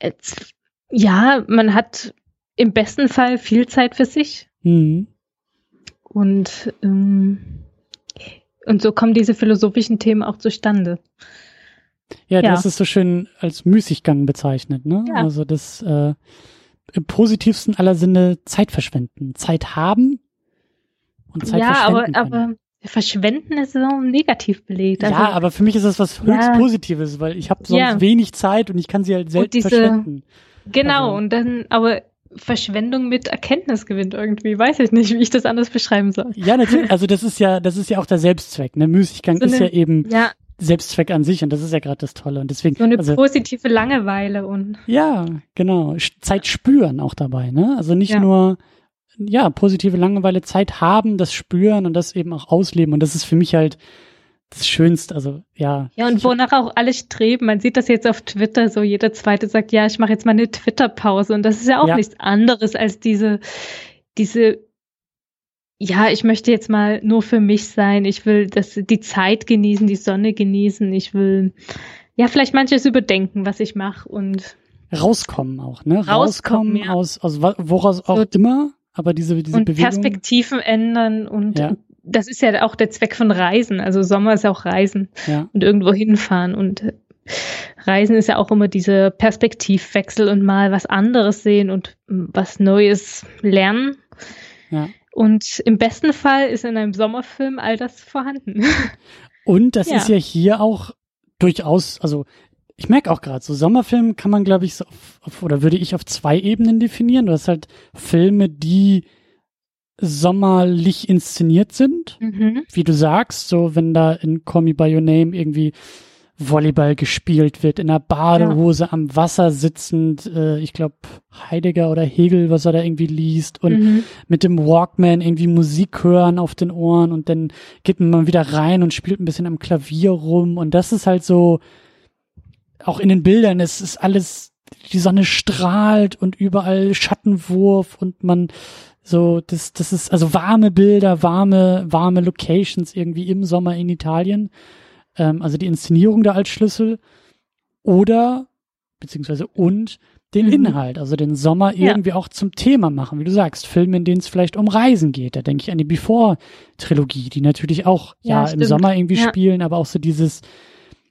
jetzt, ja, man hat im besten Fall viel Zeit für sich. Mhm. Und, ähm, und so kommen diese philosophischen Themen auch zustande. Ja, du Ja. hast es so schön als Müßiggang bezeichnet, ne? Ja. Also das äh, im positivsten aller Sinne Zeit verschwenden. Zeit haben und Zeit ja, aber, verschwenden können. aber verschwenden ist so negativ belegt. Also, ja, aber für mich ist das was höchst Ja. Positives, weil ich habe sonst Ja. wenig Zeit und ich kann sie halt selten diese- verschwenden. Genau, Also- und dann, aber Verschwendung mit Erkenntnisgewinn irgendwie, weiß ich nicht, wie ich das anders beschreiben soll. Ja, natürlich. Also das ist ja, das ist ja auch der Selbstzweck. Ne? Müßiggang So ist eine- ja eben Ja, Selbstzweck an sich und das ist ja gerade das Tolle. Und deswegen, so eine also positive Langeweile und ja, genau, Zeit spüren auch dabei. Ne? Also nicht Ja. nur ja positive Langeweile, Zeit haben, das spüren und das eben auch ausleben. Und das ist für mich halt das Schönste. Also ja. ja, und wonach auch alle streben. Man sieht das jetzt auf Twitter, so jeder zweite sagt, ja, ich mache jetzt mal eine Twitter-Pause. Und das ist ja auch Ja. nichts anderes als diese, diese, ja, ich möchte jetzt mal nur für mich sein. Ich will das, die Zeit genießen, die Sonne genießen. Ich will, ja, vielleicht manches überdenken, was ich mache und rauskommen auch, ne? Rauskommen, ja. aus, aus woraus auch So- immer, aber diese, diese und Bewegung. Perspektiven ändern und Ja. das ist ja auch der Zweck von Reisen. Also Sommer ist ja auch Reisen Ja, und irgendwo hinfahren und äh, Reisen ist ja auch immer dieser Perspektivwechsel und mal was anderes sehen und mm, was Neues lernen. ja. Und im besten Fall ist in einem Sommerfilm all das vorhanden. Und das Ja. ist ja hier auch durchaus, also ich merke auch gerade, so Sommerfilm kann man, glaube ich, so auf, auf, oder würde ich auf zwei Ebenen definieren. Du hast halt Filme, die sommerlich inszeniert sind, mhm. wie du sagst, so wenn da in Call Me By Your Name irgendwie Volleyball gespielt wird, in einer Badehose am Wasser sitzend, äh, ich glaube Heidegger oder Hegel, was er da irgendwie liest und Mhm. mit dem Walkman irgendwie Musik hören auf den Ohren und dann geht man mal wieder rein und spielt ein bisschen am Klavier rum und das ist halt so, auch in den Bildern, es ist alles, die Sonne strahlt und überall Schattenwurf und man so, das, das ist also warme Bilder, warme, warme Locations irgendwie im Sommer in Italien. Ähm, also die Inszenierung da als Schlüssel oder, beziehungsweise und den Mhm. Inhalt, also den Sommer Ja. irgendwie auch zum Thema machen, wie du sagst, Filme, in denen es vielleicht um Reisen geht. Da denke ich an die Before-Trilogie, die natürlich auch ja, Ja, im. Sommer irgendwie Ja. spielen, aber auch so dieses,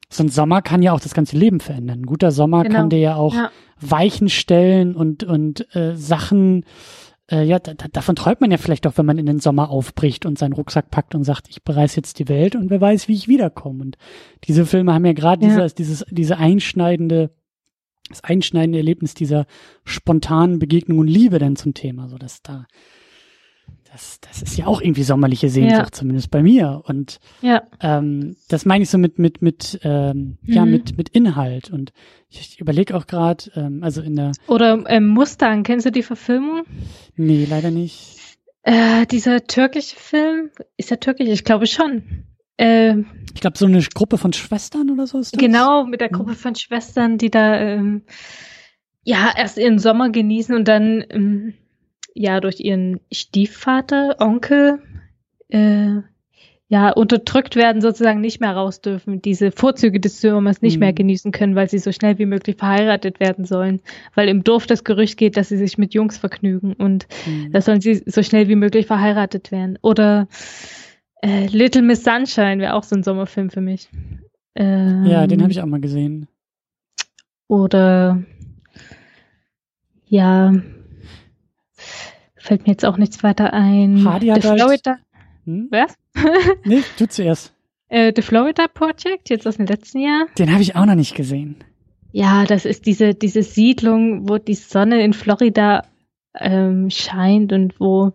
so ein Sommer kann ja auch das ganze Leben verändern. Ein guter Sommer Genau. kann dir ja auch Ja. Weichen stellen und, und äh, Sachen, äh, ja, da, da, davon träumt man ja vielleicht auch, wenn man in den Sommer aufbricht und seinen Rucksack packt und sagt, ich bereise jetzt die Welt und wer weiß, wie ich wiederkomme. Und diese Filme haben ja gerade Ja. dieses, dieses, diese einschneidende, das einschneidende Erlebnis dieser spontanen Begegnung und Liebe dann zum Thema, so dass da, das, das ist ja auch irgendwie sommerliche Sehnsucht, Ja. zumindest bei mir. Und Ja. ähm, das meine ich so mit mit mit ähm, ja Mhm. mit mit Inhalt und ich, ich überlege auch gerade ähm, also in der Oder ähm, Mustang, kennst du die Verfilmung? nee leider nicht Äh, dieser türkische Film, ist er türkisch? Ich glaube schon. Äh, ich glaube so eine Gruppe von Schwestern oder so ist das Genau, mit der Mhm. Gruppe von Schwestern, die da ähm, ja erst ihren Sommer genießen und dann ähm, ja durch ihren Stiefvater, Onkel äh, ja unterdrückt werden, sozusagen nicht mehr raus dürfen, diese Vorzüge des Sommers nicht Mhm. mehr genießen können, weil sie so schnell wie möglich verheiratet werden sollen, weil im Dorf das Gerücht geht, dass sie sich mit Jungs vergnügen und Hm. da sollen sie so schnell wie möglich verheiratet werden. Oder äh, Little Miss Sunshine wäre auch so ein Sommerfilm für mich. Ähm, ja den habe ich auch mal gesehen Oder ja, fällt mir jetzt auch nichts weiter ein. Hardy hat The halt- Florida, hm? was? nee du zuerst äh, The Florida Project, jetzt aus dem letzten Jahr. den habe ich auch noch nicht gesehen Ja, das ist diese, diese Siedlung, wo die Sonne in Florida ähm, scheint und wo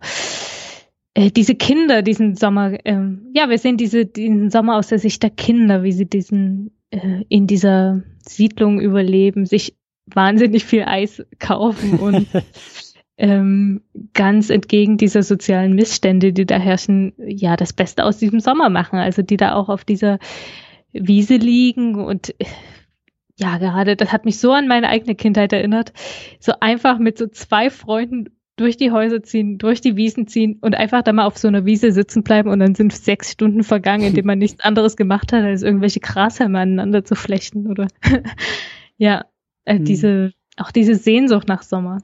äh, diese Kinder diesen Sommer, ähm, ja, wir sehen diese, diesen Sommer aus der Sicht der Kinder, wie sie diesen äh, in dieser Siedlung überleben, sich wahnsinnig viel Eis kaufen und ähm, ganz entgegen dieser sozialen Missstände, die da herrschen, ja, das Beste aus diesem Sommer machen. Also die da auch auf dieser Wiese liegen und äh, ja, gerade, das hat mich so an meine eigene Kindheit erinnert. So einfach mit so zwei Freunden durch die Häuser ziehen, durch die Wiesen ziehen und einfach da mal auf so einer Wiese sitzen bleiben und dann sind sechs Stunden vergangen, indem man nichts anderes gemacht hat, als irgendwelche Grashalme aneinander zu flechten oder ja, äh, hm. diese, auch diese Sehnsucht nach Sommer.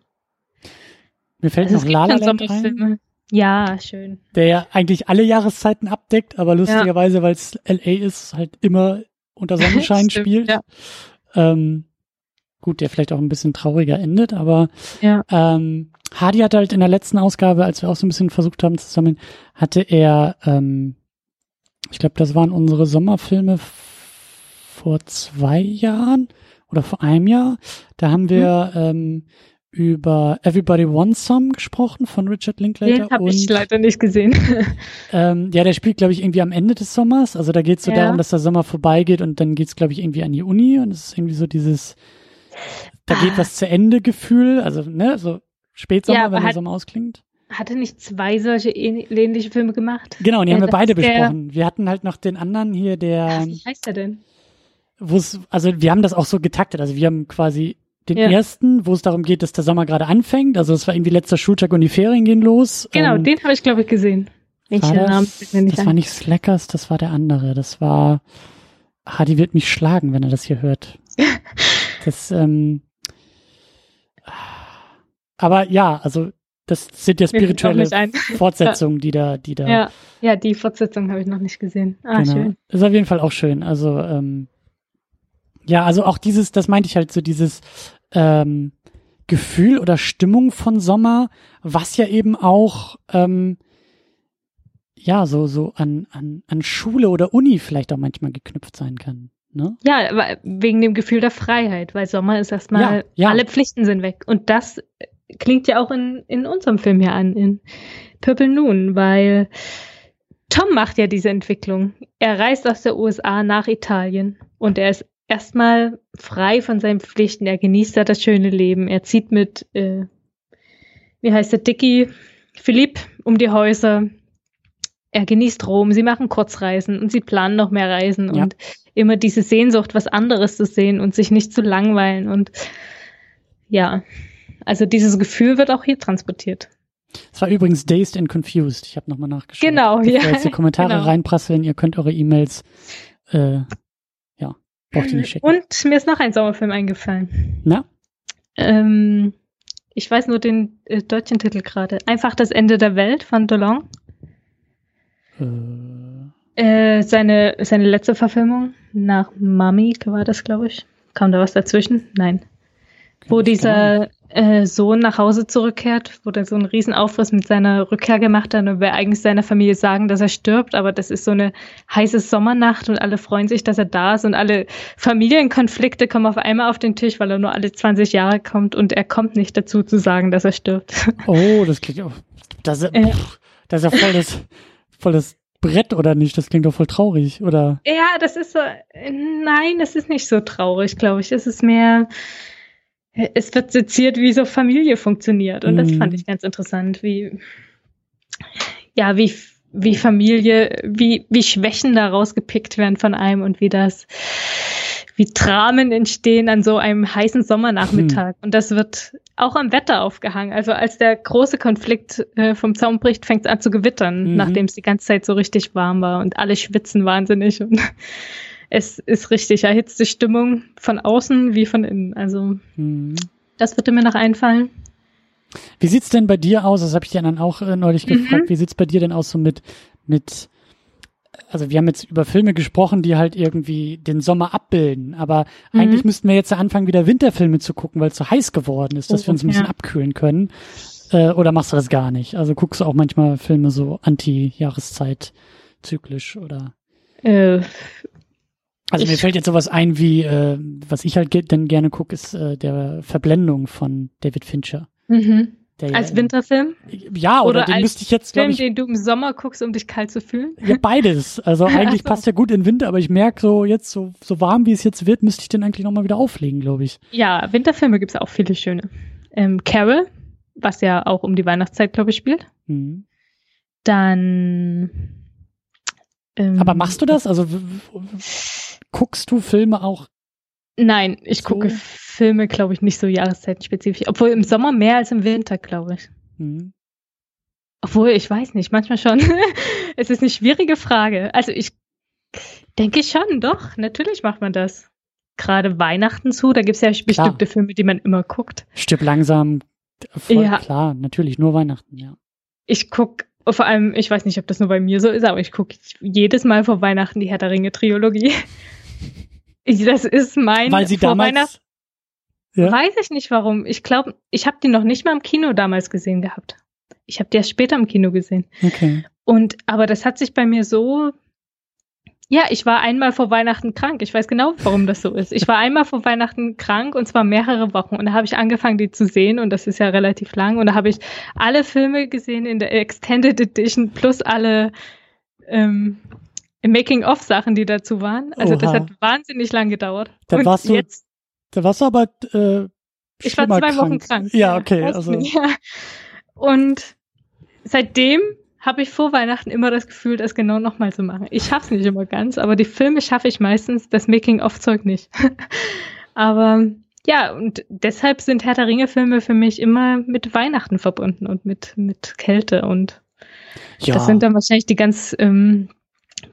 Mir fällt also noch La La Land ein. Ja, schön. Der ja eigentlich alle Jahreszeiten abdeckt, aber lustigerweise, ja. weil es LA ist, halt immer unter Sonnenschein spielt. Ja. Ähm, gut, der vielleicht auch ein bisschen trauriger endet, aber ja. ähm, Hardy hat halt in der letzten Ausgabe, als wir auch so ein bisschen versucht haben zu sammeln, hatte er, ähm, ich glaube, das waren unsere Sommerfilme vor zwei Jahren oder vor einem Jahr. Da haben wir mhm. ähm, über Everybody Wants Some gesprochen von Richard Linklater. Den habe ich leider nicht gesehen. ähm, ja, der spielt, glaube ich, irgendwie am Ende des Sommers. Also da geht es so ja. darum, dass der Sommer vorbeigeht und dann geht es, glaube ich, irgendwie an die Uni und es ist irgendwie so dieses, da geht ah. was zu Ende Gefühl. Also, ne, so Spätsommer, ja, wenn der Sommer ausklingt. Hatte nicht zwei solche ähnliche Filme gemacht? Genau, und die ja, haben wir beide besprochen. Wir hatten halt noch den anderen hier, der. Ach, wie heißt der denn? Wo es, also wir haben das auch so getaktet. Also wir haben quasi den ja. ersten, wo es darum geht, dass der Sommer gerade anfängt. Also es war irgendwie letzter Schultag und die Ferien gehen los. Genau, ähm, den habe ich glaube ich gesehen. War das, das an. war nicht Slackers, das war der andere. Das war Hardy wird mich schlagen, wenn er das hier hört. das, ähm, aber ja, also das sind ja spirituelle Fortsetzungen, die da, die da. Ja, ja die Fortsetzung habe ich noch nicht gesehen. Ah, genau. schön. Ist auf jeden Fall auch schön. Also ähm, ja, also auch dieses, das meinte ich halt so dieses ähm, Gefühl oder Stimmung von Sommer, was ja eben auch ähm, ja so so an an an Schule oder Uni vielleicht auch manchmal geknüpft sein kann. Ne? Ja, wegen dem Gefühl der Freiheit, weil Sommer ist erstmal, ja, ja. alle Pflichten sind weg. Und das klingt ja auch in, in unserem Film hier an, in Purple Noon, weil Tom macht ja diese Entwicklung. Er reist aus der USA nach Italien und er ist erstmal frei von seinen Pflichten. Er genießt da das schöne Leben. Er zieht mit, äh, wie heißt der, Dicky, Philipp um die Häuser. Er genießt Rom. Sie machen Kurzreisen und sie planen noch mehr Reisen ja. und immer diese Sehnsucht, was anderes zu sehen und sich nicht zu langweilen. Und ja, also dieses Gefühl wird auch hier transportiert. Es war übrigens Dazed and Confused. Ich habe nochmal nachgeschaut. Genau, ja. Jetzt die Kommentare genau. reinprasseln. Ihr könnt eure E-Mails, äh, braucht ihr nicht schicken. Und mir ist noch ein Sommerfilm eingefallen. Na? Ähm, ich weiß nur den äh, deutschen Titel gerade. Einfach das Ende der Welt von Delon. Äh. Äh, seine, seine letzte Verfilmung nach Mummy war das, glaube ich. Kam da was dazwischen? Nein. Wo dieser äh, Sohn nach Hause zurückkehrt, wo der so einen riesen Aufriss mit seiner Rückkehr gemacht hat und will eigentlich seiner Familie sagen, dass er stirbt, aber das ist so eine heiße Sommernacht und alle freuen sich, dass er da ist und alle Familienkonflikte kommen auf einmal auf den Tisch, weil er nur alle 20 Jahre kommt und er kommt nicht dazu zu sagen, dass er stirbt. Oh, das klingt auch, das, ist, äh, das ist ja voll das, voll das Brett oder nicht? Das klingt doch voll traurig, oder? Ja, das ist so, nein, das ist nicht so traurig, glaube ich. Es ist mehr, es wird seziert, wie so Familie funktioniert. Und mhm. das fand mhm. ich ganz interessant, wie, ja, wie, wie Familie, wie, wie Schwächen daraus gepickt werden von einem und wie das, wie Dramen entstehen an so einem heißen Sommernachmittag. Mhm. Und das wird auch am Wetter aufgehangen. Also als der große Konflikt äh, vom Zaun bricht, fängt es an zu gewittern, mhm. nachdem es die ganze Zeit so richtig warm war und alle schwitzen wahnsinnig. Und es ist richtig erhitzte Stimmung von außen wie von innen. Also mhm. das würde mir noch einfallen. Wie sieht's denn bei dir aus? Das habe ich dir dann auch äh, neulich mhm. gefragt. Wie sieht's bei dir denn aus so mit mit also wir haben jetzt über Filme gesprochen, die halt irgendwie den Sommer abbilden, aber mhm. eigentlich müssten wir jetzt anfangen, wieder Winterfilme zu gucken, weil es so heiß geworden ist, dass oh, wir uns ein bisschen ja. abkühlen können. Äh, oder machst du das gar nicht? Also guckst du auch manchmal Filme so anti-Jahreszeit zyklisch oder? Äh, also ich, mir fällt jetzt sowas ein wie, äh, was ich halt dann gerne gucke, ist äh, der Verblendung von David Fincher. Mhm. als ja, Winterfilm? Ja, oder, oder den müsste ich jetzt, Film, ich, den du im Sommer guckst, um dich kalt zu fühlen? Ja, beides. Also eigentlich so. passt ja gut in Winter, aber ich merke so jetzt, so, so warm wie es jetzt wird, müsste ich den eigentlich nochmal wieder auflegen, glaube ich. Ja, Winterfilme gibt es auch viele schöne. Ähm, Carol, was ja auch um die Weihnachtszeit, glaube ich, spielt. Mhm. Dann ähm, Aber machst du das? Also guckst du Filme auch? Nein, ich so? gucke Filme, glaube ich, nicht so jahreszeitenspezifisch. Obwohl im Sommer mehr als im Winter, glaube ich. Mhm. Obwohl, ich weiß nicht, manchmal schon. es ist eine schwierige Frage. Also ich denke schon, doch, natürlich macht man das. Gerade Weihnachten zu, da gibt es ja bestimmte Filme, die man immer guckt. Stirb langsam, voll Ja. klar, natürlich, nur Weihnachten, ja. Ich guck, vor allem, ich weiß nicht, ob das nur bei mir so ist, aber ich gucke jedes Mal vor Weihnachten die Herr der Ringe Trilogie. Ich- Das ist mein Weil sie damals. Ja? Weiß ich nicht warum. Ich glaube, ich habe die noch nicht mal im Kino damals gesehen gehabt. Ich habe die erst später im Kino gesehen. Okay. Und aber das hat sich bei mir so. Ja, ich war einmal vor Weihnachten krank. Ich weiß genau, warum das so ist. Ich war einmal vor Weihnachten krank und zwar mehrere Wochen. Und da habe ich angefangen, die zu sehen. Und das ist ja relativ lang. Und da habe ich alle Filme gesehen in der Extended Edition plus alle ähm, Making-of-Sachen, die dazu waren. Also das Oha. hat wahnsinnig lang gedauert. Dann und warst du jetzt, Da warst du aber äh, ich war zwei Wochen krank. Ja, okay. Also, ja. Und seitdem habe ich vor Weihnachten immer das Gefühl, das genau nochmal zu machen. Ich schaff's nicht immer ganz, aber die Filme schaffe ich meistens, das Making-of-Zeug nicht. aber ja, und deshalb sind Herr der Ringe-Filme für mich immer mit Weihnachten verbunden und mit, mit Kälte. Und ja. das sind dann wahrscheinlich die ganz ähm,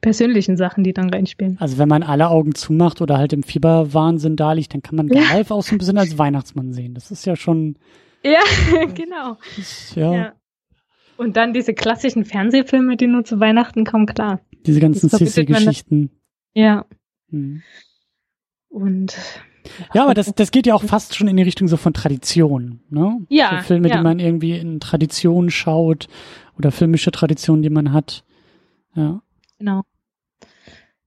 persönlichen Sachen, die dann reinspielen. also wenn man alle Augen zumacht oder halt im Fieberwahnsinn da liegt, dann kann man Ja. Ralf auch so ein bisschen als Weihnachtsmann sehen. Das ist ja schon, Ja, genau. ist, ja, Ja. Und dann diese klassischen Fernsehfilme, die nur zu Weihnachten kommen, klar. diese ganzen Sissi-Geschichten. Ja. Hm. Und Ja, aber das, das geht ja auch fast schon in die Richtung so von Tradition, ne? Ja, So Filme, ja. die man irgendwie in Tradition schaut oder filmische Traditionen, die man hat. Ja. Genau.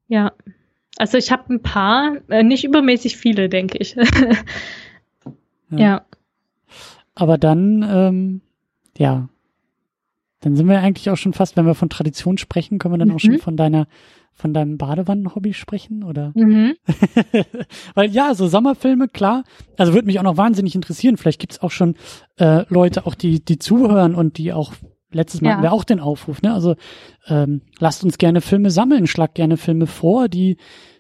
Ja. Also ich habe ein paar, äh, nicht übermäßig viele, denke ich. ja. Aber dann, ähm, ja, dann sind wir eigentlich auch schon fast, wenn wir von Tradition sprechen, können wir dann auch Mhm. schon von deiner, von deinem Badewannenhobby sprechen, oder? Mhm. Weil ja, so Sommerfilme, klar. Also würde mich auch noch wahnsinnig interessieren. Vielleicht gibt's auch schon äh, Leute, auch die, die zuhören und die auch letztes Mal Ja. hatten wir auch den Aufruf, ne? Also ähm, lasst uns gerne Filme sammeln, schlagt gerne Filme vor, die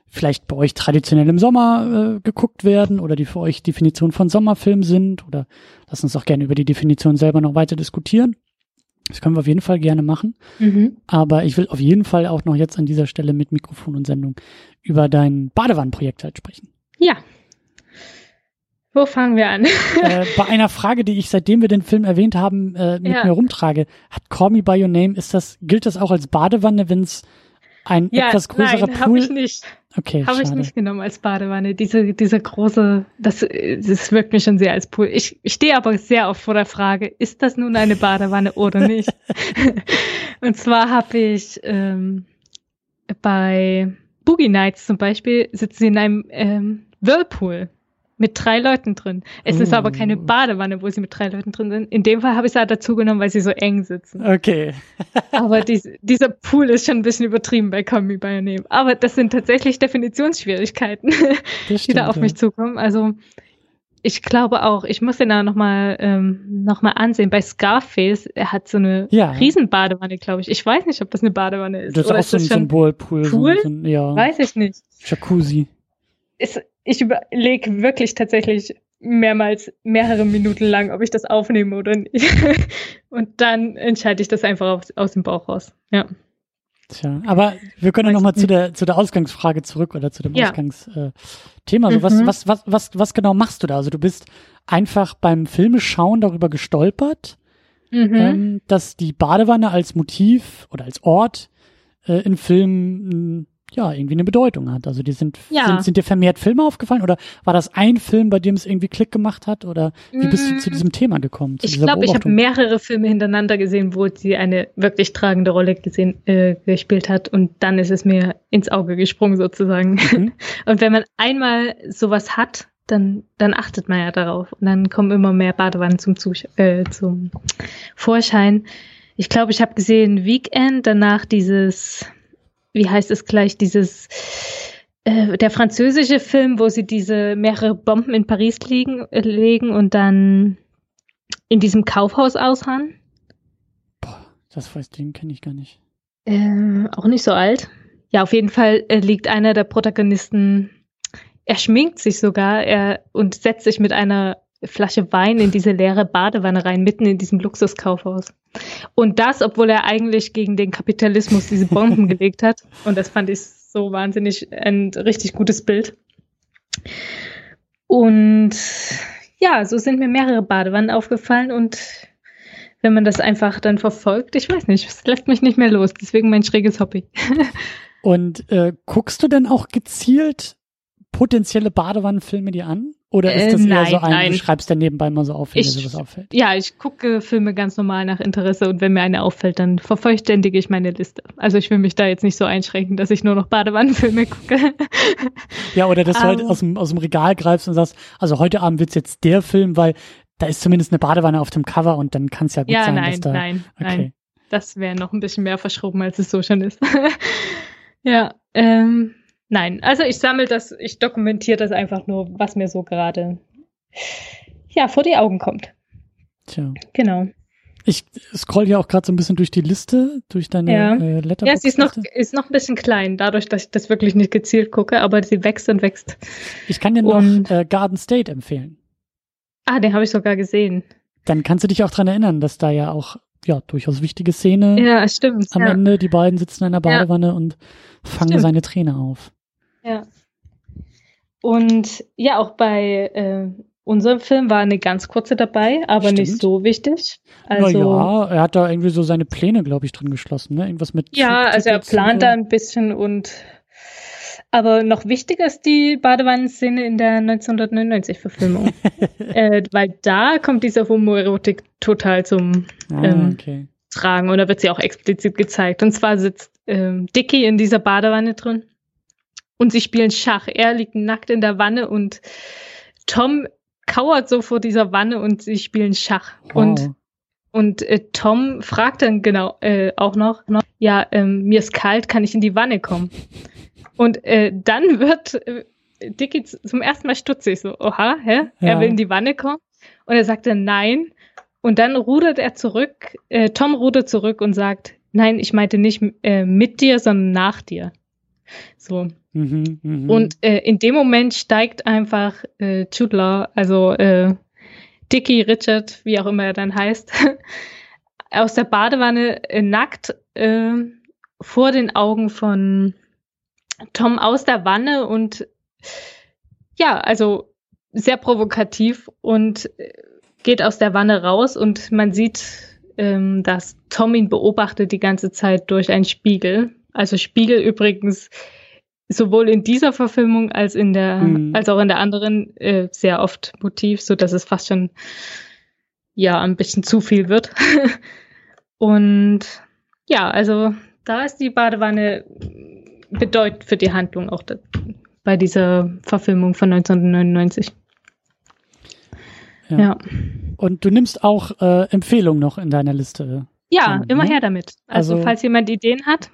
vielleicht bei euch traditionell im Sommer äh, geguckt werden oder die für euch Definition von Sommerfilm sind oder lasst uns auch gerne über die Definition selber noch weiter diskutieren. Das können wir auf jeden Fall gerne machen. Mhm. Aber ich will auf jeden Fall auch noch jetzt an dieser Stelle mit Mikrofon und Sendung über dein Badewannenprojekt halt sprechen. Ja. Wo fangen wir an? äh, bei einer Frage, die ich seitdem wir den Film erwähnt haben, äh, mit Ja. mir rumtrage, hat Call Me By Your Name, ist das, gilt das auch als Badewanne, wenn es ein ja, etwas größerer nein, habe Pool? ich nicht. okay, Habe ich nicht genommen als Badewanne. Diese, diese große, das, das wirkt mir schon sehr als Pool. Ich, ich stehe aber sehr oft vor der Frage, ist das nun eine Badewanne oder nicht? Und zwar habe ich ähm, bei Boogie Nights zum Beispiel sitzen sie in einem ähm, Whirlpool mit drei Leuten drin. Es ist aber keine Oh. Badewanne, wo sie mit drei Leuten drin sind. In dem Fall habe ich es halt dazu genommen, weil sie so eng sitzen. Okay. Aber dies, dieser Pool ist schon ein bisschen übertrieben bei By Your Name. Aber das sind tatsächlich Definitionsschwierigkeiten, Das die da stimmt, auf ja. mich zukommen. Also ich glaube auch, ich muss den da nochmal ähm, noch mal ansehen. Bei Scarface, er hat so eine Ja. Riesenbadewanne, glaube ich. Ich weiß nicht, ob das eine Badewanne ist. Das ist Oder auch ist so ein Symbolpool. Pool? so ein, ja, weiß ich nicht. Jacuzzi. Ist, ich überlege wirklich tatsächlich mehrmals, mehrere Minuten lang, ob ich das aufnehme oder nicht. Und dann entscheide ich das einfach aus, aus dem Bauch raus. Ja. Tja, aber wir können Weiß noch mal zu der zu der Ausgangsfrage zurück oder zu dem Ja. Ausgangsthema. Thema. also was Mhm. was was was was genau machst du da? Also du bist einfach beim Filmeschauen darüber gestolpert, Mhm. ähm, dass die Badewanne als Motiv oder als Ort äh, in Filmen ja irgendwie eine Bedeutung hat. Also die sind, Ja. sind sind dir vermehrt Filme aufgefallen oder war das ein Film, bei dem es irgendwie Klick gemacht hat oder wie bist du Mm, zu diesem Thema gekommen? Zu Ich glaube, ich habe mehrere Filme hintereinander gesehen, wo sie eine wirklich tragende Rolle gesehen, äh, gespielt hat und dann ist es mir ins Auge gesprungen sozusagen. Mhm. Und wenn man einmal sowas hat, dann, dann achtet man ja darauf und dann kommen immer mehr Badewannen zum, Zus äh, zum Vorschein. Ich glaube, ich habe gesehen Weekend, danach dieses, wie heißt es gleich, dieses äh, der französische Film, wo sie diese mehrere Bomben in Paris liegen, äh, legen und dann in diesem Kaufhaus ausharren. Boah, das weiß den kenne ich gar nicht. Äh, auch nicht so alt. Ja, auf jeden Fall äh, liegt einer der Protagonisten, er schminkt sich sogar er, und setzt sich mit einer Flasche Wein in diese leere Badewanne rein, mitten in diesem Luxuskaufhaus. Und das, obwohl er eigentlich gegen den Kapitalismus diese Bomben gelegt hat. Und das fand ich so wahnsinnig ein richtig gutes Bild. Und ja, so sind mir mehrere Badewannen aufgefallen und wenn man das einfach dann verfolgt, ich weiß nicht, es lässt mich nicht mehr los. Deswegen mein schräges Hobby. und äh, guckst du denn auch gezielt potenzielle Badewannenfilme dir an? Oder ist das äh, eher nein, so ein, nein. du schreibst dann nebenbei mal so auf, wenn Ich- dir sowas auffällt? Ja, ich gucke Filme ganz normal nach Interesse und wenn mir eine auffällt, dann vervollständige ich meine Liste. Also ich will mich da jetzt nicht so einschränken, dass ich nur noch Badewannenfilme gucke. Ja, oder dass du halt Ähm. aus dem, aus dem Regal greifst und sagst, also heute Abend wird's jetzt der Film, weil da ist zumindest eine Badewanne auf dem Cover und dann kann es ja gut ja, sein, nein, dass da. nein, okay. nein. Das wäre noch ein bisschen mehr verschoben, als es so schon ist. ja, ähm, nein. Also ich sammle das, ich dokumentiere das einfach nur, was mir so gerade ja vor die Augen kommt. Tja. Genau. Ich scroll ja auch gerade so ein bisschen durch die Liste, durch deine Ja. äh, Letterboxd. Ja, sie ist noch, ist noch ein bisschen klein, dadurch, dass ich das wirklich nicht gezielt gucke, aber sie wächst und wächst. Ich kann dir noch äh, Garden State empfehlen. Ah, den habe ich sogar gesehen. Dann kannst du dich auch dran erinnern, dass da ja auch ja durchaus wichtige Szene Ja, stimmt. am ja. Ende, die beiden sitzen in einer Badewanne und fangen Stimmt. seine Träne auf. Ja. Und ja, auch bei äh, unserem Film war eine ganz kurze dabei, aber Stimmt. nicht so wichtig. Also Na ja, er hat da irgendwie so seine Pläne, glaube ich, drin geschlossen, ne? Irgendwas mit Ja, also er plant da ein bisschen und aber noch wichtiger ist die Badewannenszene in der 1999-Verfilmung. äh, weil da kommt diese Homoerotik total zum Ah, ähm, okay. Tragen und da wird sie auch explizit gezeigt. Und zwar sitzt ähm, Dicky in dieser Badewanne drin und sie spielen Schach. Er liegt nackt in der Wanne und Tom kauert so vor dieser Wanne und sie spielen Schach. Und Wow. und äh, Tom fragt dann genau äh, auch noch, noch ja, ähm, mir ist kalt, kann ich in die Wanne kommen? Und äh, dann wird äh, Dicky zum ersten Mal stutzig, so, oha, hä? Ja. Er will in die Wanne kommen? Und er sagt dann nein. Und dann rudert er zurück, äh, Tom rudert zurück und sagt, nein, ich meinte nicht äh, mit dir, sondern nach dir. So. Mhm, mhm. Und äh, in dem Moment steigt einfach äh, Jude also äh, Dickie Richard, wie auch immer er dann heißt, aus der Badewanne äh, nackt äh, vor den Augen von Tom aus der Wanne und ja, also sehr provokativ und äh, geht aus der Wanne raus und man sieht, ähm, dass Tom ihn beobachtet die ganze Zeit durch einen Spiegel. Also Spiegel übrigens sowohl in dieser Verfilmung als in der, Mhm. als auch in der anderen äh, sehr oft Motiv, so dass es fast schon ja ein bisschen zu viel wird. Und ja, also da ist die Badewanne bedeutend für die Handlung auch da, bei dieser Verfilmung von 1999. Ja. Ja, Und du nimmst auch äh, Empfehlungen noch in deiner Liste. ja, Mhm. immer her damit. Also, Also- falls jemand Ideen hat,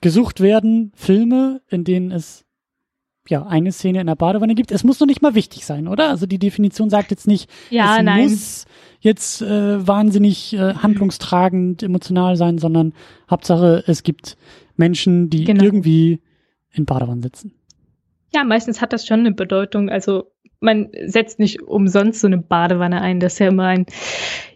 Gesucht werden Filme, in denen es ja eine Szene in der Badewanne gibt. Es muss noch nicht mal wichtig sein, oder? Also die Definition sagt jetzt nicht, ja, es nein. muss jetzt äh, wahnsinnig äh, handlungstragend, emotional sein, sondern Hauptsache, es gibt Menschen, die Genau. irgendwie in Badewannen sitzen. Ja, meistens hat das schon eine Bedeutung. Also man setzt nicht umsonst so eine Badewanne ein. Das ist ja immer ein,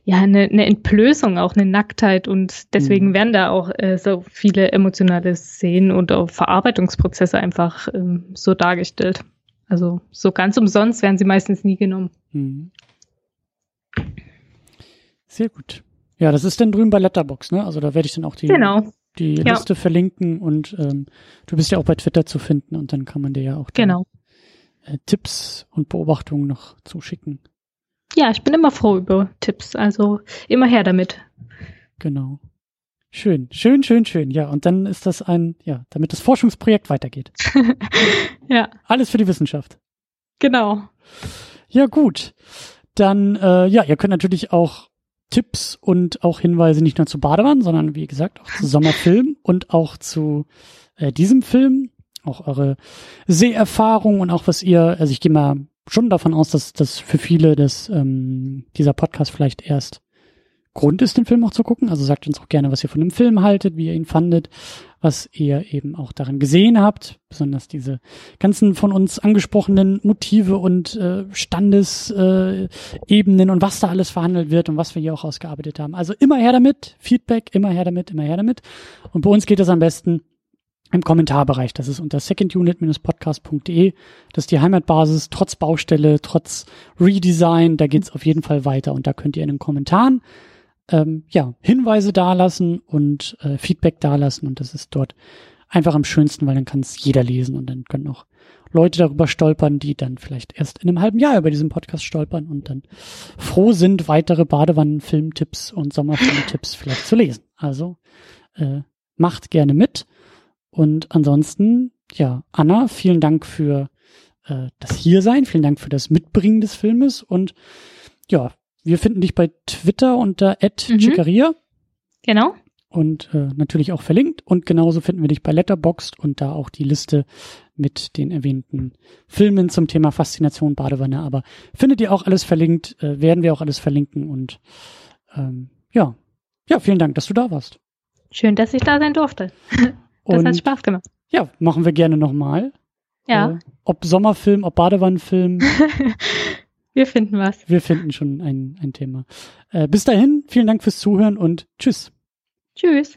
ja, eine, eine Entblößung, auch eine Nacktheit. Und deswegen Mhm. werden da auch äh, so viele emotionale Szenen und auch Verarbeitungsprozesse einfach ähm, so dargestellt. Also so ganz umsonst werden sie meistens nie genommen. Mhm. Sehr gut. Ja, das ist dann drüben bei Letterbox, ne? Also da werde ich dann auch die, Genau, die Ja. Liste verlinken und ähm, du bist ja auch bei Twitter zu finden und dann kann man dir ja auch genau. Äh, Tipps und Beobachtungen noch zuschicken. Ja, ich bin immer froh über Tipps. Also immer her damit. Genau. Schön, schön, schön, schön. Ja, und dann ist das ein, ja, damit das Forschungsprojekt weitergeht. Ja, Alles für die Wissenschaft. genau. Ja, gut. Dann, äh, ja, ihr könnt natürlich auch Tipps und auch Hinweise nicht nur zu Badewannen, sondern wie gesagt auch zu Sommerfilm und auch zu äh, diesem Film, auch eure Seherfahrung und auch was ihr, also ich gehe mal schon davon aus, dass das für viele das, ähm, dieser Podcast vielleicht erst Grund ist, den Film auch zu gucken. Also sagt uns auch gerne, was ihr von dem Film haltet, wie ihr ihn fandet was ihr eben auch darin gesehen habt, besonders diese ganzen von uns angesprochenen Motive und äh, Standesebenen äh, und was da alles verhandelt wird und was wir hier auch ausgearbeitet haben. Also immer her damit, Feedback, immer her damit, immer her damit. Und bei uns geht das am besten im Kommentarbereich. Das ist unter secondunit-podcast.de. Das ist die Heimatbasis, trotz Baustelle, trotz Redesign. Da geht's auf jeden Fall weiter und da könnt ihr in den Kommentaren ähm, ja, Hinweise dalassen und äh, Feedback dalassen und das ist dort einfach am schönsten, weil dann kann es jeder lesen und dann können auch Leute darüber stolpern, die dann vielleicht erst in einem halben Jahr über diesen Podcast stolpern und dann froh sind, weitere Badewannen-Filmtipps und Sommerfilmtipps vielleicht zu lesen. Also äh, macht gerne mit. Und ansonsten, ja, Anna, vielen Dank für äh, das Hiersein, vielen Dank für das Mitbringen des Filmes und ja, wir finden dich bei Twitter unter mhm. Genau. Und äh, natürlich auch verlinkt. Und genauso finden wir dich bei Letterboxd und da auch die Liste mit den erwähnten Filmen zum Thema Faszination Badewanne. Aber findet ihr auch alles verlinkt, äh, werden wir auch alles verlinken. Und ähm, ja, ja, vielen Dank, dass du da warst. Schön, dass ich da sein durfte. das und, hat Spaß gemacht. Ja, machen wir gerne nochmal. Ja. Äh, ob Sommerfilm, ob Badewannenfilm. Wir finden was. Wir finden schon ein, ein Thema. Äh, bis dahin, vielen Dank fürs Zuhören und tschüss. Tschüss.